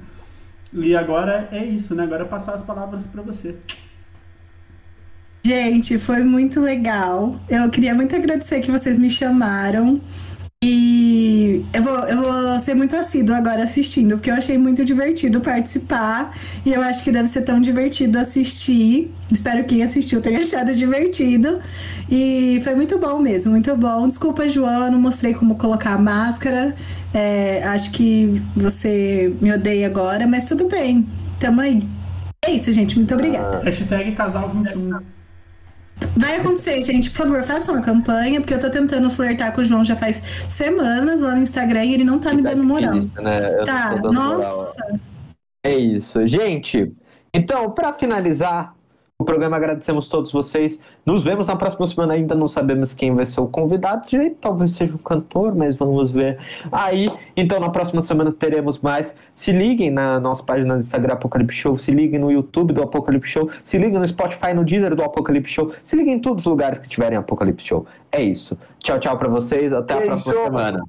E agora é isso, né? Agora é passar as palavras pra você. Gente, foi muito legal. Eu queria muito agradecer que vocês me chamaram. E eu vou, eu vou ser muito assíduo agora assistindo, porque eu achei muito divertido participar. E eu acho que deve ser tão divertido assistir. Espero que quem assistiu tenha achado divertido. E foi muito bom mesmo, muito bom. Desculpa, João, eu não mostrei como colocar a máscara. É, acho que você me odeia agora, mas tudo bem. Tamo aí. É isso, gente. Muito obrigada. Hashtag casal 21. Vai acontecer, gente. Por favor, façam a campanha, porque eu tô tentando flertar com o João já faz semanas lá no Instagram e ele não tá me dando moral. Né? Tá, dando moral. nossa. É isso, gente. Então, para finalizar o programa, agradecemos todos vocês. Nos vemos na próxima semana. Ainda não sabemos quem vai ser o convidado direito. Talvez seja um cantor, mas vamos ver aí. Então, na próxima semana teremos mais. Se liguem na nossa página do Instagram Apocalipse Show. Se liguem no YouTube do Apocalipse Show. Se liguem no Spotify, no Deezer do Apocalipse Show. Se liguem em todos os lugares que tiverem Apocalipse Show. É isso. Tchau, tchau para vocês. Até a próxima semana.